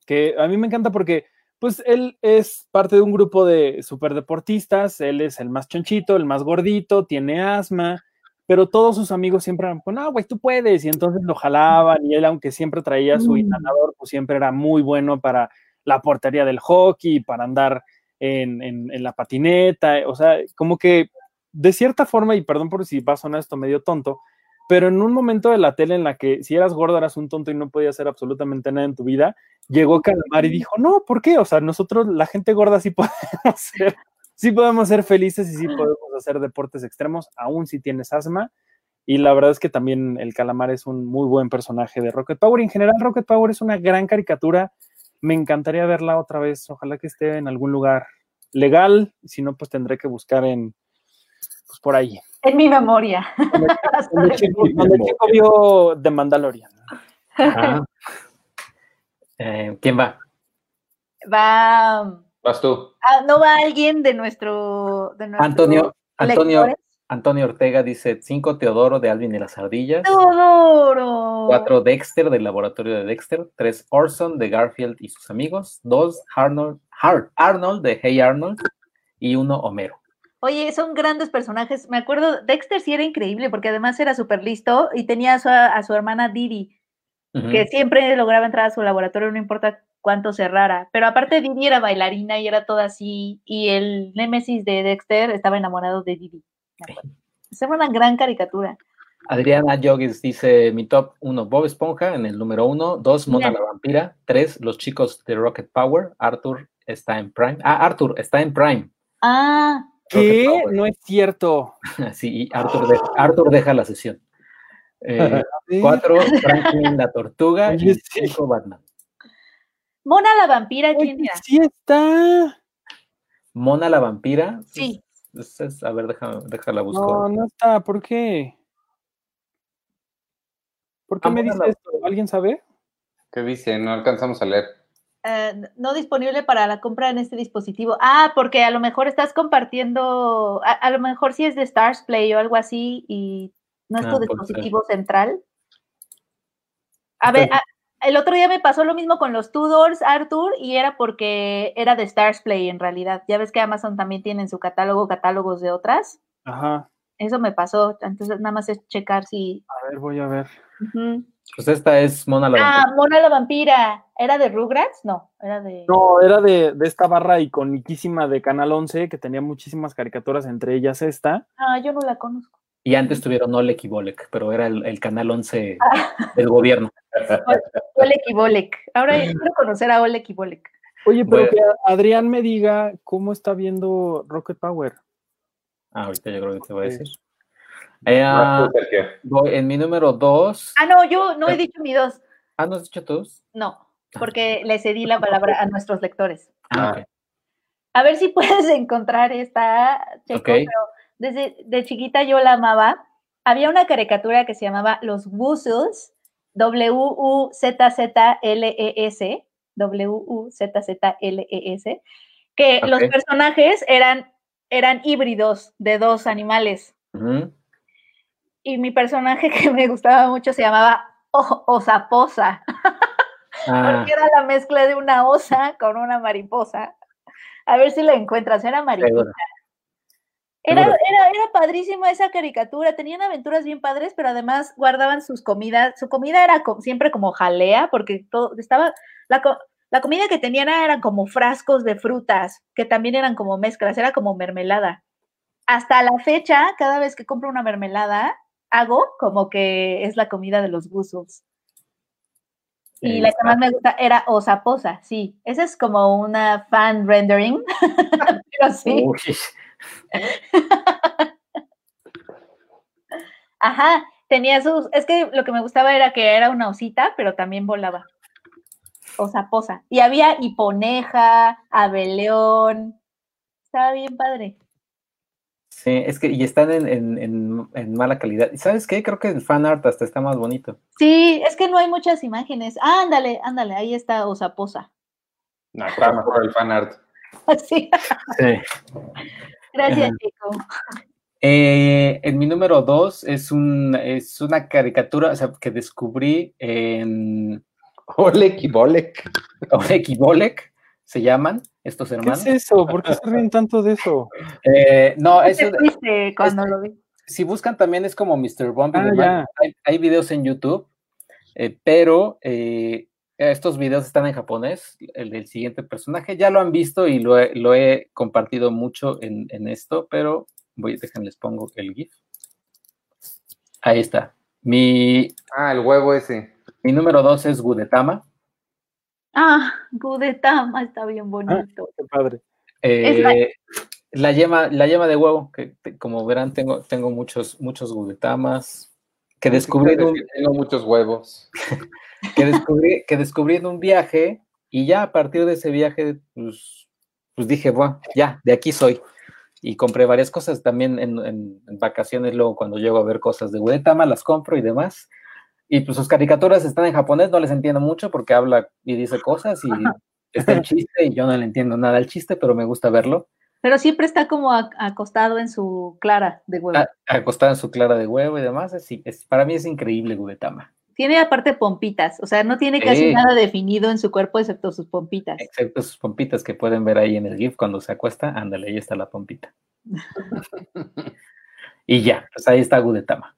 que a mí me encanta porque pues él es parte de un grupo de superdeportistas, él es el más chonchito, el más gordito, tiene asma, pero todos sus amigos siempre eran, pues, no, güey, tú puedes, y entonces lo jalaban, y él, aunque siempre traía su mm. inhalador, pues siempre era muy bueno para la portería del hockey, para andar en, en, la patineta, o sea, como que de cierta forma, y perdón por si va a sonar esto medio tonto, pero en un momento de la tele en la que si eras gordo eras un tonto y no podías hacer absolutamente nada en tu vida, llegó Calamar y dijo, no, ¿por qué? O sea, nosotros, la gente gorda, sí podemos ser, sí podemos ser felices y sí podemos hacer deportes extremos, aún si tienes asma. Y la verdad es que también el Calamar es un muy buen personaje de Rocket Power. En general, Rocket Power es una gran caricatura me encantaría verla otra vez. Ojalá que esté en algún lugar legal. Si no, pues tendré que buscar en, pues por ahí. En mi memoria. Donde chico, vio The Mandalorian. Eh, ¿Quién va? Va. Vas tú. Ah, no va alguien de nuestro. Antonio. Antonio. Antonio Ortega dice 5 Teodoro de Alvin y las Ardillas. Teodoro. 4 Dexter del laboratorio de Dexter. 3 Orson de Garfield y sus amigos. 2 Arnold, Arnold de Hey Arnold. Y 1 Homero. Oye, son grandes personajes. Me acuerdo, Dexter sí era increíble porque además era súper listo y tenía a su, hermana Didi, que siempre lograba entrar a su laboratorio, no importa cuánto cerrara. Pero aparte Didi era bailarina y era toda así. Y el némesis de Dexter estaba enamorado de Didi. Es una gran caricatura. Adriana Joggins dice: Mi top 1, Bob Esponja en el número 1, 2, Mona la Vampira, 3, Los chicos de Rocket Power, Arthur está en Prime. Ah, Arthur está en Prime. Ah, ¿qué? No es cierto. sí, Arthur, deja, Arthur deja la sesión. 4, eh, Franklin la Tortuga y 5, Batman. Mona la Vampira, ¿quién era? Sí está. Mona la Vampira. Sí a ver, déjala, déjala buscar. No, no está. ¿Por qué? ¿Por qué me dice esto? ¿Alguien sabe? ¿Qué dice? No alcanzamos a leer. Eh, no disponible para la compra en este dispositivo. Ah, porque a lo mejor estás compartiendo, a, lo mejor si es de Stars Play o algo así y no es tu ah, dispositivo central. A ver, el otro día me pasó lo mismo con los Tudors, Arthur, y era porque era de Stars Play en realidad. Ya ves que Amazon también tiene en su catálogo catálogos de otras. Ajá. Eso me pasó. Entonces nada más es checar si. A ver, voy a ver. Pues esta es Mona la Vampira. Ah, Mona la Vampira. ¿Era de Rugrats? No, era de. No, era de, de esta barra iconiquísima de Canal 11 que tenía muchísimas caricaturas, entre ellas esta. Ah, yo no la conozco. Y antes tuvieron Oleg y Bolek, pero era el, canal 11 del gobierno. Oleg y Bolek. Ahora quiero conocer a Oleg y Bolek. Oye, pero que Adrián me diga cómo está viendo Rocket Power. Ah, ahorita yo creo que te voy a decir. Eh, ah, en mi número 2. Ah, no, yo no he dicho mi 2. Ah, ¿no has dicho tus? No, porque le cedí la palabra a nuestros lectores. Ah, A ver si puedes encontrar esta, Checo, pero desde de chiquita yo la amaba había una caricatura que se llamaba Los Wuzzles, W-U-Z-Z-L-E-S, W-U-Z-Z-L-E-S, que los personajes eran, eran híbridos de dos animales. Y mi personaje que me gustaba mucho se llamaba Osaposa, ah. porque era la mezcla de una osa con una mariposa. A ver si la encuentras, era mariposa. Era, era, era padrísima esa caricatura, tenían aventuras bien padres, pero además guardaban sus comidas, su comida era siempre como jalea, porque todo estaba, la, la comida que tenían eran como frascos de frutas, que también eran como mezclas, era como mermelada. Hasta la fecha, cada vez que compro una mermelada, hago como que es la comida de los guzos. Y la que más me gusta era Osaposa, sí. Esa es como una fan rendering, pero sí. Ajá, tenía sus, es que lo que me gustaba era que era una osita, pero también volaba. Osaposa. Y había hiponeja, abeleón. Estaba bien padre. Sí, es que y están en, mala calidad. ¿Y sabes qué? Creo que el fan art hasta está más bonito. Sí, es que no hay muchas imágenes. ándale, ándale, ahí está Osaposa. No, está mejor el fan art. sí. Gracias, Chico. Eh, en mi número dos es, un, es una caricatura que descubrí en. Oleg y Bolek. Oleg y Bolek se llaman estos hermanos. ¿Qué es eso? ¿Por qué se ríen tanto de eso? Eh, no, eso. cuando lo vi? Si buscan también es como Mr. Bomb. Ah, hay, hay, videos en YouTube, eh, pero eh, estos videos están en japonés, el del siguiente personaje. Ya lo han visto y lo he, compartido mucho en, esto, pero voy, les pongo el GIF. Ahí está. Mi. Ah, el huevo ese. Mi número dos es Gudetama. Ah, Gudetama está bien bonito. Ah, qué padre. Eh, la... yema, la yema de huevo, que como verán, tengo, tengo muchos, muchos Gudetamas. Que descubrí. Tengo muchos huevos. que descubrí, que descubrí en un viaje y ya a partir de ese viaje, pues, pues dije, bueno, ya, de aquí soy. Y compré varias cosas también en, vacaciones, luego cuando llego a ver cosas de Uetama, las compro y demás. Y pues sus caricaturas están en japonés, no les entiendo mucho porque habla y dice cosas y está el chiste y yo no le entiendo nada al chiste, pero me gusta verlo. Pero siempre está como acostado en su clara de huevo. acostado en su clara de huevo y demás. es, para mí es increíble Gudetama. Tiene aparte pompitas, o sea, no tiene casi nada definido en su cuerpo excepto sus pompitas. Excepto sus pompitas que pueden ver ahí en el GIF cuando se acuesta, ándale, ahí está la pompita. y ya, pues ahí está Gudetama.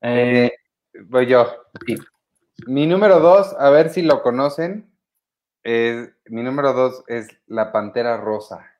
Eh, voy yo. Mi número dos, a ver si lo conocen. mi número dos es La Pantera Rosa.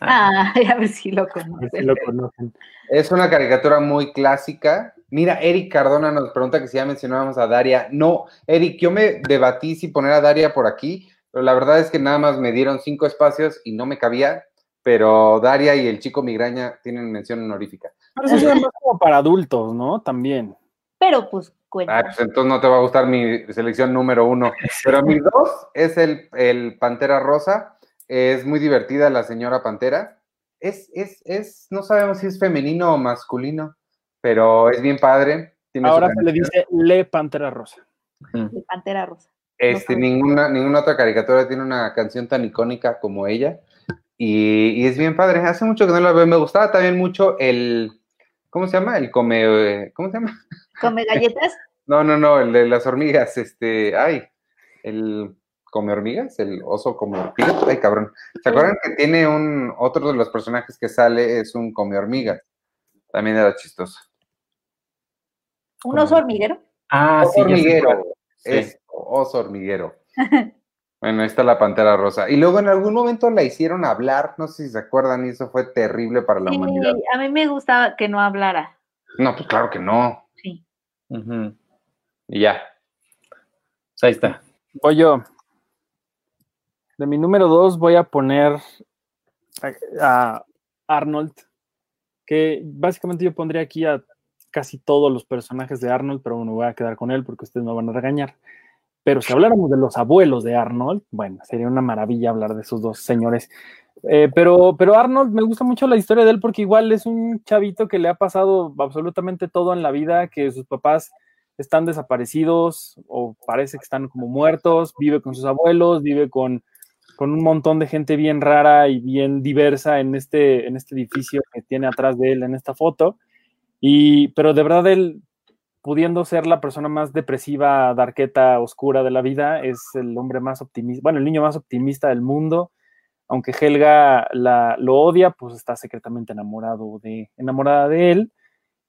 Ah, a ver si lo conocen. Es una caricatura muy clásica Mira, Eric Cardona nos pregunta que si ya mencionábamos a Daria. No, Eric, yo me debatí si poner a Daria por aquí, pero la verdad es que nada más me dieron cinco espacios y no me cabía, pero Daria y el chico migraña tienen mención honorífica. Pero eso es más como para adultos, ¿no? También. Pero pues cuenta. Ah, pues entonces no te va a gustar mi selección número uno. Pero mi dos es el, el Pantera Rosa. Es muy divertida la señora Pantera. Es, es, es, no sabemos si es femenino o masculino pero es bien padre. Ahora se le dice Le Pantera Rosa. Le Pantera Rosa. Este, ninguna, ninguna otra caricatura tiene una canción tan icónica como ella. Y, es bien padre. Hace mucho que no la veo. Me gustaba también mucho el. ¿Cómo se llama? El come. ¿Cómo se llama? ¿Come galletas? no, no, no, el de las hormigas. Este. Ay. El. ¿Come hormigas? El oso come hormigas. Ay, cabrón. ¿Se acuerdan que tiene un. Otro de los personajes que sale es un come hormigas? También era chistoso. ¿Un oso hormiguero? Ah, sí. Hormiguero. Es oso hormiguero. bueno, ahí está la pantera rosa. Y luego en algún momento la hicieron hablar, no sé si se acuerdan, y eso fue terrible para la humanidad. A mí me gustaba que no hablara. No, pues claro que no. Sí. Y ya. Pues ahí está. Voy yo. De mi número dos voy a poner a Arnold, que básicamente yo pondría aquí a casi todos los personajes de Arnold, pero bueno, voy a quedar con él porque ustedes me van a regañar. Pero si habláramos de los abuelos de Arnold, bueno, sería una maravilla hablar de esos dos señores. Eh, pero, pero Arnold, me gusta mucho la historia de él porque igual es un chavito que le ha pasado absolutamente todo en la vida, que sus papás están desaparecidos o parece que están como muertos, vive con sus abuelos, vive con, con un montón de gente bien rara y bien diversa en este, en este edificio que tiene atrás de él en esta foto. Y, pero de verdad él, pudiendo ser la persona más depresiva, darqueta, oscura de la vida, es el hombre más optimista, bueno, el niño más optimista del mundo aunque Helga la, lo odia, pues está secretamente enamorado de, enamorada de él.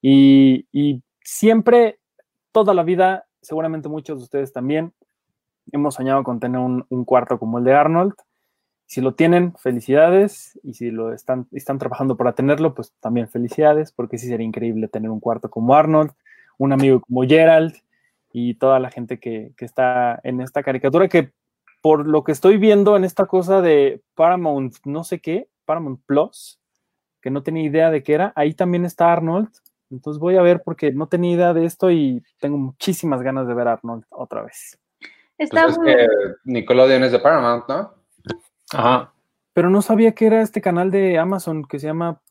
Y, siempre, toda la vida, seguramente muchos de ustedes también, hemos soñado con tener un, cuarto como el de Arnold. Si lo tienen, felicidades. Y si lo están, están trabajando para tenerlo, pues también felicidades, porque sí sería increíble tener un cuarto como Arnold, un amigo como Gerald y toda la gente que, que está en esta caricatura, que por lo que estoy viendo en esta cosa de Paramount, no sé qué, Paramount Plus, que no tenía idea de qué era, ahí también está Arnold. Entonces voy a ver porque no tenía idea de esto y tengo muchísimas ganas de ver a Arnold otra vez. Está pues es que Nickelodeon es de Paramount, ¿no? Ajá. Pero no sabía que era este canal de Amazon que se llama.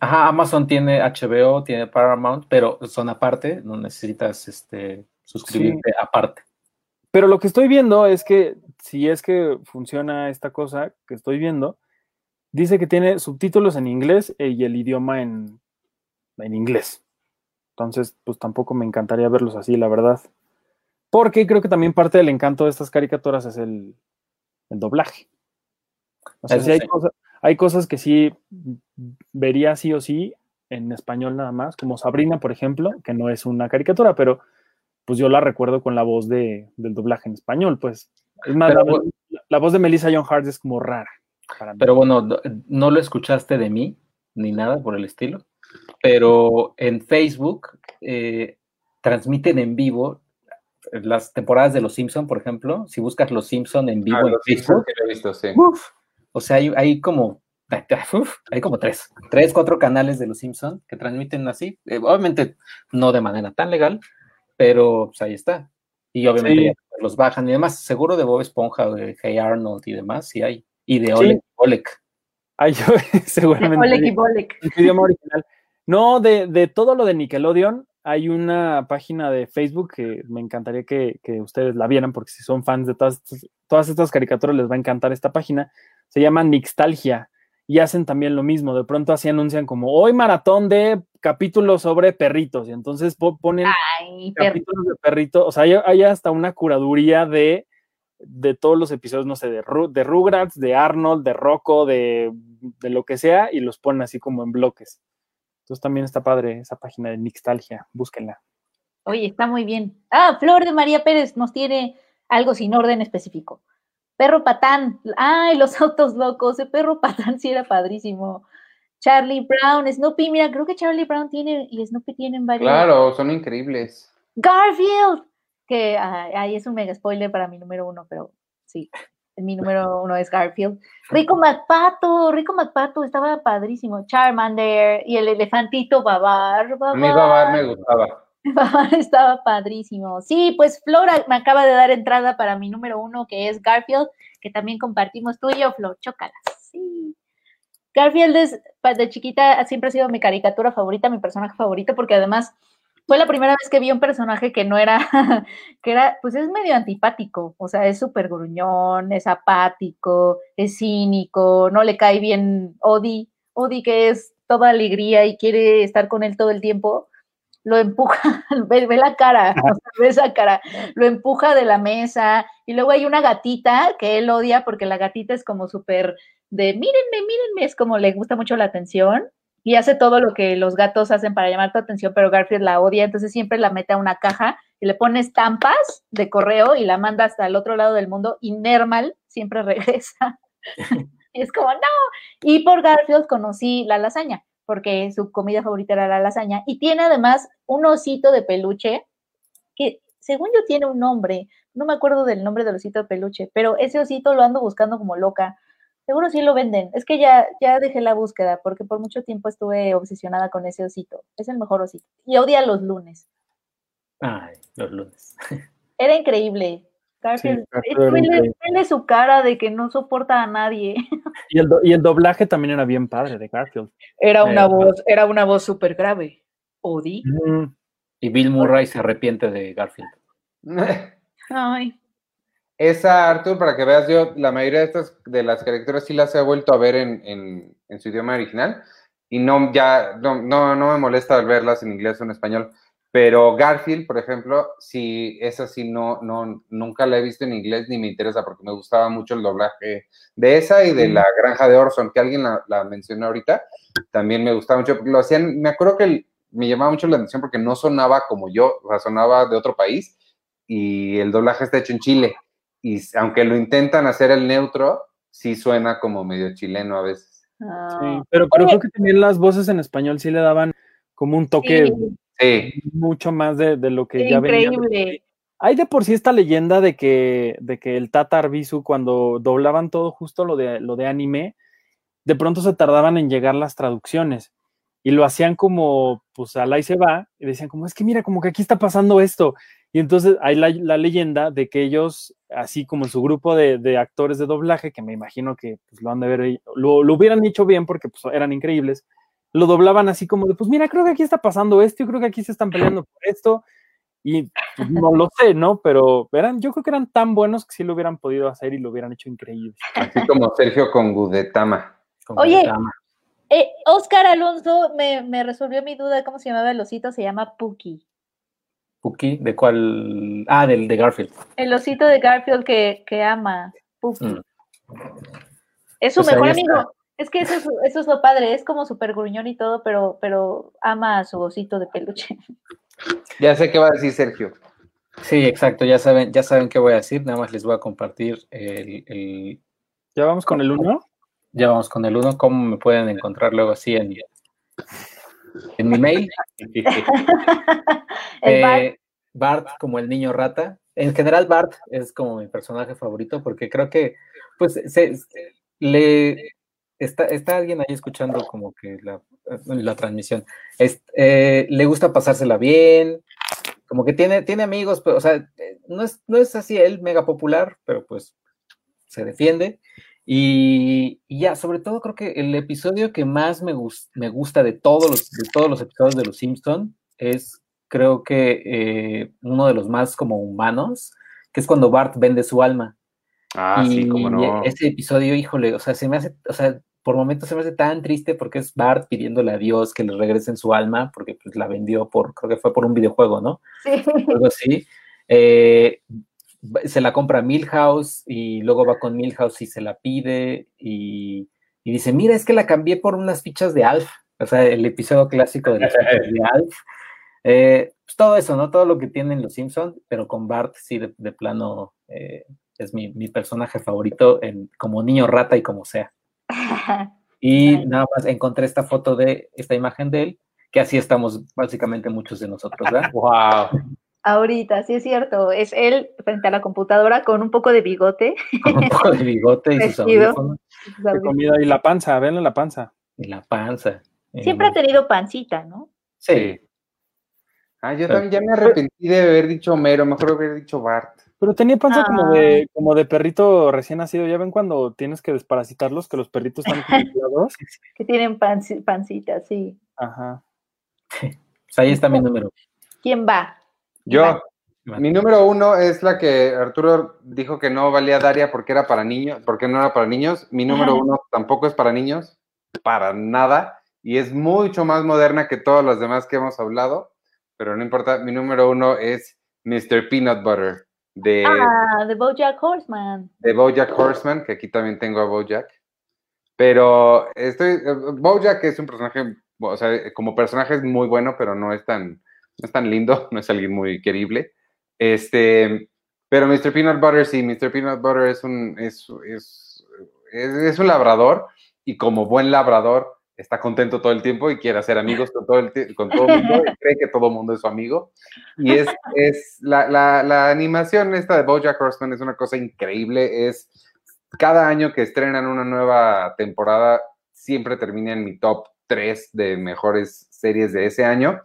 ajá, Amazon tiene HBO, tiene Paramount, pero son aparte, no necesitas este, suscribirte aparte. Pero lo que estoy viendo es que si es que funciona esta cosa que estoy viendo, dice que tiene subtítulos en inglés eh, y el idioma en, en inglés. Entonces, pues tampoco me encantaría verlos así, la verdad. Porque creo que también parte del encanto de estas caricaturas es el, doblaje. O sea, hay, cosas, hay cosas que sí vería sí o sí en español nada más, como Sabrina, por ejemplo, que no es una caricatura, pero pues yo la recuerdo con la voz de, del doblaje en español, pues. Es más, la, voz de Melissa John Hart es como rara. pero bueno, no, lo escuchaste de mí, ni nada por el estilo, pero en Facebook eh, transmiten en vivo las temporadas de Los Simpson, por ejemplo, si buscas Los Simpson en vivo ah, en Facebook, o sea, hay, como hay como tres, tres, cuatro canales de Los Simpson que transmiten así, eh, obviamente no de manera tan legal, pero pues ahí está. Y obviamente los bajan y demás. Seguro de Bob Esponja, de Hey Arnold y demás, sí hay. Y de Oleg. Oleg. Ay, yo, seguramente. Oleg y Bolek. idioma original. No, de, de, todo lo de Nickelodeon, hay una página de Facebook que me encantaría que, que ustedes la vieran, porque si son fans de todas, todas estas caricaturas les va a encantar esta página. Se llama Nixtalgia y hacen también lo mismo. De pronto así anuncian como hoy maratón de capítulos sobre perritos y entonces ponen capítulos de perritos. O sea, hay, hasta una curaduría de, de todos los episodios, no sé, de, de Rugrats, de Arnold, de Rocco, de, de, lo que sea y los ponen así como en bloques. Entonces también está padre esa página de Nixtalgia. Búsquenla. Oye, está muy bien. Ah, Flor de María Pérez nos tiene algo sin orden específico. Perro Patán, ay, los autos locos, el perro Patán sí era padrísimo. Charlie Brown, Snoopy, mira, creo que Charlie Brown tiene y Snoopy tienen varios. Claro, son increíbles. Garfield, que ahí es un mega spoiler para mi número uno, pero sí, mi número uno es Garfield. Rico McPato, Rico McPato estaba padrísimo. Charmander y el elefantito Babar. Babar. A mí Babar me gustaba. Estaba padrísimo. Sí, pues Flora me acaba de dar entrada para mi número uno, que es Garfield, que también compartimos tú y yo, Flor. Chócalas. Sí. Garfield es, de chiquita siempre ha sido mi caricatura favorita, mi personaje favorito, porque además fue la primera vez que vi un personaje que no era, que era, pues es medio antipático, o sea, es súper gruñón, es apático, es cínico, no le cae bien Odi, Odi que es toda alegría y quiere estar con él todo el tiempo, lo empuja, ve, la cara, ve esa cara, lo empuja de la mesa y luego hay una gatita que él odia porque la gatita es como súper de mírenme, mírenme, es como le gusta mucho la atención y hace todo lo que los gatos hacen para llamar tu atención, pero Garfield la odia, entonces siempre la mete a una caja y le pone estampas de correo y la manda hasta el otro lado del mundo y Nermal siempre regresa. y es como, no, y por Garfield conocí la lasaña porque su comida favorita era la lasaña, y tiene además un osito de peluche que según yo tiene un nombre, no me acuerdo del nombre del osito de peluche, pero ese osito lo ando buscando como loca. Seguro sí lo venden. Es que ya, ya dejé la búsqueda porque por mucho tiempo estuve obsesionada con ese osito. Es el mejor osito. Y odia los lunes. Ay, los lunes. era increíble. Garfield, sí, su cara de que no soporta a nadie. Y el, y el doblaje también era bien padre de Garfield. Era una voz, era una voz súper grave. Odi. Y Bill Murray se arrepiente de Garfield. Ay. Esa, Arthur, para que veas, yo la mayoría de estas de las caricaturas sí las he vuelto a ver en, en, su idioma original y no ya no, no, no me molesta verlas en inglés o en español. Pero Garfield, por ejemplo, sí, esa sí no, no, nunca la he visto en inglés ni me interesa porque me gustaba mucho el doblaje de esa y de la granja de Orson, que alguien la, mencionó ahorita, también me gustaba mucho. Lo hacían, me acuerdo que me llamaba mucho la atención porque no sonaba como yo, o sea, sonaba de otro país y el doblaje está hecho en Chile. Y aunque lo intentan hacer el neutro, sí suena como medio chileno a veces. Ah. Sí, pero creo que también las voces en español sí le daban como un toque mucho más de, lo que ya venía. Increíble. Hay de por sí esta leyenda de que, de que el Tata Arbizu, cuando doblaban todo justo lo de, lo de anime, de pronto se tardaban en llegar las traducciones y lo hacían como, pues al ahí se va, y decían como, es que mira, como que aquí está pasando esto. Y entonces hay la, leyenda de que ellos, así como su grupo de, actores de doblaje, que me imagino que pues, lo han de ver, lo, lo hubieran hecho bien porque pues, eran increíbles, lo doblaban así como de, pues mira, creo que aquí está pasando esto, yo creo que aquí se están peleando por esto, y pues, no lo sé, ¿no? Pero eran, yo creo que eran tan buenos que sí lo hubieran podido hacer y lo hubieran hecho increíble. Así como Sergio con Gudetama. Oye, eh, Oscar Alonso me, me, resolvió mi duda de cómo se llamaba el osito, se llama Puki. ¿Puki? ¿De cuál? Ah, del de Garfield. El osito de Garfield que, que ama, Puki. Mm. Es su pues mejor amigo. Es que eso es, eso es lo padre, es como súper gruñón y todo, pero, pero ama a su osito de peluche. Ya sé qué va a decir Sergio. Sí, exacto, ya saben, ya saben qué voy a decir, nada más les voy a compartir el... ¿Ya vamos con el 1? Ya vamos con el 1, ¿cómo me pueden encontrar luego así en, en mi mail? Eh, Bart. como el niño rata. En general Bart es como mi personaje favorito porque creo que pues se, le está, está alguien ahí escuchando como que la, la transmisión. Eh, le gusta pasársela bien, como que tiene, tiene amigos, pero, o sea, no es, no es así él mega popular, pero pues se defiende. Y, ya, sobre todo creo que el episodio que más me, me gusta de todos, los, de todos los episodios de Los Simpson es, creo que, eh, uno de los más como humanos, que es cuando Bart vende su alma. Ah, sí, como no. Ese episodio, híjole, o sea, se me hace, o sea, por momentos se me hace tan triste porque es Bart pidiéndole a Dios que le regresen su alma, porque pues la vendió por, creo que fue por un videojuego, ¿no? Sí. Algo así. Eh, se la compra Milhouse y luego va con Milhouse y se la pide y, dice, mira, es que la cambié por unas fichas de Alf, o sea, el episodio clásico de, de Alf. Eh, pues todo eso, ¿no? Todo lo que tienen los Simpsons, pero con Bart sí de, plano eh, es mi, mi, personaje favorito en, como niño rata y como sea. Y nada más encontré esta foto de esta imagen de él, que así estamos básicamente muchos de nosotros, ¿verdad? ¡Wow! Ahorita, sí es cierto. Es él frente a la computadora con un poco de bigote. Con un poco de bigote y sus audífonos. comida y la panza, ven la panza. Y la panza. Siempre ha tenido pancita, ¿no? Sí. Ah, yo también ya me arrepentí de haber dicho Homero, mejor haber dicho Bart. Pero tenía panza como de ah. como de perrito recién nacido. ¿Ya ven cuando tienes que desparasitarlos, que los perritos están congelados? que tienen pancita, sí. Ajá. Pues ahí está mi número. ¿Quién va? Yo. Mi número uno es la que Arturo dijo que no valía Daria porque era para niños, porque no era para niños. Mi número uno tampoco es para niños, para nada. Y es mucho más moderna que todas las demás que hemos hablado. Pero no importa, mi número uno es Mr. Peanut Butter de, ah, de Bojack Horseman. De Bojack Horseman, que aquí también tengo a Bojack. Pero estoy, eh, Bojack es un personaje, o sea, como personaje es muy bueno, pero no es tan, no es tan lindo, no es alguien muy querible. Este, pero Mr. Peanut Butter, sí, Mr. Peanut Butter es un, es, es, es un labrador y como buen labrador está contento todo el tiempo y quiere hacer amigos con todo el, con todo el mundo, y cree que todo el mundo es su amigo. Y es, es la, la, la, animación esta de Bojack Horseman es una cosa increíble, es cada año que estrenan una nueva temporada, siempre termina en mi top 3 de mejores series de ese año.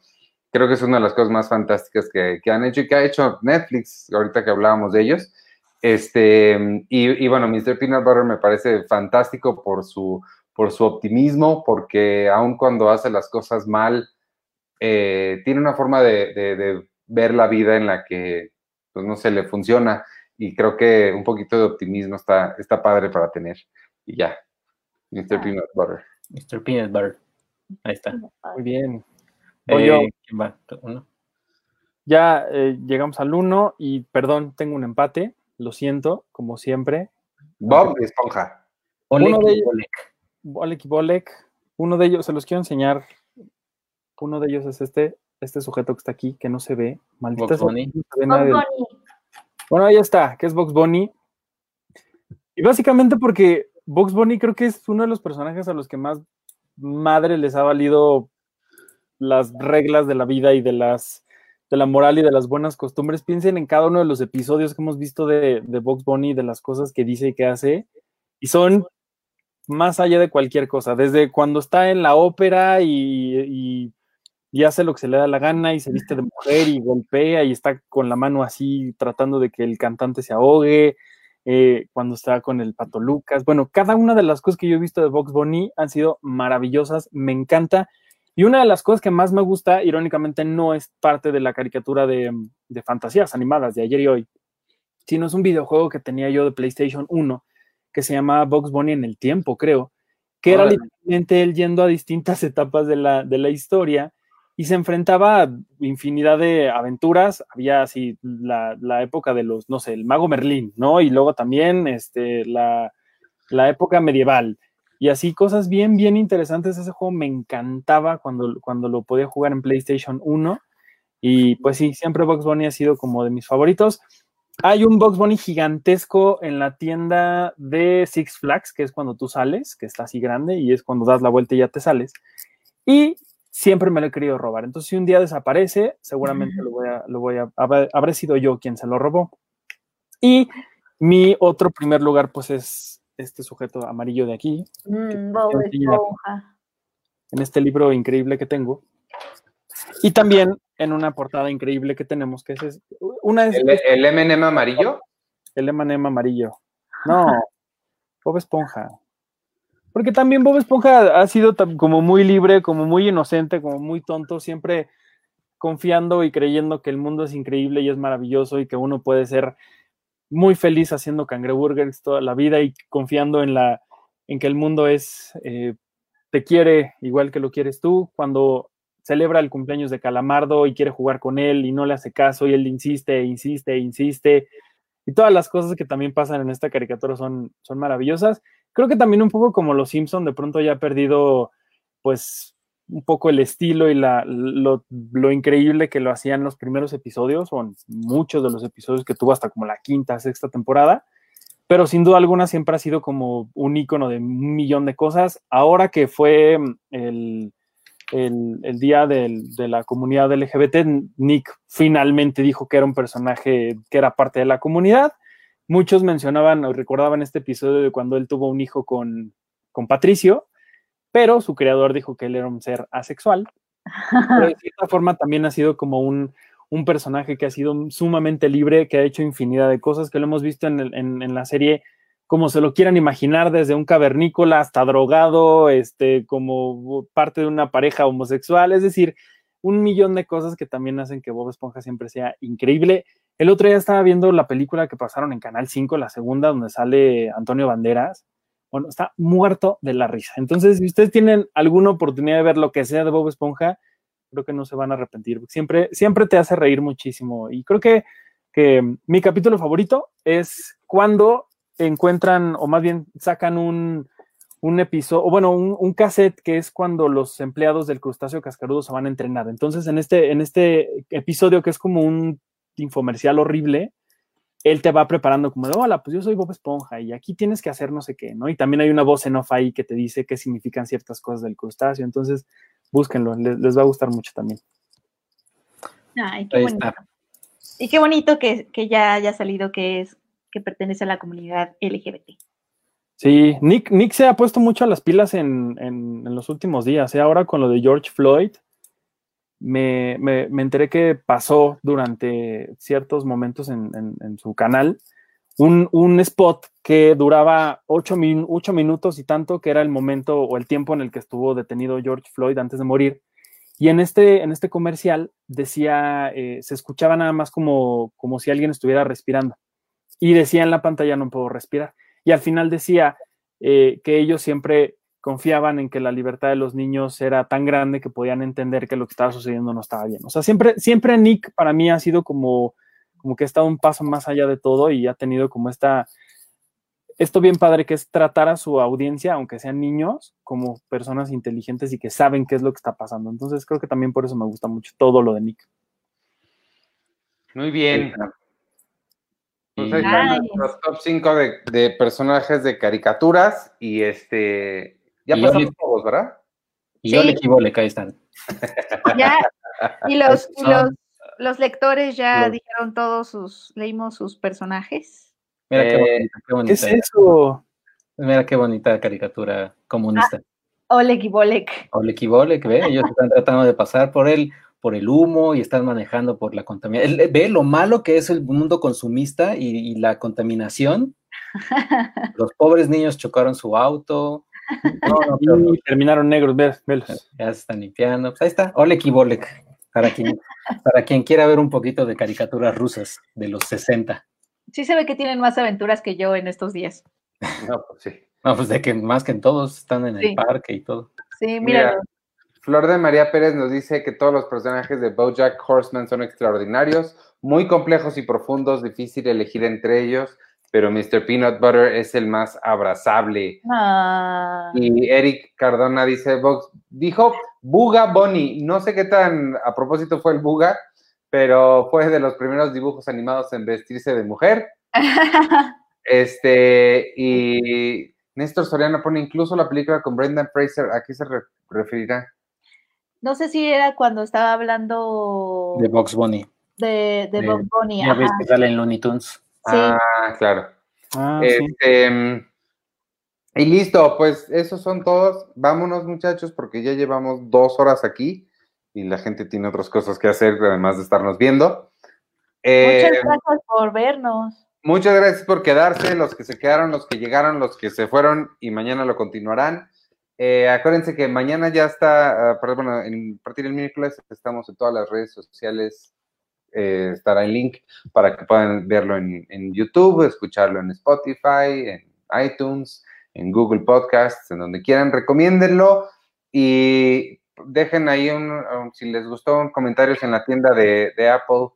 Creo que es una de las cosas más fantásticas que, han hecho y que ha hecho Netflix, ahorita que hablábamos de ellos. Este, y, bueno, Mr. Peanut Butter me parece fantástico por su, por su optimismo, porque aun cuando hace las cosas mal, eh, tiene una forma de, ver la vida en la que, pues no se le funciona. Y creo que un poquito de optimismo está, está padre para tener. Y ya, Mr. Peanut Butter. Mr. Peanut Butter. Ahí está. Muy bien. Eh, ya eh, llegamos al 1 y perdón, tengo un empate, lo siento, como siempre. Bob Esponja. Uno de ellos, y Bolek. Uno de ellos, se los quiero enseñar. Uno de ellos es este, este sujeto que está aquí, que no se ve. Maldita Bunny. Bueno, ahí está, que es Box Bunny. Y básicamente porque Box Bunny creo que es uno de los personajes a los que más madre les ha valido las reglas de la vida y de las de la moral y de las buenas costumbres. Piensen en cada uno de los episodios que hemos visto de, de Box Bunny, de las cosas que dice y que hace, y son más allá de cualquier cosa, desde cuando está en la ópera y, y, hace lo que se le da la gana y se viste de mujer y golpea y está con la mano así tratando de que el cantante se ahogue, eh, cuando está con el Pato Lucas. Bueno, cada una de las cosas que yo he visto de Box Bunny han sido maravillosas, me encanta y una de las cosas que más me gusta, irónicamente, no es parte de la caricatura de, fantasías animadas de ayer y hoy, sino es un videojuego que tenía yo de PlayStation 1 que se llama Box Bunny en el tiempo, creo, que era literalmente él yendo a distintas etapas de la, de la historia y se enfrentaba a infinidad de aventuras. Había así la, la, época de los, no sé, el mago Merlín, ¿no? Y luego también este, la, la época medieval y así cosas bien, bien interesantes. Ese juego me encantaba cuando, cuando lo podía jugar en PlayStation 1. Y pues sí, siempre Box Bunny ha sido como de mis favoritos. Hay un Box Bunny gigantesco en la tienda de Six Flags, que es cuando tú sales, que está así grande, y es cuando das la vuelta y ya te sales. Y siempre me lo he querido robar. Entonces, si un día desaparece, seguramente lo voy a, lo voy a, habré sido yo quien se lo robó. Y mi otro primer lugar, pues es este sujeto amarillo de aquí. Mm, en este libro increíble que tengo. Y también en una portada increíble que tenemos, que es una ¿El, el M&M amarillo? El M&M amarillo. No, Bob Esponja. Porque también Bob Esponja ha sido como muy libre, como muy inocente, como muy tonto, siempre confiando y creyendo que el mundo es increíble y es maravilloso y que uno puede ser muy feliz haciendo cangreburgers toda la vida y confiando en, la, en que el mundo es, eh, te quiere igual que lo quieres tú. Cuando celebra el cumpleaños de Calamardo y quiere jugar con él y no le hace caso y él insiste, insiste, insiste. Y todas las cosas que también pasan en esta caricatura son, son maravillosas. Creo que también un poco como los Simpson de pronto ya ha perdido pues un poco el estilo y la, lo, increíble que lo hacían los primeros episodios, o muchos de los episodios que tuvo hasta como la quinta, sexta temporada, pero sin duda alguna siempre ha sido como un icono de un millón de cosas. Ahora que fue mm, el, el, día de la comunidad LGBT, Nick finalmente dijo que era un personaje que era parte de la comunidad. Muchos mencionaban o recordaban este episodio de cuando él tuvo un hijo con, con Patricio, pero su creador dijo que él era un ser asexual. Pero de cierta forma también ha sido como un, personaje que ha sido sumamente libre, que ha hecho infinidad de cosas, que lo hemos visto en, la serie como se lo quieran imaginar, desde un cavernícola hasta drogado, este, como parte de una pareja homosexual, es decir, un millón de cosas que también hacen que Bob Esponja siempre sea increíble. El otro día estaba viendo la película que pasaron en Canal 5, la segunda, donde sale Antonio Banderas, está muerto de la risa. Entonces, si ustedes tienen alguna oportunidad de ver lo que sea de Bob Esponja, creo que no se van a arrepentir. Siempre, siempre te hace reír muchísimo. Y creo que, que mi capítulo favorito es cuando encuentran, o más bien sacan un, un episodio, o bueno, un, un, cassette que es cuando los empleados del crustáceo cascarudo se van a entrenar. Entonces, en este, en este episodio que es como un infomercial horrible, él te va preparando como de, hola, pues yo soy Bob Esponja y aquí tienes que hacer no sé qué, ¿no? Y también hay una voz en off ahí que te dice qué significan ciertas cosas del crustáceo. Entonces, búsquenlo, les, va a gustar mucho también. Ay, qué bonito. Y qué bonito que, ya haya salido que es que pertenece a la comunidad LGBT. Sí, Nick, Nick se ha puesto mucho a las pilas en, en, los últimos días. ¿eh? Ahora con lo de George Floyd, me, enteré que pasó durante ciertos momentos en, su canal un, spot que duraba ocho, minutos y tanto, que era el momento o el tiempo en el que estuvo detenido George Floyd antes de morir. Y en este, en este comercial decía, eh, se escuchaba nada más como, como si alguien estuviera respirando. Y decía en la pantalla, no puedo respirar. Y al final decía eh, que ellos siempre confiaban en que la libertad de los niños era tan grande que podían entender que lo que estaba sucediendo no estaba bien. O sea, siempre, siempre Nick para mí ha sido como, como que ha estado un paso más allá de todo y ha tenido como esta, esto bien padre que es tratar a su audiencia, aunque sean niños, como personas inteligentes y que saben qué es lo que está pasando. Entonces creo que también por eso me gusta mucho todo lo de Nick. Muy bien. Pues los top 5 de, de, personajes de caricaturas y este ya pasamos todos, ¿verdad? Y yo le equivoco, ahí están. Ya, y los, los, lectores ya dijeron todos sus, leímos sus personajes. Mira qué, eh, bonita, qué es eso? Mira qué bonita caricatura comunista. Ah, Oleg y Bolek. Oleg y Bolek, ve, ellos están tratando de pasar por el, por el humo y están manejando por la contaminación. Ve lo malo que es el mundo consumista y la contaminación. Los pobres niños chocaron su auto, no, no, terminaron negros, velos. Ya se están limpiando. Pues ahí está, Olek y Bolek, para quien, para quien quiera ver un poquito de caricaturas rusas de los 60. Sí se ve que tienen más aventuras que yo en estos días. No, pues sí. No, pues de que más que en todos están en el parque y todo. Sí, mira. Flor de María Pérez nos dice que todos los personajes de Bojack Horseman son extraordinarios, muy complejos y profundos, difícil elegir entre ellos pero Mr. Peanut Butter es el más abrazable. Ah. Y Eric Cardona dice, Vox, dijo Buga Bonnie, no sé qué tan a propósito fue el Buga, pero fue de los primeros dibujos animados en vestirse de mujer. este, y Néstor Soriano pone incluso la película con Brendan Fraser, ¿a qué se referirá? No sé si era cuando estaba hablando... De Box Bunny. De, de, Box Bunny. Ya ves que sale en Looney Tunes. Ah, claro. Ah, este, y listo, pues esos son todos. Vámonos, muchachos, porque ya llevamos dos horas aquí y la gente tiene otras cosas que hacer, además de estarnos viendo. muchas eh, gracias por vernos. Muchas gracias por quedarse, los que se quedaron, los que llegaron, los que se fueron y mañana lo continuarán. Eh, acuérdense que mañana ya está, ah, perdón, bueno, en, a partir del miércoles estamos en todas las redes sociales eh, estará el link para que puedan verlo en, YouTube, escucharlo en Spotify, en iTunes, en Google Podcasts, en donde quieran, recomiéndenlo y dejen ahí un, si les gustó, comentarios en la tienda de, Apple.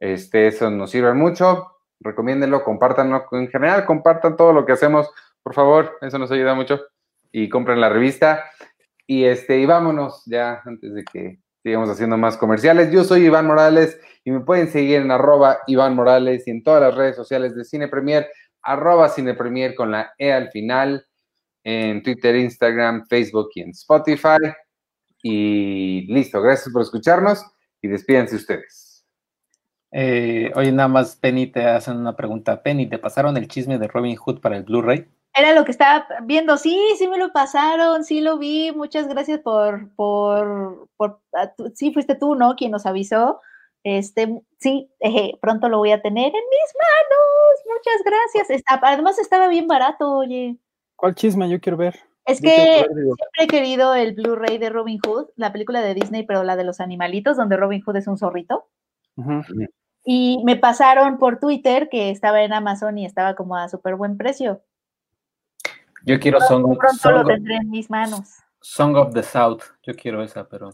Este, eso nos sirve mucho. Recomiéndenlo, compártanlo. En general, compartan todo lo que hacemos, por favor. Eso nos ayuda mucho. Y compren la revista. Y este, y vámonos ya antes de que sigamos haciendo más comerciales. Yo soy Iván Morales y me pueden seguir en arroba Iván Morales y en todas las redes sociales de Cine Premier, arroba Cine Premier con la E al final, en Twitter, Instagram, Facebook y en Spotify. Y listo, gracias por escucharnos y despídense ustedes. Eh, oye, nada más, Penny, te hacen una pregunta. Penny, ¿te pasaron el chisme de Robin Hood para el Blu-ray? Era lo que estaba viendo. Sí, sí me lo pasaron, sí lo vi. Muchas gracias por, por, por sí, fuiste tú, ¿no? Quien nos avisó. Este, sí, pronto lo voy a tener en mis manos. Muchas gracias. además estaba bien barato, oye. ¿Cuál chisme? Yo quiero ver. Es que siempre he querido el Blu-ray de Robin Hood, la película de Disney, pero la de los animalitos, donde Robin Hood es un zorrito. Y me pasaron por Twitter que estaba en Amazon y estaba como a súper buen precio. Yo quiero Song, Pronto lo tendré en mis manos. Song of the South, yo quiero esa, pero.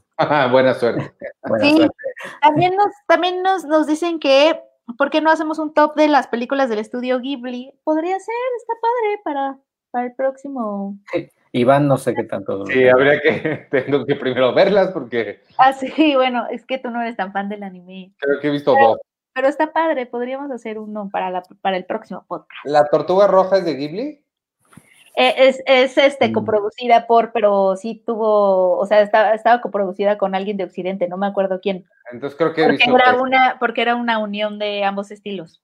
Buena suerte. sí, también, nos, también nos, nos dicen que, ¿por qué no hacemos un top de las películas del estudio Ghibli? Podría ser, está padre para, para el próximo. Iván, no sé qué tanto. Sí, habría que, tengo que primero verlas porque. Ah, sí, bueno, es que tú no eres tan fan del anime. Creo que he visto dos. Pero está padre, podríamos hacer uno para, la, para el próximo podcast. ¿La tortuga roja es de Ghibli? Eh, es, es este, mm. coproducida por, pero sí tuvo, o sea, estaba, estaba coproducida con alguien de Occidente, no me acuerdo quién. Entonces creo que porque era una, porque era una unión de ambos estilos.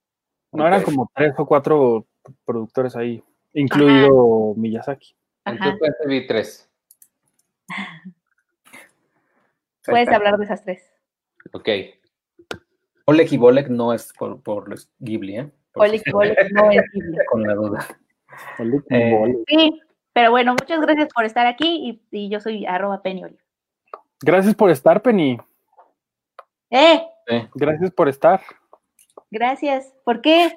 No, eran como tres o cuatro productores ahí, incluido Miyazaki. Entonces vi tres. Puedes hablar de esas tres. Ok. Oleg y Bolek no es por, por los Ghibli, ¿eh? Oleg y Bolek no es Ghibli. Con la duda. Eh, sí, pero bueno, muchas gracias por estar aquí y, yo soy arroba Penny Gracias por estar, Penny. ¿Eh? Gracias por estar. Gracias. ¿Por qué?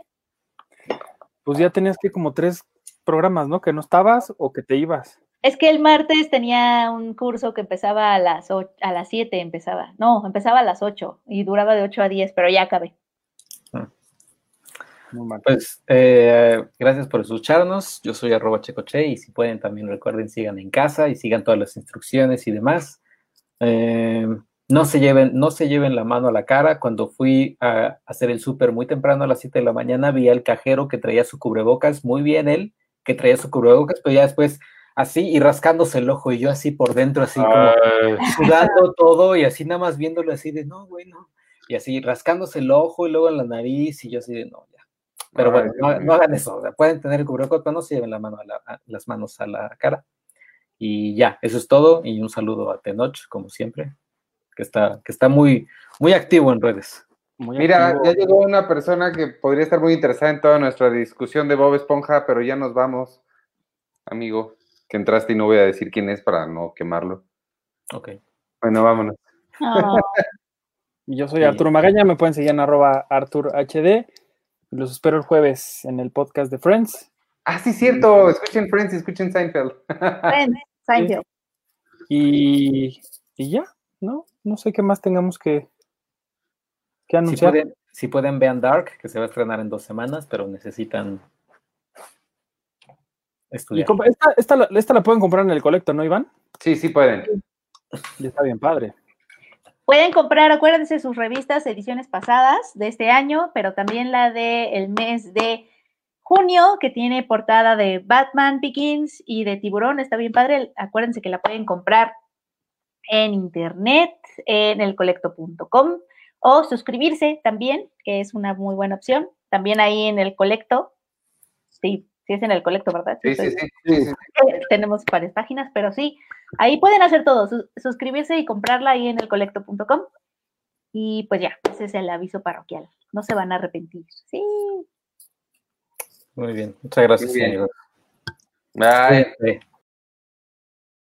Pues ya tenías que como tres programas, ¿no? Que no estabas o que te ibas. Es que el martes tenía un curso que empezaba a las a las 7 empezaba. No, empezaba a las 8 y duraba de 8 a 10, pero ya acabé. Pues eh, gracias por escucharnos. Yo soy arroba checoche y si pueden también recuerden sigan en casa y sigan todas las instrucciones y demás. Eh, no se lleven, no se lleven la mano a la cara. Cuando fui a hacer el súper muy temprano a las 7 de la mañana, vi al cajero que traía su cubrebocas, muy bien él, que traía su cubrebocas, pero ya después así y rascándose el ojo y yo así por dentro, así como sudando todo y así nada más viéndolo así de no, bueno, y así rascándose el ojo y luego en la nariz y yo así de no, ya. Pero bueno, no, hagan eso, pueden tener el cubrebocas, pero no se lleven la mano las manos a la cara. Y ya, eso es todo y un saludo a Tenoch, como siempre, que está, que está muy, muy activo en redes. Mira, ya llegó una persona que podría estar muy interesada en toda nuestra discusión de Bob Esponja, pero ya nos vamos, amigo que entraste y no voy a decir quién es para no quemarlo. Ok. Bueno, vámonos. Yo soy Arturo Magaña, me pueden seguir en arroba ArturHD. Los espero el jueves en el podcast de Friends. Ah, sí, cierto. Escuchen Friends y escuchen Seinfeld. Friends, Seinfeld. Y, y, ya, ¿no? No sé qué más tengamos que, que anunciar. Si pueden, si pueden, vean Dark, que se va a estrenar en dos semanas, pero necesitan esta, esta, la pueden comprar en el colecto, ¿no, Iván? Sí, sí pueden. Y está bien padre. Pueden comprar, acuérdense, sus revistas, ediciones pasadas de este año, pero también la del el mes de junio, que tiene portada de Batman Begins y de Tiburón, está bien padre. Acuérdense que la pueden comprar en internet, en elcolecto.com, o suscribirse también, que es una muy buena opción. También ahí en el colecto, sí, si es en el colecto, ¿verdad? Sí, sí, sí, Tenemos varias páginas, pero sí, ahí pueden hacer todo, suscribirse y comprarla ahí en el colecto.com. Y pues ya, ese es el aviso parroquial. No se van a arrepentir. Sí. Muy bien, muchas gracias, Bye.